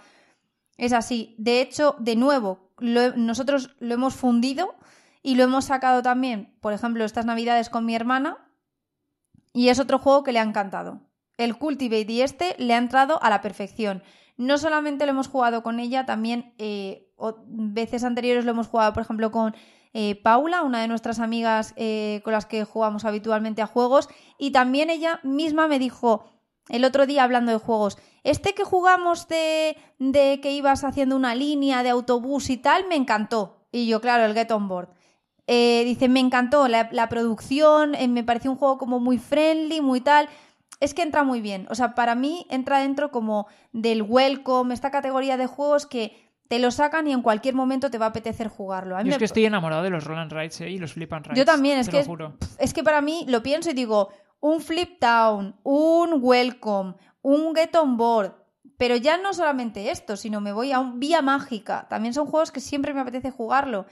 es así. De hecho, de nuevo, nosotros lo hemos fundido y lo hemos sacado también, por ejemplo, estas navidades con mi hermana. Y es otro juego que le ha encantado. El Cultivate y este le ha entrado a la perfección. No solamente lo hemos jugado con ella, también eh, veces anteriores lo hemos jugado, por ejemplo, con eh, Paula, una de nuestras amigas eh, con las que jugamos habitualmente a juegos, y también ella misma me dijo el otro día hablando de juegos, este que jugamos de, que ibas haciendo una línea de autobús y tal, me encantó. Y yo, claro, el Get On Board. Eh, dice, me encantó la producción, me pareció un juego como muy friendly, muy tal. Es que entra muy bien. O sea, para mí entra dentro como del welcome, esta categoría de juegos que te lo sacan y en cualquier momento te va a apetecer jugarlo. Yo es que estoy enamorado de los Roll and Rides ¿eh? y los Flip and Rides. Yo también, es que, es, que para mí lo pienso y digo, un Flip Town, un Welcome, un Get On Board, pero ya no solamente esto, sino me voy a un Vía Mágica. También son juegos que siempre me apetece jugarlo.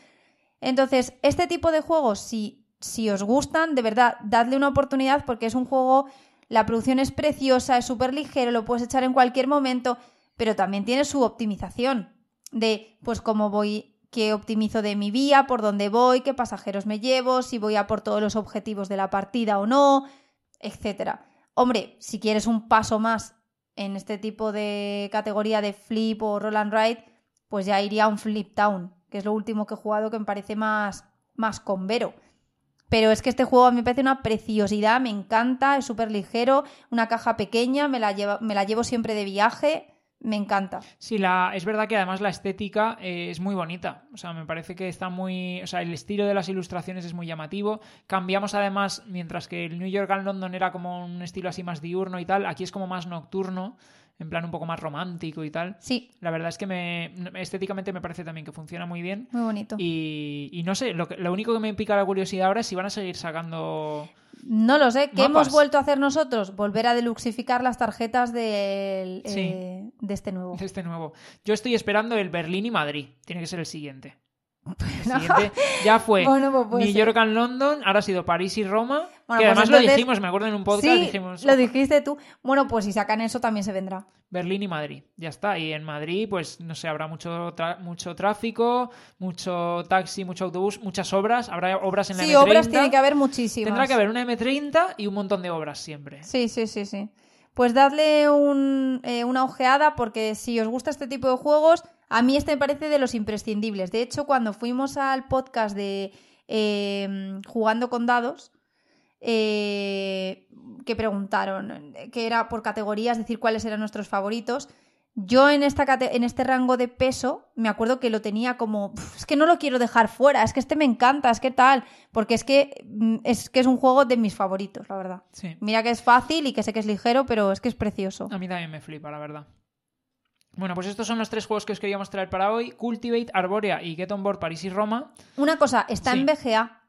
Entonces, este tipo de juegos, si, si os gustan, de verdad, dadle una oportunidad porque es un juego, la producción es preciosa, es súper ligero, lo puedes echar en cualquier momento, pero también tiene su optimización de pues cómo voy, qué optimizo de mi vía, por dónde voy, qué pasajeros me llevo, si voy a por todos los objetivos de la partida o no, etcétera. Hombre, si quieres un paso más en este tipo de categoría de flip o roll and ride, pues ya iría a un flip town, que es lo último que he jugado que me parece más, más convero. Pero es que este juego a mí me parece una preciosidad, me encanta, es súper ligero, una caja pequeña, me la, me la llevo siempre de viaje me encanta. Sí, la, es verdad que además la estética eh, es muy bonita. O sea, me parece que está muy. O sea, el estilo de las ilustraciones es muy llamativo. Cambiamos además, mientras que el New York and London era como un estilo así más diurno y tal, aquí es como más nocturno. en plan un poco más romántico y tal. Sí, La verdad es que me, estéticamente me parece también que funciona muy bien. muy bonito. Y, y no sé, lo, que- lo único que me pica la curiosidad ahora es si van a seguir sacando... No lo sé. ¿Qué Mapas. hemos vuelto a hacer nosotros? Volver a deluxificar las tarjetas del, Sí. eh, de este nuevo. de este nuevo. Yo estoy esperando el Berlín y Madrid. Tiene que ser el siguiente. El siguiente ya fue Bueno, pues New ser. York and London, ahora ha sido París y Roma. Bueno, que pues además lo dijimos, me acuerdo en un podcast, sí, dijimos lo dijiste tú. Bueno, pues si sacan eso también se vendrá. Berlín y Madrid. Ya está. Y en Madrid, pues no sé, habrá mucho, mucho tráfico, mucho taxi, mucho autobús, muchas obras. Habrá obras en la Sí, M30. obras tiene que haber muchísimas. Tendrá que haber una M30 y un montón de obras siempre. Sí, sí, sí, sí. Pues dadle un, eh, una ojeada porque si os gusta este tipo de juegos, a mí este me parece de los imprescindibles. De hecho, cuando fuimos al podcast de eh, Jugando con Dados, eh, que preguntaron que era por categorías, decir cuáles eran nuestros favoritos. Yo en, esta en este rango de peso me acuerdo que lo tenía como, "Uf, es que no lo quiero dejar fuera, es que este me encanta, es que tal, porque es que mm, es que es un juego de mis favoritos, la verdad. Sí. Mira que es fácil y que sé que es ligero, pero es que es precioso. A mí también me flipa, la verdad. Bueno, pues estos son los tres juegos que os queríamos traer para hoy. Cultivate, Arborea y Get On Board París y Roma. Una cosa, está Sí. en BGA.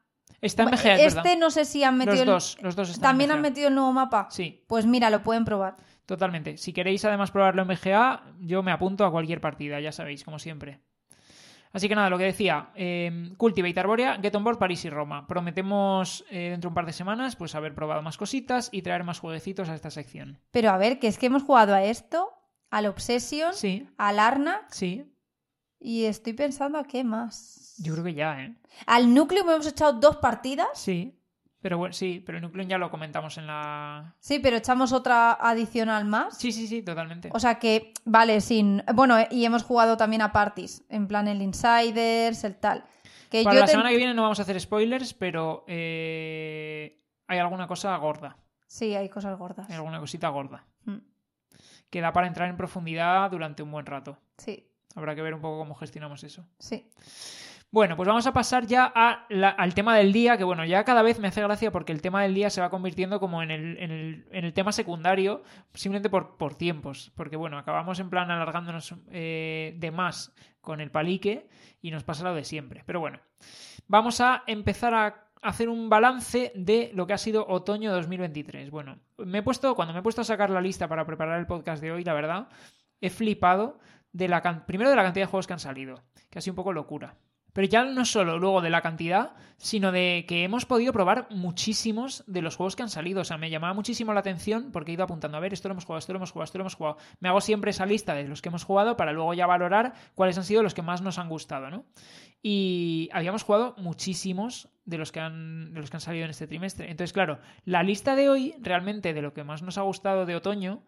Está en BGA, es este verdad. no sé si han metido Los el- dos, los dos están ¿También en han metido el nuevo mapa? Sí, Pues mira, lo pueden probar. totalmente. Si queréis además probarlo en BGA, yo me apunto a cualquier partida, ya sabéis, como siempre. Así que nada, lo que decía, eh, Cultivate Arborea, Get On Board, París y Roma. Prometemos eh, dentro de un par de semanas pues haber probado más cositas y traer más jueguecitos a esta sección. Pero a ver, que es que hemos jugado a esto, al Obsession, Sí, al Arna sí, y estoy pensando a qué más. Yo creo que ya, ¿eh? Al núcleo hemos echado dos partidas. Sí, pero bueno, sí, pero el núcleo ya lo comentamos en la... Sí, pero echamos otra adicional más. Sí, sí, sí, totalmente. O sea que, vale, sin. Bueno, eh, y hemos jugado también a parties. En plan el Insiders, el tal. Que Para yo la te- semana que viene no vamos a hacer spoilers, pero eh, hay alguna cosa gorda, Sí, hay cosas gordas. hay alguna cosita gorda, Mm, que da para entrar en profundidad durante un buen rato. Sí, Habrá que ver un poco cómo gestionamos eso. sí. Bueno, pues vamos a pasar ya al tema del día, que bueno, ya cada vez me hace gracia porque el tema del día se va convirtiendo como en el, en el, tema secundario, simplemente por, por tiempos, porque bueno, acabamos en plan alargándonos eh, de más con el palique y nos pasa lo de siempre. Pero bueno, vamos a empezar a hacer un balance de lo que ha sido otoño 2023. Bueno, me he puesto, cuando me he puesto a sacar la lista para preparar el podcast de hoy, la verdad, he flipado de la primero de la cantidad de juegos que han salido, que ha sido un poco locura. Pero ya no solo luego de la cantidad, sino de que hemos podido probar muchísimos de los juegos que han salido. O sea, me llamaba muchísimo la atención porque he ido apuntando, a ver, esto lo hemos jugado, esto lo hemos jugado, esto lo hemos jugado. Me hago siempre esa lista de los que hemos jugado para luego ya valorar cuáles han sido los que más nos han gustado, ¿no? Y habíamos jugado muchísimos de los que han, de los que han salido en este trimestre. Entonces, claro, la lista de hoy, realmente, de lo que más nos ha gustado de otoño,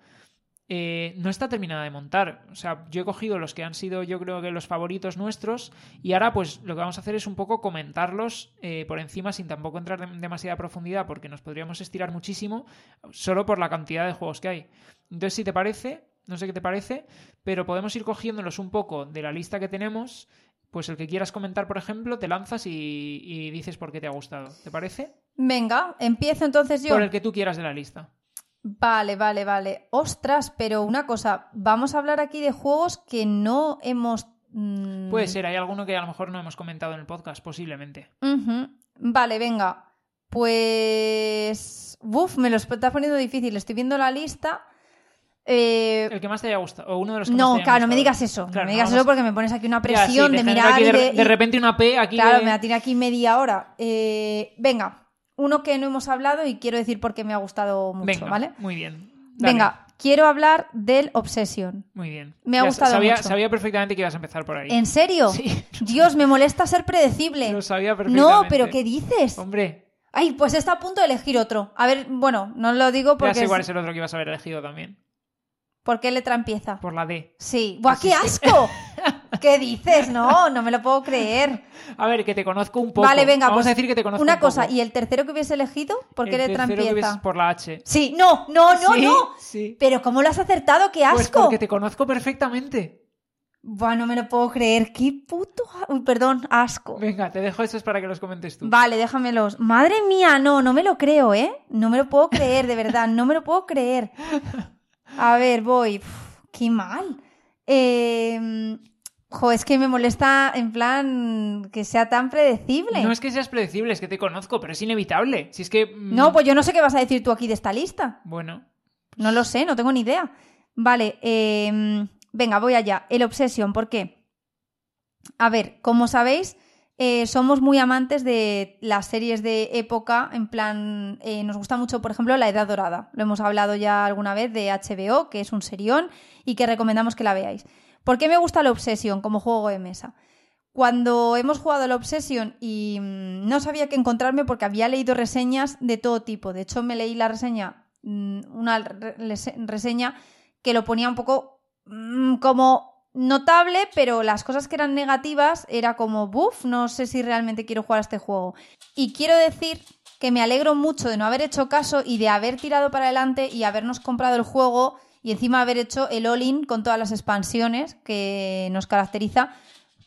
eh, no está terminada de montar. O sea, yo he cogido los que han sido, yo creo que los favoritos nuestros, y ahora, pues lo que vamos a hacer es un poco comentarlos eh, por encima, sin tampoco entrar en demasiada profundidad, porque nos podríamos estirar muchísimo, solo por la cantidad de juegos que hay. Entonces, si te parece, no sé qué te parece, pero podemos ir cogiéndolos un poco de la lista que tenemos. Pues el que quieras comentar, por ejemplo, te lanzas y, y dices por qué te ha gustado. ¿Te parece? Venga, empiezo entonces yo. Por el que tú quieras de la lista. Vale, vale, vale. Ostras, pero una cosa, vamos a hablar aquí de juegos que no hemos... mm, Puede ser, hay alguno que a lo mejor no hemos comentado en el podcast, posiblemente. Vale, venga. Pues... Uf, me lo está poniendo difícil. Estoy viendo la lista. Eh, El que más te haya gustado, o uno de los que más No, te hayan claro, no me digas eso. Claro, no me digas vamos- eso porque me pones aquí una Ya, sí, presión te de mirar aquí y de, repente una P aquí Claro, de- me la tiene aquí media hora. Eh, venga, uno que no hemos hablado y quiero decir por qué me ha gustado mucho, Venga, ¿vale? muy bien. Dale, Venga, quiero hablar del Obsession. Muy bien. me ha Ya gustado sabía, mucho. Sabía perfectamente que ibas a empezar por ahí. ¿En serio? Sí. Dios, me molesta ser predecible. Lo sabía perfectamente. No, pero ¿qué dices? Hombre, Ay, pues está a punto de elegir otro. A ver, bueno, no lo digo ya porque... sé cuál es el otro que ibas a haber elegido también. ¿Por qué letra empieza? Por la D. Sí. ¡Buah, qué asco! ¿Qué dices? No, no me lo puedo creer. A ver, que te conozco un poco. Vale, venga, Vamos pues a decir que te conozco Una un poco. cosa, ¿y el tercero que hubiese elegido? ¿Por qué El letra tercero que empieza? ves por la H. Sí, no, no, no, Sí, no. Sí. Pero ¿cómo lo has acertado? ¡Qué Pues asco! porque te conozco perfectamente. Buah, no me lo puedo creer. ¡Qué puto... Uy, perdón, asco. Venga, te dejo esos para que los comentes tú. Vale, déjamelos. Madre mía, no, no me lo creo, ¿eh? No me lo puedo creer, de verdad, no me lo puedo creer. A ver, voy. Uf, qué mal. Eh, jo, es que me molesta en plan que sea tan predecible. No es que seas predecible, es que te conozco, pero es inevitable. Si es que. mm, No, pues yo no sé qué vas a decir tú aquí de esta lista. Bueno. No lo sé, no tengo ni idea. Vale, eh, venga, voy allá. El Obsession, ¿por qué? A ver, como sabéis, eh, somos muy amantes de las series de época, en plan, eh, nos gusta mucho, por ejemplo, La Edad Dorada. Lo hemos hablado ya alguna vez de HBO, que es un serión y que recomendamos que la veáis. ¿Por qué me gusta el Obsession como juego de mesa? Cuando hemos jugado el Obsession y mm, no sabía qué encontrarme porque había leído reseñas de todo tipo. De hecho, me leí la reseña, mm, una re- rese- reseña que lo ponía un poco mm, como notable, pero las cosas que eran negativas era como, buf, no sé si realmente quiero jugar a este juego. Y quiero decir que me alegro mucho de no haber hecho caso y de haber tirado para adelante y habernos comprado el juego y encima haber hecho el all-in con todas las expansiones que nos caracteriza,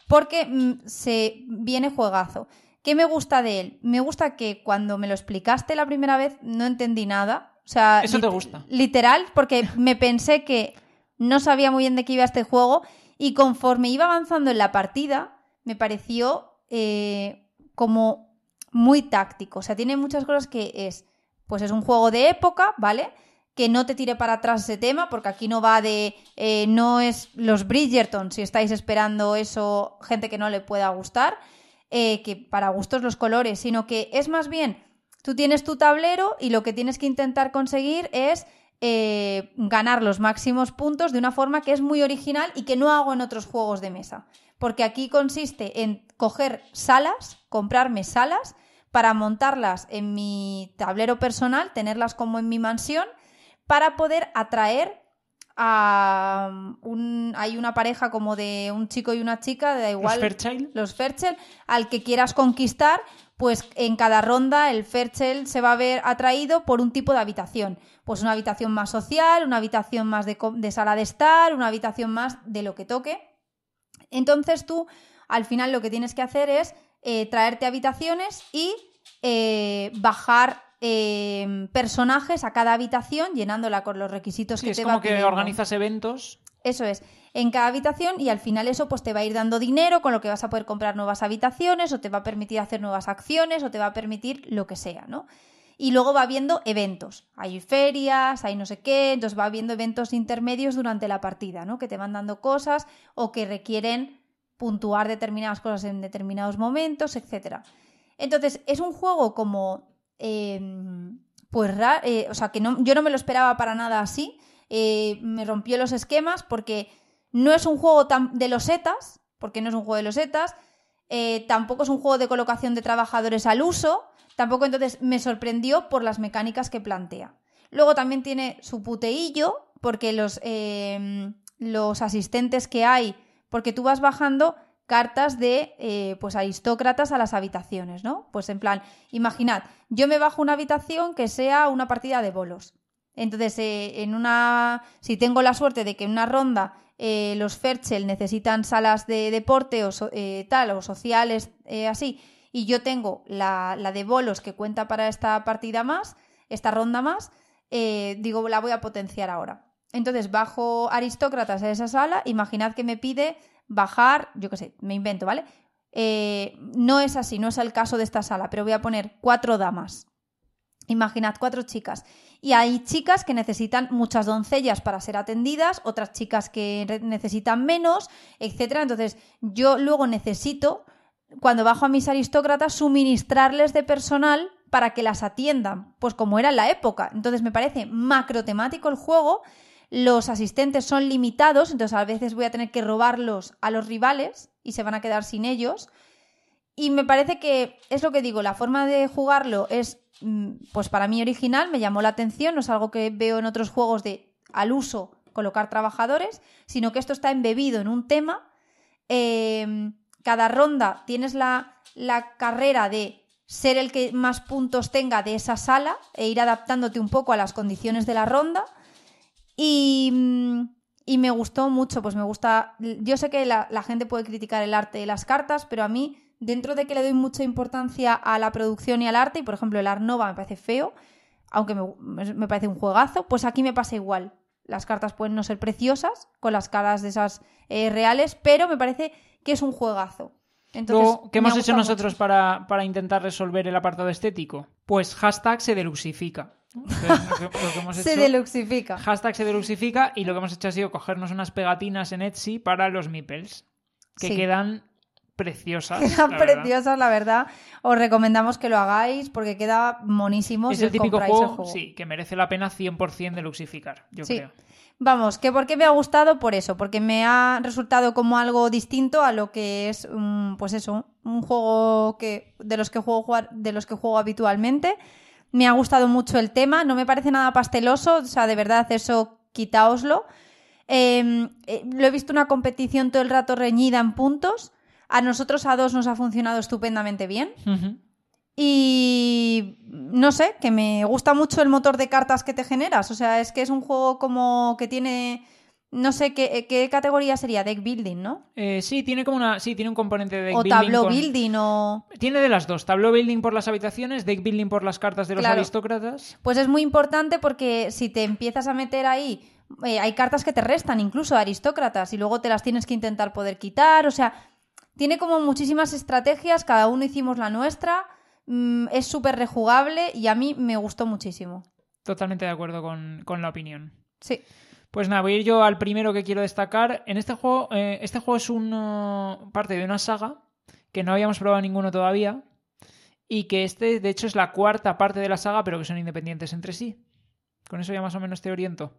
porque mm, se viene juegazo. ¿Qué me gusta de él? Me gusta que cuando me lo explicaste la primera vez no entendí nada. O sea, Eso te gusta. Literal, porque me pensé que no sabía muy bien de qué iba este juego y conforme iba avanzando en la partida me pareció eh, como muy táctico. O sea, tiene muchas cosas que es, pues es un juego de época, ¿vale? Que no te tire para atrás ese tema, porque aquí no va de, eh, no es los Bridgerton, si estáis esperando eso, gente que no le pueda gustar, eh, que para gustos los colores, sino que es más bien, tú tienes tu tablero y lo que tienes que intentar conseguir es eh, ganar los máximos puntos de una forma que es muy original y que no hago en otros juegos de mesa. Porque aquí consiste en coger salas, comprarme salas para montarlas en mi tablero personal, tenerlas como en mi mansión, para poder atraer a un... Hay una pareja como de un chico y una chica, da igual Los Fairchild. los Fairchild, al que quieras conquistar, pues en cada ronda el Fairchild se va a ver atraído por un tipo de habitación. Pues una habitación más social, una habitación más de sala de estar, una habitación más de lo que toque. Entonces tú, al final, lo que tienes que hacer es eh, traerte habitaciones y eh, bajar eh, personajes a cada habitación, llenándola con los requisitos Sí, que es te como va que pidiendo. organizas eventos. Eso es, en cada habitación y al final eso pues te va a ir dando dinero con lo que vas a poder comprar nuevas habitaciones o te va a permitir hacer nuevas acciones o te va a permitir lo que sea, ¿no? Y luego va habiendo eventos, hay ferias, hay no sé qué, entonces va habiendo eventos intermedios durante la partida, ¿no? Que te van dando cosas o que requieren puntuar determinadas cosas en determinados momentos, etcétera. Entonces, es un juego como. Eh, pues raro. o sea, que no, yo no me lo esperaba para nada así. Eh, me rompió los esquemas porque no es un juego tan de losetas, porque no es un juego de losetas. eh, tampoco es un juego de colocación de trabajadores al uso. Tampoco entonces me sorprendió por las mecánicas que plantea. Luego también tiene su puteillo, porque los, eh, los asistentes que hay, porque tú vas bajando cartas de eh, pues aristócratas a las habitaciones, ¿no? Pues en plan, imaginad, yo me bajo una habitación que sea una partida de bolos. Entonces, eh, en una. Si tengo la suerte de que en una ronda eh, los Ferchel necesitan salas de deporte o so- tal, o sociales, así, y yo tengo la, la de bolos que cuenta para esta partida más, esta ronda más, digo, la voy a potenciar ahora. Entonces bajo aristócratas a esa sala, imaginad que me pide bajar, yo qué sé, me invento, ¿vale? Eh, no es así, no es el caso de esta sala, pero voy a poner cuatro damas. Imaginad cuatro chicas. Y hay chicas que necesitan muchas doncellas para ser atendidas, otras chicas que necesitan menos, etcétera. Entonces, yo luego necesito, cuando bajo a mis aristócratas, suministrarles de personal para que las atiendan, pues como era en la época. Entonces, me parece macro temático el juego. Los asistentes son limitados, entonces a veces voy a tener que robarlos a los rivales y se van a quedar sin ellos. Y me parece que es lo que digo, la forma de jugarlo es, mm, pues para mí original, me llamó la atención, no es algo que veo en otros juegos de al uso colocar trabajadores, sino que esto está embebido en un tema. Eh, cada ronda tienes la, la carrera de ser el que más puntos tenga de esa sala e ir adaptándote un poco a las condiciones de la ronda. Y, mm, y me gustó mucho, pues me gusta. Yo sé que la, la gente puede criticar el arte de las cartas, pero a mí, dentro de que le doy mucha importancia a la producción y al arte, y por ejemplo el Art Nova me parece feo, aunque me, me parece un juegazo, pues aquí me pasa igual. las cartas pueden no ser preciosas con las caras de esas eh, reales, pero me parece que es un juegazo. Entonces, Luego, ¿Qué hemos hecho nosotros para, para intentar resolver el apartado estético? Pues hashtag se deluxifica. Entonces, lo que- Se deluxifica. Hashtag se deluxifica y lo que hemos hecho ha sido cogernos unas pegatinas en Etsy para los meeples, que Sí. quedan preciosas. Quedan la verdad. preciosas, la verdad. Os recomendamos que lo hagáis porque queda monísimo Es si el típico juego, el juego. sí, que merece la pena 100% deluxificar, yo Sí. creo. Vamos, que por qué me ha gustado, por eso, porque me ha resultado como algo distinto a lo que es, pues eso, un juego que de los que juego jugar, de los que juego habitualmente. Me ha gustado mucho el tema, no me parece nada pasteloso, o sea, de verdad eso quitaoslo. Eh, eh, lo he visto una competición todo el rato reñida en puntos. A nosotros a dos nos ha funcionado estupendamente bien. Y no sé, que me gusta mucho el motor de cartas que te generas. O sea, es que es un juego como que tiene. No sé qué, qué categoría sería, deck building, ¿no? Eh, sí, tiene como una. Sí, tiene un componente de deck o building. tableau con- building, o. Tiene de las dos. Tableau building por las habitaciones, deck building por las cartas de los Claro. aristócratas. Pues es muy importante porque si te empiezas a meter ahí. eh, hay cartas que te restan, incluso aristócratas, y luego te las tienes que intentar poder quitar. O sea, tiene como muchísimas estrategias, cada uno hicimos la nuestra. mm, es súper rejugable y a mí me gustó muchísimo. Totalmente de acuerdo con, con la opinión. Sí. Pues nada, voy a ir yo al primero que quiero destacar. En este juego, eh, este juego es un, uh, parte de una saga que no habíamos probado ninguno todavía y que este, de hecho, es la cuarta parte de la saga, pero que son independientes entre sí. Con eso ya más o menos te oriento.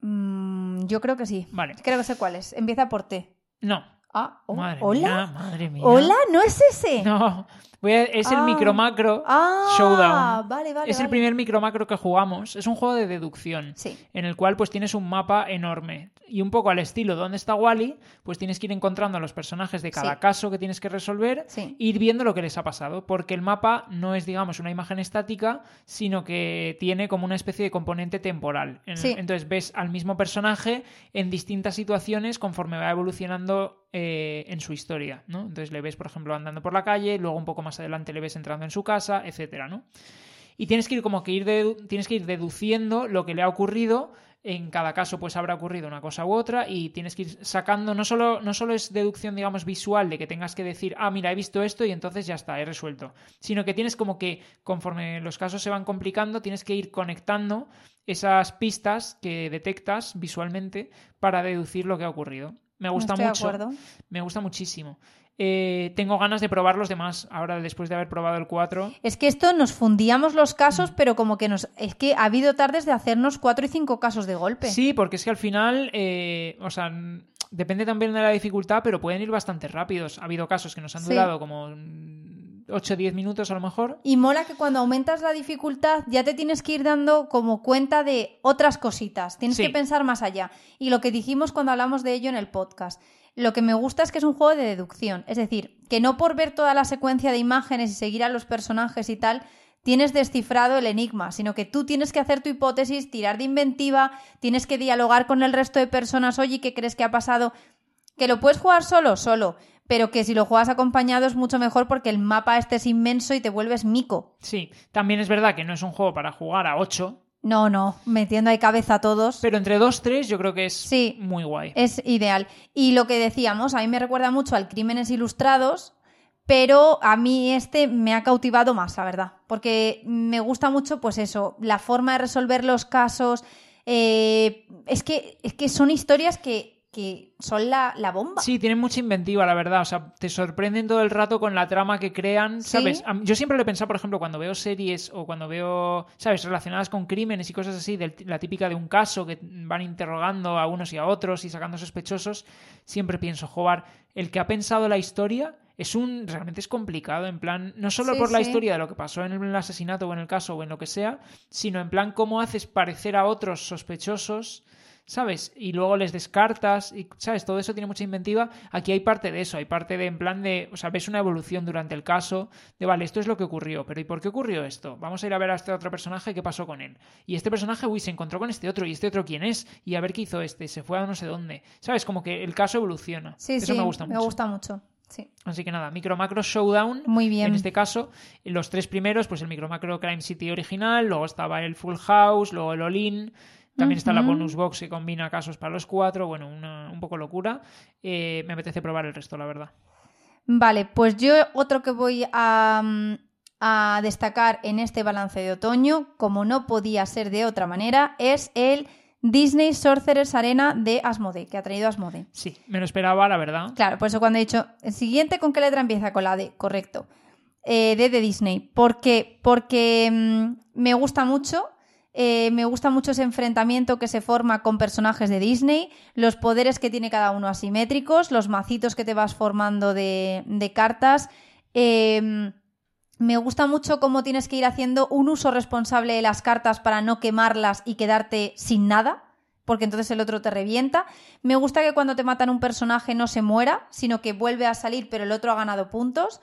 Mm, yo creo que sí. Vale. Creo que sé cuál es. Empieza por T. No. Ah, oh, madre hola. mía, madre mía. Hola, ¿no es ese? No. Voy a- es el Ah. micro macro Ah, Showdown. Vale, vale. es el primer micro macro que jugamos. Es un juego de deducción. Sí. en el cual pues tienes un mapa enorme y un poco al estilo ¿Dónde está Wally? Pues tienes que ir encontrando a los personajes de cada Sí. caso que tienes que resolver Sí. e ir viendo lo que les ha pasado, porque el mapa no es digamos una imagen estática, sino que tiene como una especie de componente temporal. Entonces ves al mismo personaje en distintas situaciones conforme va evolucionando eh, en su historia, ¿no? Entonces le ves, por ejemplo, andando por la calle, luego un poco más adelante le ves entrando en su casa, etcétera, ¿no? y tienes que ir como que ir tienes que ir deduciendo lo que le ha ocurrido en cada caso pues habrá ocurrido una cosa u otra y tienes que ir sacando no solo no solo es deducción digamos visual de que tengas que decir ah mira he visto esto y entonces ya está he resuelto sino que tienes como que conforme los casos se van complicando tienes que ir conectando esas pistas que detectas visualmente para deducir lo que ha ocurrido me gusta Estoy de mucho acuerdo. me gusta muchísimo Eh, tengo ganas de probar los demás ahora después de haber probado el 4 Es que esto nos fundíamos los casos, Mm. pero como que nos. Es que ha habido tardes de hacernos cuatro y cinco casos de golpe. Sí, porque es que al final, eh, o sea, depende también de la dificultad, pero pueden ir bastante rápidos. Ha habido casos que nos han Sí. durado como 8 o 10 minutos a lo mejor. Y mola que cuando aumentas la dificultad ya te tienes que ir dando como cuenta de otras cositas. Tienes Sí. que pensar más allá. Y lo que dijimos cuando hablamos de ello en el podcast. Lo que me gusta es que es un juego de deducción. Es decir, que no por ver toda la secuencia de imágenes y seguir a los personajes y tal, tienes descifrado el enigma, sino que tú tienes que hacer tu hipótesis, tirar de inventiva, tienes que dialogar con el resto de personas, oye, ¿qué crees que ha pasado? Que lo puedes jugar solo, solo, pero que si lo juegas acompañado es mucho mejor porque el mapa este es inmenso y te vuelves mico. Sí, también es verdad que no es un juego para jugar a 8, No, no, metiendo ahí cabeza a todos. pero entre 2 3 yo creo que es Sí. muy guay. Es ideal. Y lo que decíamos, a mí me recuerda mucho al Crímenes Ilustrados, pero a mí este me ha cautivado más, la verdad. Porque me gusta mucho, pues eso, la forma de resolver los casos. eh, es, que, es que son historias que, que son la, la bomba. Sí, tienen mucha inventiva, la verdad. O sea, te sorprenden todo el rato con la trama que crean. ¿sabes? Yo siempre lo he pensado, por ejemplo, cuando veo series o cuando veo, ¿sabes? Relacionadas con crímenes y cosas así, de la típica de un caso que van interrogando a unos y a otros y sacando sospechosos, siempre pienso, joder, el que ha pensado la historia es un realmente es complicado en plan no solo Sí, por la sí. historia de lo que pasó en el asesinato o en el caso o en lo que sea sino en plan cómo haces parecer a otros sospechosos ¿sabes? Y luego les descartas, y, ¿sabes? Todo eso tiene mucha inventiva. Aquí hay parte de eso, hay parte de, en plan de, o sea, ves una evolución durante el caso, de, vale, esto es lo que ocurrió, pero ¿y por qué ocurrió esto? Vamos a ir a ver a este otro personaje, ¿qué pasó con él? Y este personaje, uy, se encontró con este otro, ¿y este otro quién es? Y a ver qué hizo este, se fue a no sé dónde, ¿sabes? Como que el caso evoluciona. Sí, eso sí, me gusta mucho. Me gusta mucho. Sí. Así que nada, Micro Macro Showdown. Muy bien. En este caso, los tres primeros, pues el Micro Macro Crime City original, luego estaba el Full House, luego el All-In. También está la bonus box que combina casos para los cuatro. Bueno, una- un poco locura. Eh, me apetece probar el resto, la verdad. Vale, pues yo otro que voy a, mm, a destacar en este balance de otoño, como no podía ser de otra manera, es el Disney Sorcerers Arena de Asmodee, que ha traído Asmodee. Sí, me lo esperaba, la verdad. Claro, por eso cuando he dicho, el siguiente, ¿con qué letra empieza? Con la D, correcto. Eh, D de Disney. ¿Por qué? Porque mm, me gusta mucho. Eh, me gusta mucho ese enfrentamiento que se forma con personajes de Disney, los poderes que tiene cada uno asimétricos, los macitos que te vas formando de, cartas. eh, me gusta mucho cómo tienes que ir haciendo un uso responsable de las cartas para no quemarlas y quedarte sin nada, porque entonces el otro te revienta. Me gusta que cuando te matan un personaje no se muera, sino que vuelve a salir, pero el otro ha ganado puntos.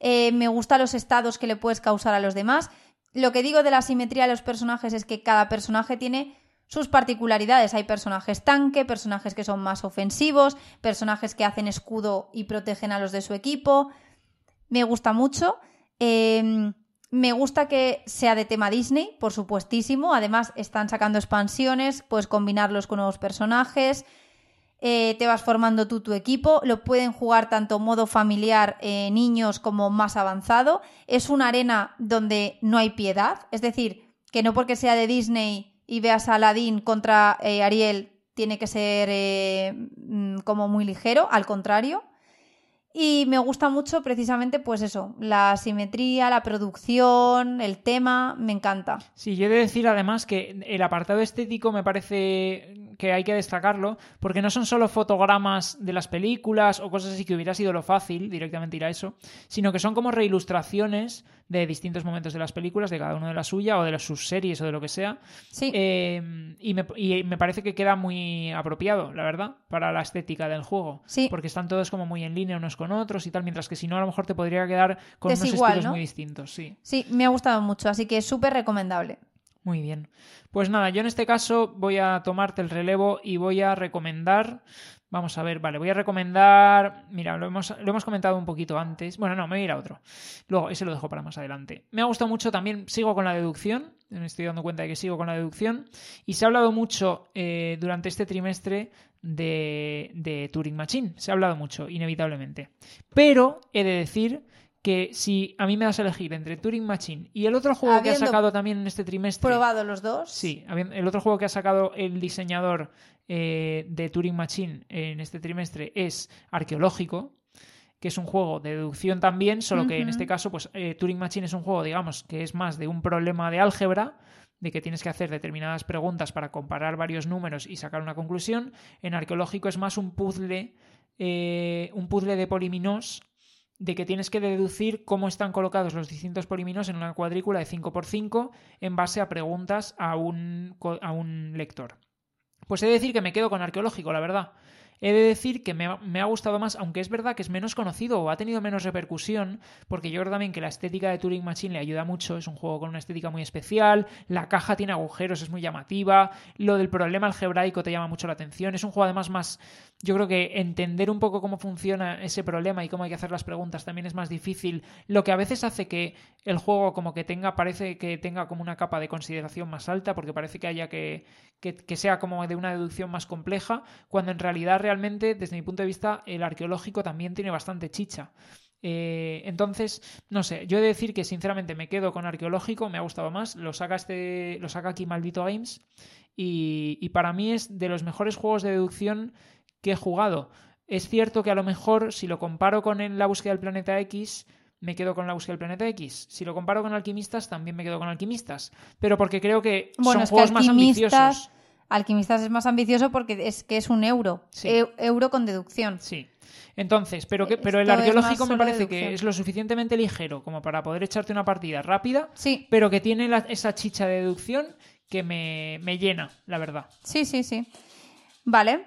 Eh, me gustan los estados que le puedes causar a los demás. Lo que digo de la simetría de los personajes es que cada personaje tiene sus particularidades. Hay personajes tanque, personajes que son más ofensivos, personajes que hacen escudo y protegen a los de su equipo. Me gusta mucho. Eh, me gusta que sea de tema Disney, por supuestísimo. Además, están sacando expansiones, puedes combinarlos con nuevos personajes. Eh, te vas formando tú tu equipo. Lo pueden jugar tanto modo familiar, eh, niños, como más avanzado. Es una arena donde no hay piedad. Es decir, que no porque sea de Disney y veas a Aladdin contra eh, Ariel tiene que ser mm, como muy ligero. Al contrario. Y me gusta mucho precisamente, pues eso, la simetría, la producción, el tema, me encanta. Sí, yo he de decir además que el apartado estético me parece que hay que destacarlo, porque no son solo fotogramas de las películas o cosas así que hubiera sido lo fácil directamente ir a eso, sino que son como reilustraciones de distintos momentos de las películas, de cada uno de la suya o de las sus series o de lo que sea. Sí, Eh, y, me, y me parece que queda muy apropiado, la verdad, para la estética del juego. Sí. Porque están todos como muy en línea unos con otros y tal, mientras que si no, a lo mejor te podría quedar con unos estilos ¿no? muy distintos. Sí. sí, me ha gustado mucho, así que es súper recomendable. Muy bien. Pues nada, yo en este caso voy a tomarte el relevo y voy a recomendar. Vamos a ver, vale, voy a recomendar. Mira, lo hemos, lo hemos comentado un poquito antes. Bueno, no, me voy a ir a otro. Luego, ese lo dejo para más adelante. Me ha gustado mucho también, sigo con la deducción. Me estoy dando cuenta de que sigo con la deducción. Y se ha hablado mucho eh, durante este trimestre de, de Turing Machine. Se ha hablado mucho, inevitablemente. Pero he de decir que si a mí me das a elegir entre Turing Machine y el otro juego que ha sacado también en este trimestre. ¿Probado los dos? Sí, el otro juego que ha sacado el diseñador eh, de Turing Machine en este trimestre es Arqueológico, que es un juego de deducción también, solo que en este caso, pues eh, Turing Machine es un juego, digamos, que es más de un problema de álgebra, de que tienes que hacer determinadas preguntas para comparar varios números y sacar una conclusión. En Arqueológico es más un puzzle, eh, un puzzle de poliminos de que tienes que deducir cómo están colocados los distintos poliminos en una cuadrícula de 5x5 en base a preguntas a un, a un lector. Pues he de decir que me quedo con arqueológico, la verdad. He de decir que me ha, me ha gustado más, aunque es verdad que es menos conocido o ha tenido menos repercusión, porque yo creo también que la estética de Turing Machine le ayuda mucho, es un juego con una estética muy especial, la caja tiene agujeros, es muy llamativa, lo del problema algebraico te llama mucho la atención, es un juego además más, yo creo que entender un poco cómo funciona ese problema y cómo hay que hacer las preguntas también es más difícil, lo que a veces hace que el juego como que tenga, parece que tenga como una capa de consideración más alta, porque parece que haya que, que, sea como de una deducción más compleja, cuando en realidad realmente, desde mi punto de vista, el arqueológico también tiene bastante chicha. Eh, entonces, no sé, yo he de decir que sinceramente me quedo con arqueológico, me ha gustado más, lo saca, este, lo saca aquí Maldito Games y, y para mí es de los mejores juegos de deducción que he jugado. Es cierto que a lo mejor si lo comparo con la búsqueda del planeta X, me quedo con la búsqueda del planeta X. Si lo comparo con Alquimistas, también me quedo con Alquimistas. Pero porque creo que Bueno, son es que juegos más ambiciosos. Alquimistas es más ambicioso porque es que es un euro. Sí. Euro con deducción. Sí. Entonces, pero, que, pero el Esto arqueológico me parece que es lo suficientemente ligero como para poder echarte una partida rápida, Sí, pero que tiene la- esa chicha de deducción que me, me llena, la verdad. sí, sí, sí. Vale.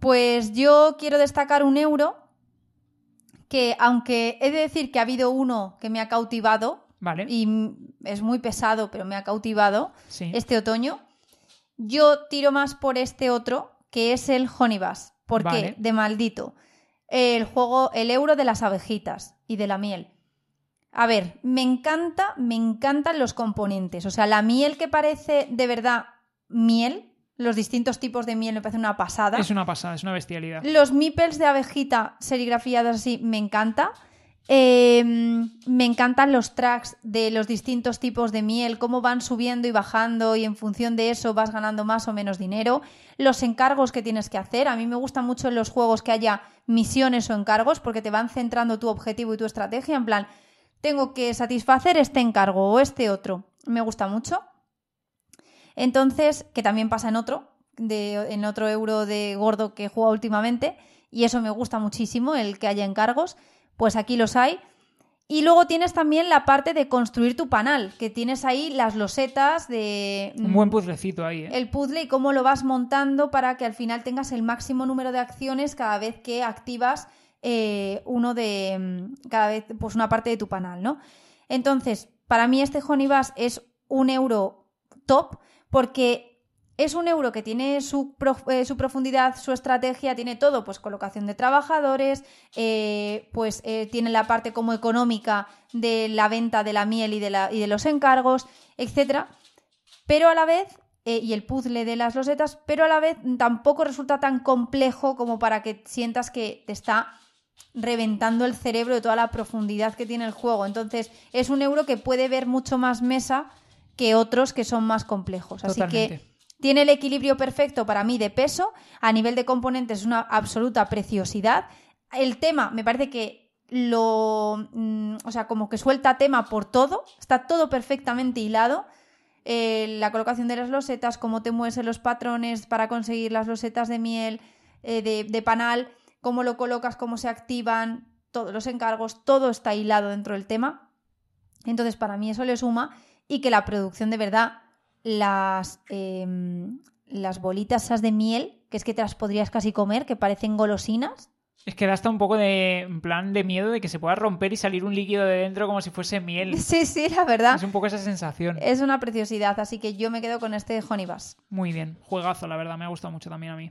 Pues yo quiero destacar un euro que, aunque he de decir que ha habido uno que me ha cautivado, ¿Vale? y es muy pesado, pero me ha cautivado sí. este otoño, yo tiro más por este otro, que es el Honeybass. ¿Por Vale. qué? De maldito. El juego, el euro de las abejitas y de la miel. A ver, me encanta, me encantan los componentes. O sea, la miel que parece de verdad miel, Los distintos tipos de miel me parece una pasada. Es una pasada, es una bestialidad. Los meeples de abejita serigrafiados así me encanta. Eh, me encantan los tracks de los distintos tipos de miel, cómo van subiendo y bajando y en función de eso vas ganando más o menos dinero. Los encargos que tienes que hacer. A mí me gusta mucho en los juegos que haya misiones o encargos porque te van centrando tu objetivo y tu estrategia. En plan, tengo que satisfacer este encargo o este otro. Me gusta mucho. Entonces, que también pasa en otro, de, en otro euro de gordo que he jugado últimamente. Y eso me gusta muchísimo, el que haya encargos pues aquí los hay. Y luego tienes también la parte de construir tu panal, que tienes ahí las losetas de... Un buen puzzlecito ahí. ¿eh? El puzzle y cómo lo vas montando para que al final tengas el máximo número de acciones cada vez que activas eh, uno de... Mm, cada vez, pues una parte de tu panal, ¿no? Entonces, para mí este Honey Bass es un euro top porque es un euro que tiene su, eh, su, profundidad, su estrategia, tiene todo, pues colocación de trabajadores, eh, pues eh, tiene la parte como económica de la venta de la miel y de, y de los encargos, etc. Pero a la vez, y el puzzle de las losetas, pero a la vez tampoco resulta tan complejo como para que sientas que te está reventando el cerebro de toda la profundidad que tiene el juego. Entonces, es un euro que puede ver mucho más mesa que otros que son más complejos. Así que tiene el equilibrio perfecto para mí de peso. A nivel de componentes es una absoluta preciosidad. El tema me parece que lo... Mm, o sea, como que suelta tema por todo. Está todo perfectamente hilado. Eh, la colocación de las losetas, cómo te mueves en los patrones para conseguir las losetas de miel, eh, de, de panal, cómo lo colocas, cómo se activan, todos los encargos, todo está hilado dentro del tema. Entonces, para mí eso le suma y que la producción de verdad las, em, las bolitas esas de miel, que es que te las podrías casi comer, que parecen golosinas. Es que da hasta un poco de en plan de miedo de que se pueda romper y salir un líquido de dentro como si fuese miel. Sí, sí, la verdad. Es un poco esa sensación. Es una preciosidad, así que yo me quedo con este Honey Bass. Muy bien, juegazo, la verdad, me ha gustado mucho también a mí.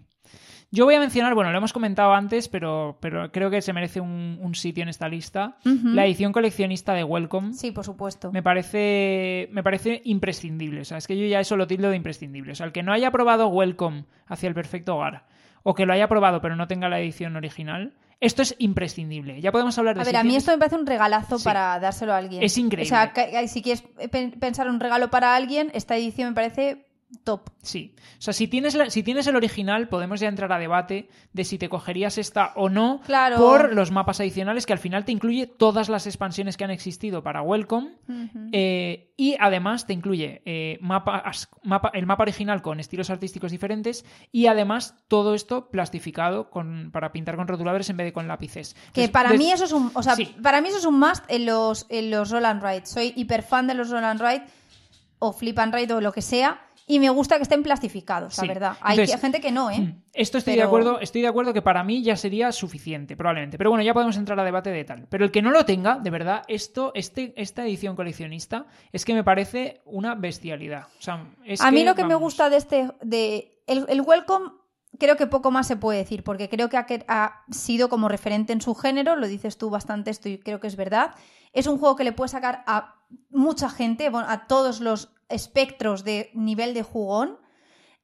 Yo voy a mencionar, bueno, lo hemos comentado antes, pero, pero creo que se merece un, sitio en esta lista. La edición coleccionista de Welcome. Sí, por supuesto. Me parece, me parece imprescindible. O sea, es que yo ya eso lo tildo de imprescindible. O sea, el que no haya probado Welcome hacia el perfecto hogar, o que lo haya probado pero no tenga la edición original, esto es imprescindible. Ya podemos hablar de A ver, a mí esto me parece un regalazo para dárselo a alguien. Es increíble. O sea, si quieres pensar un regalo para alguien, esta edición me parece top. Sí. O sea, si tienes, si tienes el original, podemos ya entrar a debate de si te cogerías esta o no por los mapas adicionales, que al final te incluye todas las expansiones que han existido para Welcome. Eh, y además te incluye eh, mapa, el mapa original con estilos artísticos diferentes y además todo esto plastificado con, para pintar con rotuladores en vez de con lápices. Que para mí eso es un. O sea, para mí eso es un must en los, en los Roll and Ride. Soy hiper fan de los Roll and Ride o Flip and Ride o lo que sea y me gusta que estén plastificados, la verdad. Hay gente que no, ¿eh? Mm, esto estoy de acuerdo, estoy de acuerdo que para mí ya sería suficiente, probablemente. Pero bueno, ya podemos entrar a debate de tal. Pero el que no lo tenga, de verdad, esto, este, esta edición coleccionista es que me parece una bestialidad. a mí lo que me gusta de este, de el, Welcome creo que poco más se puede decir, porque creo que ha, ha, sido como referente en su género, lo dices tú bastante esto y creo que es verdad. Es un juego que le puede sacar a mucha gente, a todos los espectros de nivel de jugón.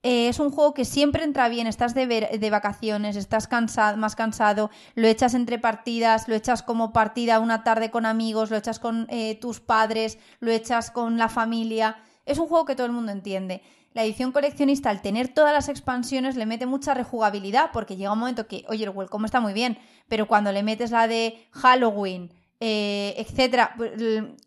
Eh, es un juego que siempre entra bien, estás de, de vacaciones, estás cansado, más cansado, lo echas entre partidas, lo echas como partida una tarde con amigos, lo echas con eh, tus padres, lo echas con la familia. Es un juego que todo el mundo entiende. La edición coleccionista, al tener todas las expansiones, le mete mucha rejugabilidad, porque llega un momento que, oye, el welcome está muy bien, pero cuando le metes la de Halloween, eh, etcétera, pues,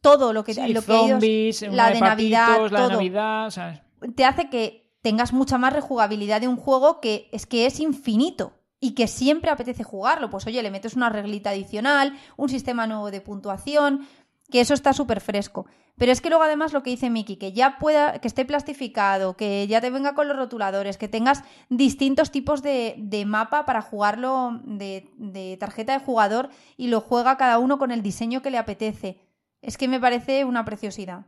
todo lo que, lo que la de Navidad, la Navidad, te hace que tengas mucha más rejugabilidad de un juego que es que es infinito y que siempre apetece jugarlo. Pues oye, le metes una reglita adicional, un sistema nuevo de puntuación, que eso está súper fresco. Pero es que luego además lo que dice Miki, que ya pueda, que esté plastificado, que ya te venga con los rotuladores, que tengas distintos tipos de, mapa para jugarlo de, de, tarjeta de jugador y lo juega cada uno con el diseño que le apetece. Es que me parece una preciosidad.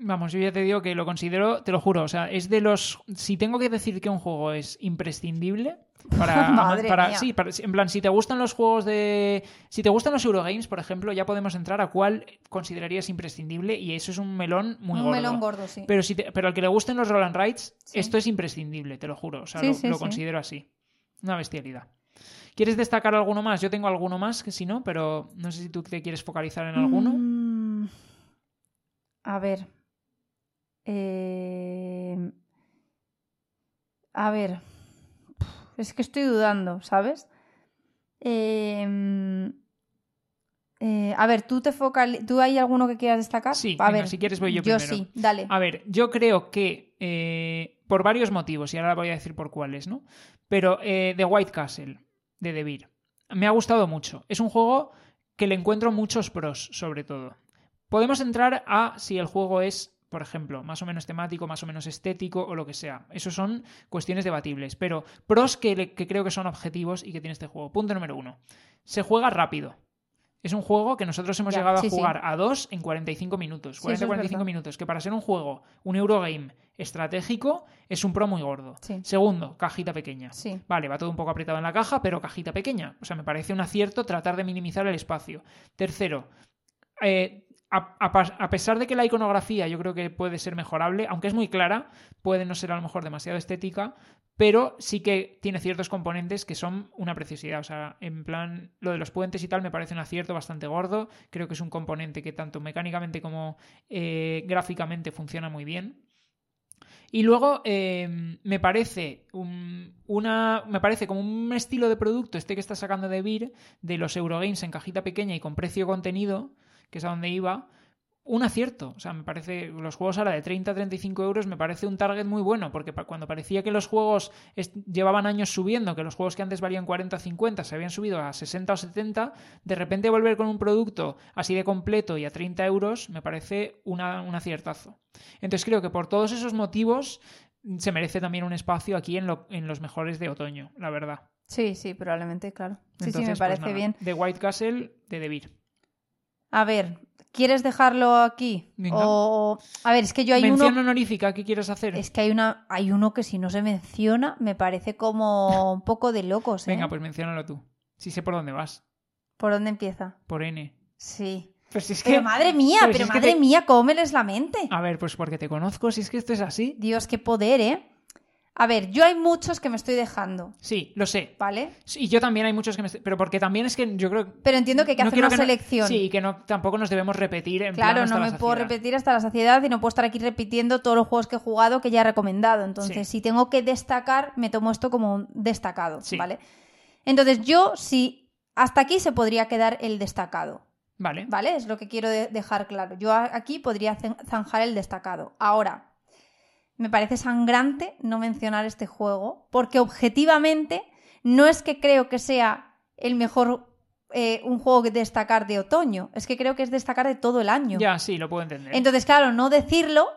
Vamos, yo ya te digo que lo considero, te lo juro, o sea, es de los... Si tengo que decir que un juego es imprescindible, Para, Madre para- mía. sí, para- en plan, si te gustan los juegos de. Si te gustan los Eurogames, por ejemplo, ya podemos entrar a cuál considerarías imprescindible y eso es un melón muy un gordo. melón gordo, sí. Pero, si te- pero al que le gusten los Roll and Rides, Sí. esto es imprescindible, te lo juro. O sea, Sí, lo, considero así. Una bestialidad. ¿Quieres destacar alguno más? Yo tengo alguno más que si no, pero no sé si tú te quieres focalizar en alguno. Mm, a ver. Eh, A ver. Es que estoy dudando, ¿sabes? Eh, eh, a ver, ¿tú te focal... ¿Tú hay alguno que quieras destacar? Sí, a venga, ver, si quieres voy yo Yo primero. sí, dale. A ver, yo creo que eh, por varios motivos, y ahora voy a decir por cuáles, ¿no? Pero eh, The White Castle, de Beer, me ha gustado mucho. Es un juego que le encuentro muchos pros, sobre todo. Podemos entrar a si el juego es, por ejemplo, más o menos temático, más o menos estético o lo que sea. Eso son cuestiones debatibles. Pero pros que, creo que son objetivos y que tiene este juego. Punto número uno. Se juega rápido. Es un juego que nosotros hemos Ya, llegado sí, a sí. jugar a dos en 45 minutos. Sí, eso es 40-45 verdad. minutos. Que para ser un juego, un Eurogame estratégico, es un pro muy gordo. Sí. Segundo, cajita pequeña. Sí. Vale, va todo un poco apretado en la caja, pero cajita pequeña. O sea, me parece un acierto tratar de minimizar el espacio. Tercero, eh, a, a pesar de que la iconografía yo creo que puede ser mejorable, aunque es muy clara, puede no ser a lo mejor demasiado estética, pero sí que tiene ciertos componentes que son una preciosidad. O sea, en plan, lo de los puentes y tal me parece un acierto bastante gordo. Creo que es un componente que tanto mecánicamente como eh, gráficamente funciona muy bien. Y luego eh, me parece un- una me parece como un estilo de producto este que está sacando de Beer de los Eurogames en cajita pequeña y con precio contenido, que es a donde iba, un acierto. O sea, me parece los juegos ahora de 30 a 35 euros me parece un target muy bueno, porque cuando parecía que los juegos llevaban años subiendo, que los juegos que antes valían 40 o 50 se habían subido a 60 o 70, de repente volver con un producto así de completo y a 30 euros me parece una- un aciertazo. Entonces creo que por todos esos motivos se merece también un espacio aquí en, lo- en los mejores de otoño, la verdad. Sí, sí, probablemente, claro. Sí, sí, Entonces, me pues parece nada, bien. The White Castle de Beer. A ver, ¿quieres dejarlo aquí? Venga. O... A ver, es que yo hay Mención uno... honorífica, ¿qué quieres hacer? Es que hay una, hay uno que si no se menciona me parece como un poco de locos, ¿eh? Venga, pues menciónalo tú. Si sé por dónde vas. ¿Por dónde empieza? Por N. Sí. Pues si es Pero que... madre mía, pero pero, si es que madre te- mía, ¿cómo me lees la mente? A ver, pues porque te conozco, si es que esto es así. Dios, qué poder, ¿eh? A ver, yo hay muchos que me estoy dejando, Sí, lo sé. ¿vale? Sí, yo también hay muchos que me... estoy- Pero porque también es que yo creo... Pero entiendo que hay que no hacer una selección. Sí, y que no, tampoco nos debemos repetir en Claro, plan hasta no la me puedo repetir hasta la saciedad y no puedo estar aquí repitiendo todos los juegos que he jugado que ya he recomendado. Entonces, Sí. si tengo que destacar, me tomo esto como un destacado, Sí. ¿vale? Entonces, yo, si hasta aquí se podría quedar el destacado, Vale. ¿vale? Es lo que quiero de- dejar claro. Yo aquí podría zan- zanjar el destacado. Ahora, me parece sangrante no mencionar este juego, porque objetivamente no es que creo que sea el mejor, eh, un juego que destacar de otoño, es que creo que es destacar de todo el año. Ya, sí, lo puedo entender. Entonces, claro, no decirlo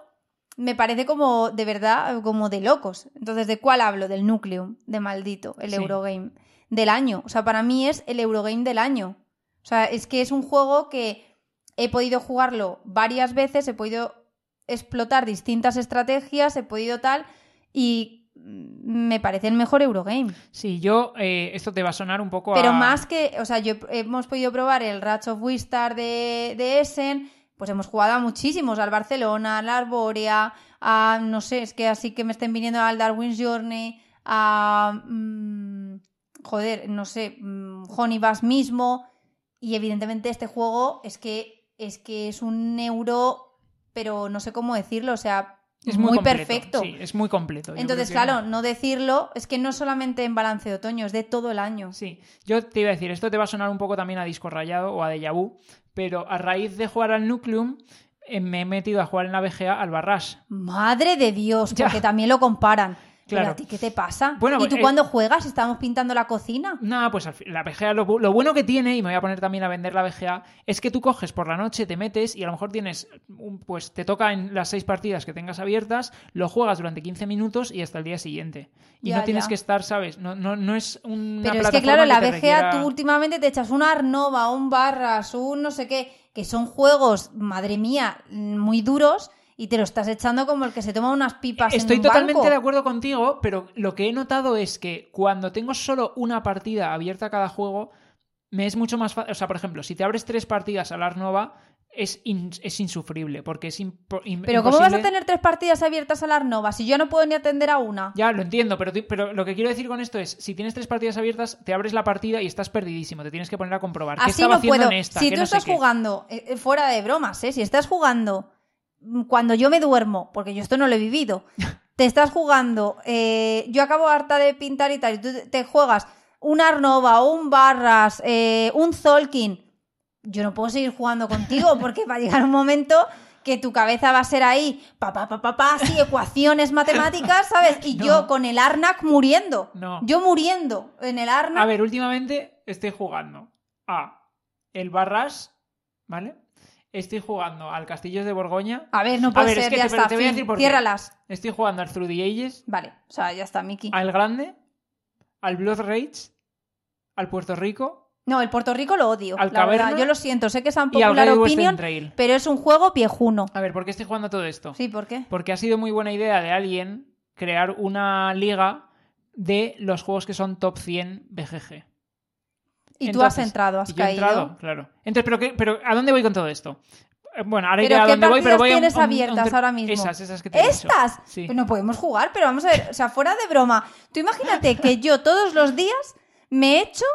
me parece como de verdad, como de locos. Entonces, ¿de cuál hablo? Del Nucleum, de maldito, el Sí. Eurogame. Del año. O sea, para mí es el Eurogame del año. O sea, es que es un juego que he podido jugarlo varias veces, he podido explotar distintas estrategias, he podido tal, y me parece el mejor Eurogame. Sí, yo... eh, esto te va a sonar un poco Pero a... más que, o sea, yo hemos podido probar el Ratch of Wistar de, de Essen, pues hemos jugado a muchísimos, al Barcelona, al Arborea, a, no sé, es que así que me estén viniendo al Darwin's Journey, a, mm, joder, no sé, mm, Honey Bass mismo, y evidentemente este juego es que es que es un euro, pero no sé cómo decirlo, o sea, Es muy, completo, perfecto. Sí, es muy completo. Entonces, claro, no decirlo, es que no solamente en balance de otoño, es de todo el año. Sí, yo te iba a decir, esto te va a sonar un poco también a disco rayado o a déjà vu, pero a raíz de jugar al Nucleum eh, me he metido a jugar en la BGA al Barrash. Madre de Dios, Ya. porque también lo comparan. Claro. Pero a ti, ¿qué te pasa? Bueno, ¿Y tú eh, cuando juegas? ¿Estamos pintando la cocina? Nada, pues la BGA lo, bu- lo bueno que tiene, y me voy a poner también a vender la BGA, es que tú coges por la noche, te metes y a lo mejor tienes, un- pues te toca en las seis partidas que tengas abiertas, lo juegas durante 15 minutos y hasta el día siguiente. Y Ya, no tienes ya. que estar, ¿sabes? No, no, no es una Pero es que, claro, la te BGA requiera- tú últimamente te echas un Arnova, un Barras, un no sé qué, que son juegos, madre mía, muy duros. Y te lo estás echando como el que se toma unas pipas Estoy en un totalmente banco. de acuerdo contigo, pero lo que he notado es que cuando tengo solo una partida abierta a cada juego, me es mucho más fácil. O sea, por ejemplo, si te abres tres partidas al Ars Nova, es, in- es insufrible, porque es impo- Pero ¿cómo vas a tener tres partidas abiertas a la Nova si yo no puedo ni atender a una? Ya, lo entiendo, pero, pero lo que quiero decir con esto es, si tienes tres partidas abiertas, te abres la partida y estás perdidísimo, te tienes que poner a comprobar qué Así estaba no haciendo puedo. en esta, si qué tú no estás qué. jugando, eh, eh, fuera de bromas, ¿eh? Si estás jugando cuando yo me duermo, porque yo esto no lo he vivido, te estás jugando, eh, yo acabo harta de pintar y tal, y tú te- juegas un Arnova, un Barras, eh, un Zolkin, yo no puedo seguir jugando contigo porque va a llegar un momento que tu cabeza va a ser ahí, pa, pa, pa, pa, pa, así, ecuaciones matemáticas, ¿sabes? Y No. yo con el Arnak muriendo. No. Yo muriendo en el Arnak. A ver, últimamente estoy jugando a el Barras, ¿vale? Estoy jugando al Castillos de Borgoña. A ver, no puede ver, es ser, que ya te- está. te voy a fin. decir por qué. Ciérralas. Estoy jugando al Through the Ages, Vale, o sea, ya está, Miki. al Grande, al Blood Rage, al Puerto Rico No, el Puerto Rico lo odio. Al la verdad. Yo lo siento, sé que es un popular opinion, Trail. pero es un juego viejuno. A ver, ¿por qué estoy jugando a todo esto? Sí, ¿por qué? Porque ha sido muy buena idea de alguien crear una liga de los juegos que son top 100 BGG. Y tú has entrado, has y yo he caído. entrado, claro. Entonces, ¿pero, qué, pero ¿a dónde voy con todo esto? Eh, Bueno, ahora iré ¿Pero a dónde voy, pero voy a tienes un- un abiertas ahora mismo? Esas, esas que te he. ¿Estas? Sí. Pues no podemos jugar, pero vamos a ver, o sea, fuera de broma. Tú imagínate que yo todos los días me he hecho,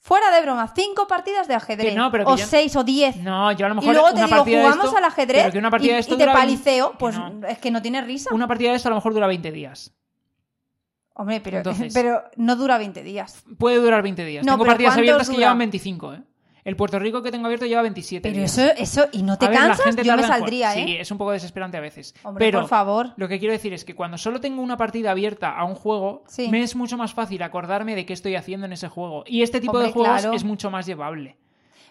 fuera de broma, cinco partidas de ajedrez. Que no, pero que o yo- seis o diez. No, yo a lo y mejor luego te digo, jugamos esto- al ajedrez pero que una partida y, de esto y te dura 20 paliceo, pues no. es que no tiene risa. Una partida de esto a lo mejor dura 20 días. Hombre, pero, Entonces- pero no dura 20 días. Puede durar 20 días. No, tengo partidas ¿cuántos abiertas que llevan 25, ¿eh? El Puerto Rico que tengo abierto lleva 27 Pero días. eso, eso, y no te A cansas, yo me saldría, ¿eh? Sí, es un poco desesperante a veces. Hombre, pero por favor. lo que quiero decir es que cuando solo tengo una partida abierta a un juego, Sí. me es mucho más fácil acordarme de qué estoy haciendo en ese juego. Y este tipo Hombre, de juegos claro. es mucho más llevable.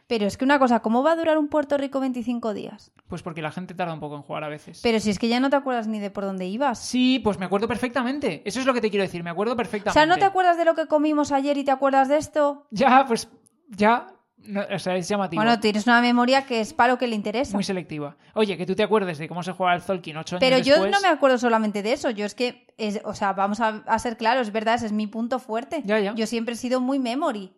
Pero es que una cosa, ¿cómo va a durar un Puerto Rico 25 días? Pues porque la gente tarda un poco en jugar a veces. Pero si es que ya no te acuerdas ni de por dónde ibas. Sí, pues me acuerdo perfectamente. Eso es lo que te quiero decir, me acuerdo O perfectamente. sea, ¿no te acuerdas de lo que comimos ayer y te acuerdas de esto? Ya, pues ya. no, o sea, es llamativo. Bueno, tienes una memoria que es para lo que le interesa. Muy selectiva. Oye, que tú te acuerdes de cómo se juega el Zolkin ocho años Pero yo después. no me acuerdo solamente de eso. Yo es que, es, o sea, vamos a, a ser claros, es verdad, ese es mi punto fuerte. Ya, ya. Yo siempre he sido muy memory.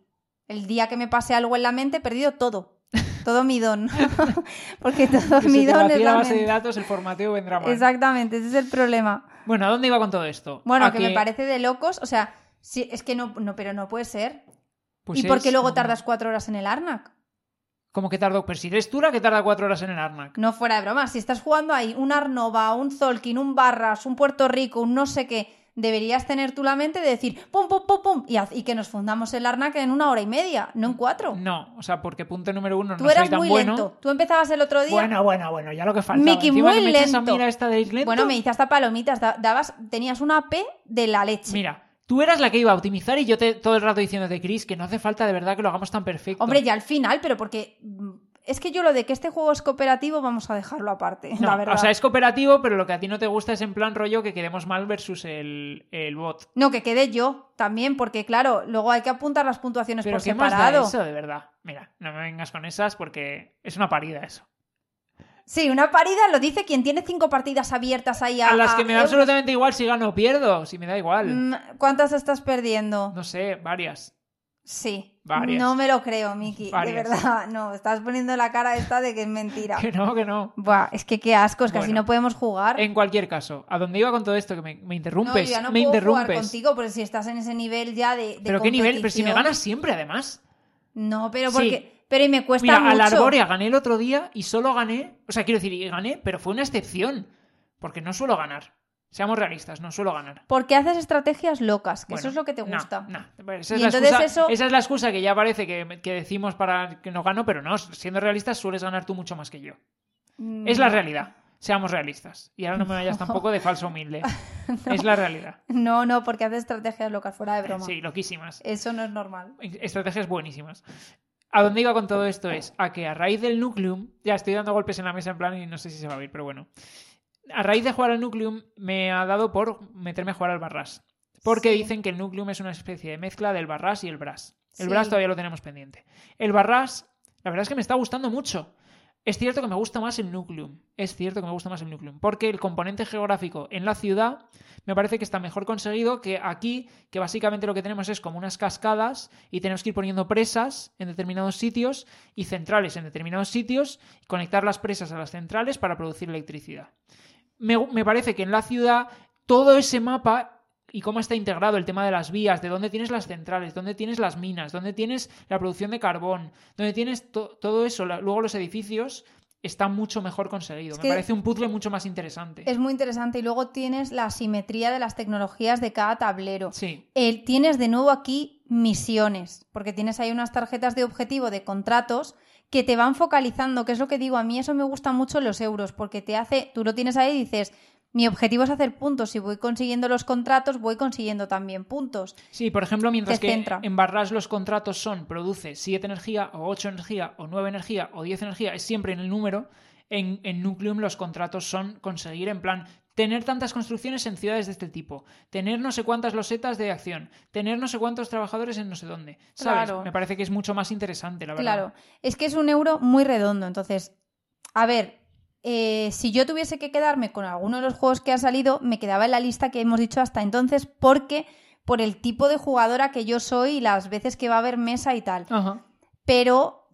El día que me pase algo en la mente, he perdido todo. Todo mi don. Porque todo Que mi se te don es la base de datos, el formateo vendrá mal. Exactamente, ese es el problema. Bueno, ¿a dónde iba con todo esto? Bueno, que, me parece de locos. O sea, sí, es que no, no, pero no puede ser. pues ¿Y por qué luego tardas cuatro horas en el Arnak? Como que tardó. Pero si eres tú la que tarda cuatro horas en el Arnak. No fuera de broma. Si estás jugando ahí un Arnova, un Zolkin, un Barras, un Puerto Rico, un no sé qué, deberías tener tú la mente de decir pum, pum, pum, pum, y, que nos fundamos el Arnak en una hora y media, no en cuatro. No, o sea, porque punto número uno, Tú no soy eras tan muy bueno. lento. Tú empezabas el otro día. Bueno, bueno, bueno, ya lo que faltaba. Miki, Encima muy que me lento. mira esta de lento. Bueno, me hice hasta palomitas. da- Dabas, tenías una P de la leche. Mira, tú eras la que iba a optimizar y yo te, todo el rato diciéndote, Chris, que no hace falta de verdad que lo hagamos tan perfecto. Hombre, ya al final, pero porque. Es que yo lo de que este juego es cooperativo, vamos a dejarlo aparte, No, la verdad. o sea, es cooperativo, pero lo que a ti no te gusta es en plan rollo que quedemos mal versus el, el bot. No, que quede yo también, porque claro, luego hay que apuntar las puntuaciones Pero por ¿qué más da separado. eso, de verdad? Mira, no me vengas con esas porque es una parida eso. Sí, una parida lo dice quien tiene cinco partidas abiertas ahí a, A las que me da absolutamente igual si gano o pierdo, si me da igual. Mm, ¿Cuántas estás perdiendo? No sé, varias. Sí. Varias. No me lo creo, Miki. De verdad, no. Estás poniendo la cara esta de que es mentira. Que no, que no. Buah, es que qué asco, es que así Bueno. no podemos jugar. En cualquier caso, a dónde iba con todo esto, que me, me no, yo interrumpes, ya no me puedo interrumpes. jugar contigo, porque si estás en ese nivel ya de, de pero qué nivel, pero si me ganas siempre además. No, pero Sí. porque... Pero y me cuesta Mira, mucho. a la Arborea gané el otro día y solo gané, o sea, quiero decir, gané, pero fue una excepción, porque no suelo ganar. Seamos realistas, no suelo ganar. Porque haces estrategias locas, que eso es lo que te gusta. no. Pues Esa, Y es la excusa, eso- esa es la excusa que ya parece que, que decimos para que no gano, pero no, siendo realistas sueles ganar tú mucho más que yo. Mm, Es la realidad. Seamos realistas. Y ahora no me vayas tampoco de falso humilde. Es la realidad. No, no, porque haces estrategias locas, fuera de broma. Sí, loquísimas. Eso no es normal. Estrategias buenísimas. A dónde iba con todo esto es a que a raíz del Nucleum, ya estoy dando golpes en la mesa en plan y no sé si se va a oír, pero bueno. A raíz de jugar al Nucleum me ha dado por meterme a jugar al Barras. Porque Sí. dicen que el Nucleum es una especie de mezcla del Barras y el Brass. El Sí. Brass todavía lo tenemos pendiente. El Barras, la verdad es que me está gustando mucho. Es cierto que me gusta más el Nucleum. Es cierto que me gusta más el Nucleum. Porque el componente geográfico en la ciudad me parece que está mejor conseguido que aquí, que básicamente lo que tenemos es como unas cascadas y tenemos que ir poniendo presas en determinados sitios y centrales en determinados sitios y conectar las presas a las centrales para producir electricidad. Me, me parece que en la ciudad todo ese mapa y cómo está integrado el tema de las vías, de dónde tienes las centrales, dónde tienes las minas, dónde tienes la producción de carbón, dónde tienes todo eso, luego los edificios, está mucho mejor conseguido. Me parece un puzzle mucho más interesante. Es muy interesante y luego tienes la simetría de las tecnologías de cada tablero. Sí. tienes de nuevo aquí misiones, porque tienes ahí unas tarjetas de objetivo de contratos que te van focalizando, que es lo que digo, a mí eso me gusta mucho los euros, porque te hace, tú lo tienes ahí y dices, mi objetivo es hacer puntos. Si voy consiguiendo los contratos, voy consiguiendo también puntos. Sí, por ejemplo, mientras que en Barras los contratos son produce 7 energía, o 8 energía, o 9 energía, o 10 energía, es siempre en el número. En, en Nucleum los contratos son conseguir, en plan, tener tantas construcciones en ciudades de este tipo, tener no sé cuántas losetas de acción, tener no sé cuántos trabajadores en no sé dónde. ¿Sabes? Me parece que es mucho más interesante, la verdad. Claro, es que es un euro muy redondo. Entonces, a ver, eh, si yo tuviese que quedarme con alguno de los juegos que ha salido, me quedaba en la lista que hemos dicho hasta entonces, porque por el tipo de jugadora que yo soy y las veces que va a haber mesa y tal. Pero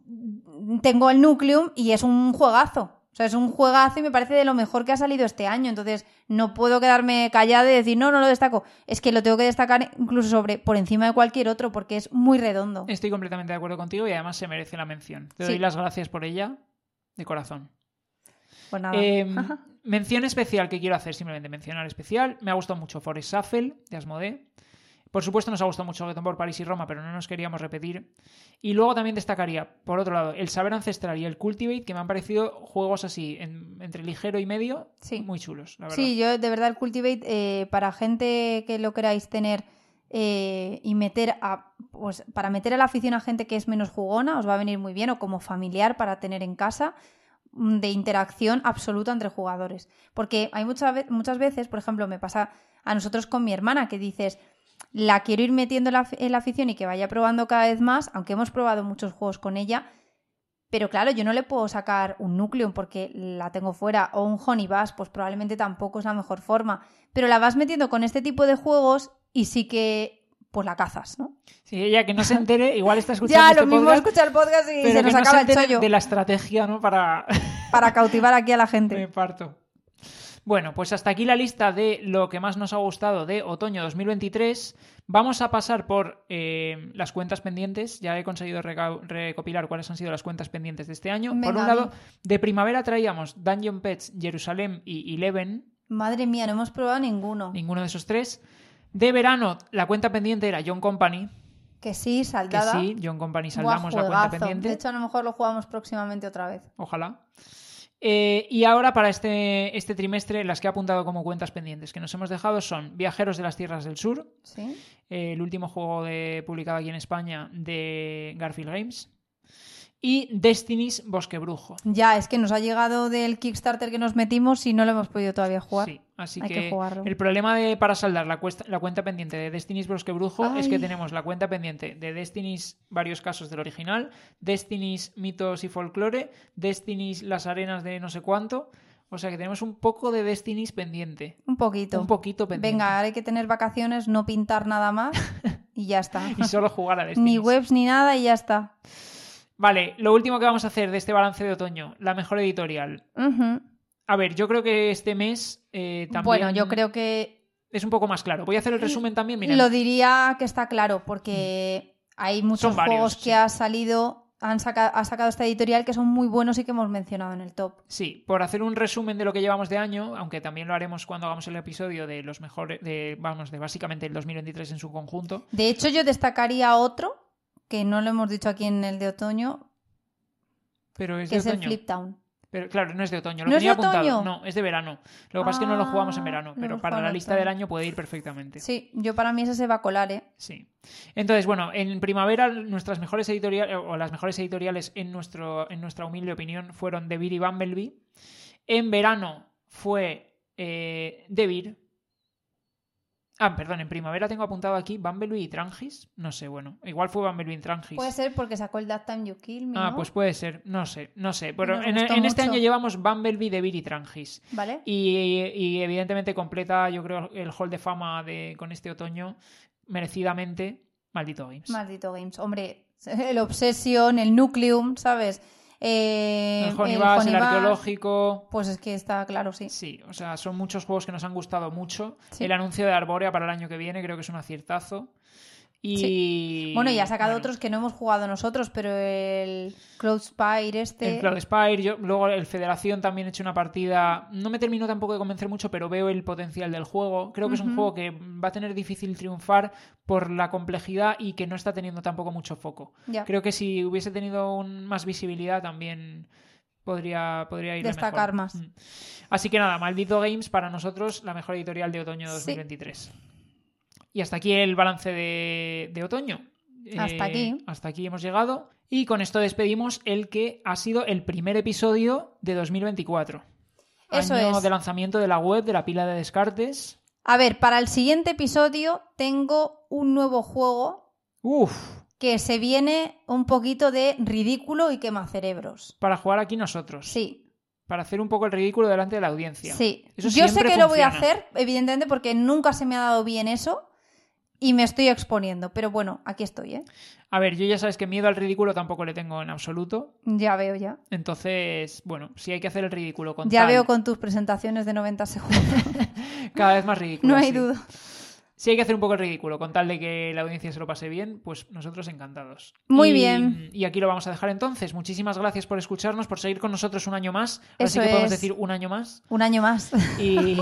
tengo el Nucleum y es un juegazo. O sea, es un juegazo y me parece de lo mejor que ha salido este año. Entonces, no puedo quedarme callada y decir, no, no lo destaco. Es que lo tengo que destacar incluso sobre, por encima de cualquier otro, porque es muy redondo. Estoy completamente de acuerdo contigo y además se merece la mención. Te doy las gracias por ella, de corazón. Pues nada. Em, mención especial que quiero hacer, simplemente mencionar especial. Me ha gustado mucho Forest Shuffle de Asmodee. Por supuesto, nos ha gustado mucho por París y Roma, pero no nos queríamos repetir. Y luego también destacaría, por otro lado, el Saber Ancestral y el Cultivate, que me han parecido juegos así, entre ligero y medio, muy chulos, la verdad. Sí, yo de verdad el Cultivate, eh, para gente que lo queráis tener eh, y meter a, pues para meter a la afición a gente que es menos jugona, os va a venir muy bien, o como familiar para tener en casa. Mm, de interacción absoluta entre jugadores. Porque hay muchas, muchas veces, por ejemplo, me pasa a nosotros con mi hermana, que dices, la quiero ir metiendo en la, afición y que vaya probando cada vez más, aunque hemos probado muchos juegos con ella, pero claro, yo no le puedo sacar un núcleo porque la tengo fuera o un honey bass, pues probablemente tampoco es la mejor forma. Pero la vas metiendo con este tipo de juegos y sí que pues la cazas, ¿no? Sí, ella que no se entere, igual está escuchando ya, este lo mismo escuchar podcast y se nos acaba el chollo. de la estrategia, ¿no? Para... Para cautivar aquí a la gente. Me parto. Bueno, pues hasta aquí la lista de lo que más nos ha gustado de otoño 2023. Vamos a pasar por eh, las cuentas pendientes. Ya he conseguido recopilar cuáles han sido las cuentas pendientes de este año. por un lado, de primavera traíamos Dungeon Pets, Jerusalén y Eleven. Madre mía, no hemos probado ninguno. Ninguno de esos tres. De verano, la cuenta pendiente era John Company. Que sí, saldada. Que sí, John Company saldamos la cuenta pendiente. De hecho, a lo mejor lo jugamos próximamente otra vez. Ojalá. Eh, y ahora para este, este trimestre las que he apuntado como cuentas pendientes que nos hemos dejado son Viajeros de las Tierras del Sur, ¿Sí? Eh, el último juego de, publicado aquí en España de Garfield Games, y Destiny's Bosque Brujo. Ya, es que nos ha llegado del Kickstarter que nos metimos y no lo hemos podido todavía jugar. Sí, así que, el problema de para saldar la, la cuenta pendiente de Destiny's Bosque Brujo es que tenemos la cuenta pendiente de Destiny's varios casos del original, Destiny's mitos y folclore, Destiny's las arenas de no sé cuánto. O sea que tenemos un poco de Destiny's pendiente. Un poquito. Un poquito pendiente. Venga, ahora hay que tener vacaciones, no pintar nada más y ya está. y solo jugar a Destiny's. Ni webs ni nada y ya está. Vale, lo último que vamos a hacer de este balance de otoño, la mejor editorial. A ver, yo creo que este mes eh, también. Bueno, yo creo que. Es un poco más claro. Voy a hacer el resumen también. Mira. Lo diría que está claro, porque hay muchos juegos que ha salido. Han ha sacado esta editorial que son muy buenos y que hemos mencionado en el top. Sí, por hacer un resumen de lo que llevamos de año, aunque también lo haremos cuando hagamos el episodio de los mejores, de, vamos, de básicamente el 2023 en su conjunto. De hecho, yo destacaría otro que no lo hemos dicho aquí en el de otoño, pero es que de es otoño. el Flip Town. Pero claro, no es de otoño, lo ¿No tenía es de apuntado. otoño? No, es de verano. Lo que pasa es que no lo jugamos en Ah, verano, no pero para la lista del año puede ir perfectamente. Sí, yo para mí ese se va a colar, ¿eh? Sí. Entonces, bueno, en primavera nuestras mejores editoriales, o las mejores editoriales en, nuestro, en nuestra humilde opinión, fueron Beer y Bumblebee. En verano fue eh, Beer. Ah, perdón, en primavera tengo apuntado aquí Bumblebee y Trangis. No sé, bueno, igual fue Bumblebee y Trangis. Puede ser porque sacó el That Time You Kill Me. Ah, ¿no? pues puede ser, no sé, no sé. Pero en, este año llevamos Bumblebee, Devil y Trangis. ¿Vale? Y, y evidentemente completa, yo creo, el hall de fama de, con este otoño, merecidamente, Maldito Games. Maldito Games. Hombre, el Obsession, el Nucleum, ¿sabes? Eh, el Honey Bass, el arqueológico. Pues es que está claro, sí. Sí, o sea, son muchos juegos que nos han gustado mucho. Sí. El anuncio de Arborea para el año que viene creo que es un aciertazo. Y... Bueno, y ha sacado bueno, otros que no hemos jugado nosotros, pero el Cloud Spire este... El Cloud Spire, yo, luego el Federación también he hecho una partida. No me terminó tampoco de convencer mucho, pero veo el potencial del juego. Creo que es un juego que va a tener difícil triunfar por la complejidad y que no está teniendo tampoco mucho foco. Ya. Creo que si hubiese tenido un- más visibilidad también podría, podría ir Destacar más. Así que nada, Maldito Games para nosotros la mejor editorial de otoño Sí. 2023. Y hasta aquí el balance de, de otoño. Hasta Eh, aquí. Hasta aquí hemos llegado. Y con esto despedimos el que ha sido el primer episodio de 2024. Eso Año es. de lanzamiento de la web, de la pila de descartes. A ver, para el siguiente episodio tengo un nuevo juego Uf, que se viene un poquito de ridículo y quema cerebros. para jugar aquí nosotros. Sí, Para hacer un poco el ridículo delante de la audiencia. sí. Eso Yo sé que lo voy a hacer, evidentemente, porque nunca se me ha dado bien eso y me estoy exponiendo. Pero bueno, aquí estoy, ¿eh? A ver, yo ya sabes que miedo al ridículo tampoco le tengo en absoluto. Ya veo, ya. Entonces, bueno, si hay que hacer el ridículo con Ya tal- veo con tus presentaciones de 90 segundos. cada vez más ridículo. no hay sí. duda. Si hay que hacer un poco el ridículo con tal de que la audiencia se lo pase bien, pues nosotros encantados. Muy Y- bien. Y aquí lo vamos a dejar entonces. Muchísimas gracias por escucharnos, por seguir con nosotros un año más. Así que podemos decir un año más. Un año más. Y,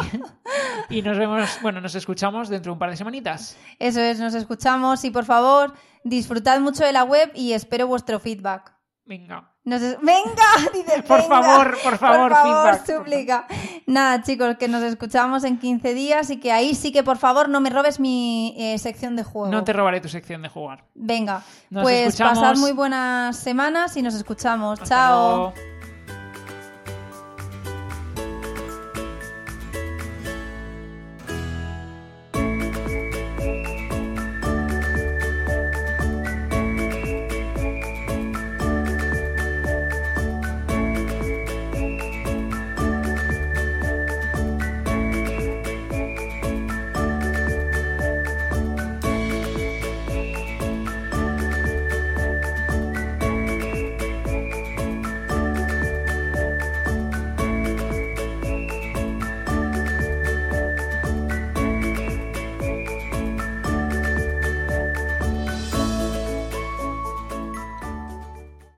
y nos vemos, bueno, nos escuchamos dentro de un par de semanitas. Eso es, nos escuchamos y por favor, disfrutad mucho de la web y espero vuestro feedback. Venga. Nos es- ¡Venga! Dice, Por "Venga". favor, por favor, por favor, feedback, por súplica. Nada, chicos, que nos escuchamos en 15 días y que ahí sí que por favor no me robes mi eh, sección de juego. No te robaré tu sección de jugar. Venga, Nos pues escuchamos. pasad muy buenas semanas y nos escuchamos. Hasta Chao. luego.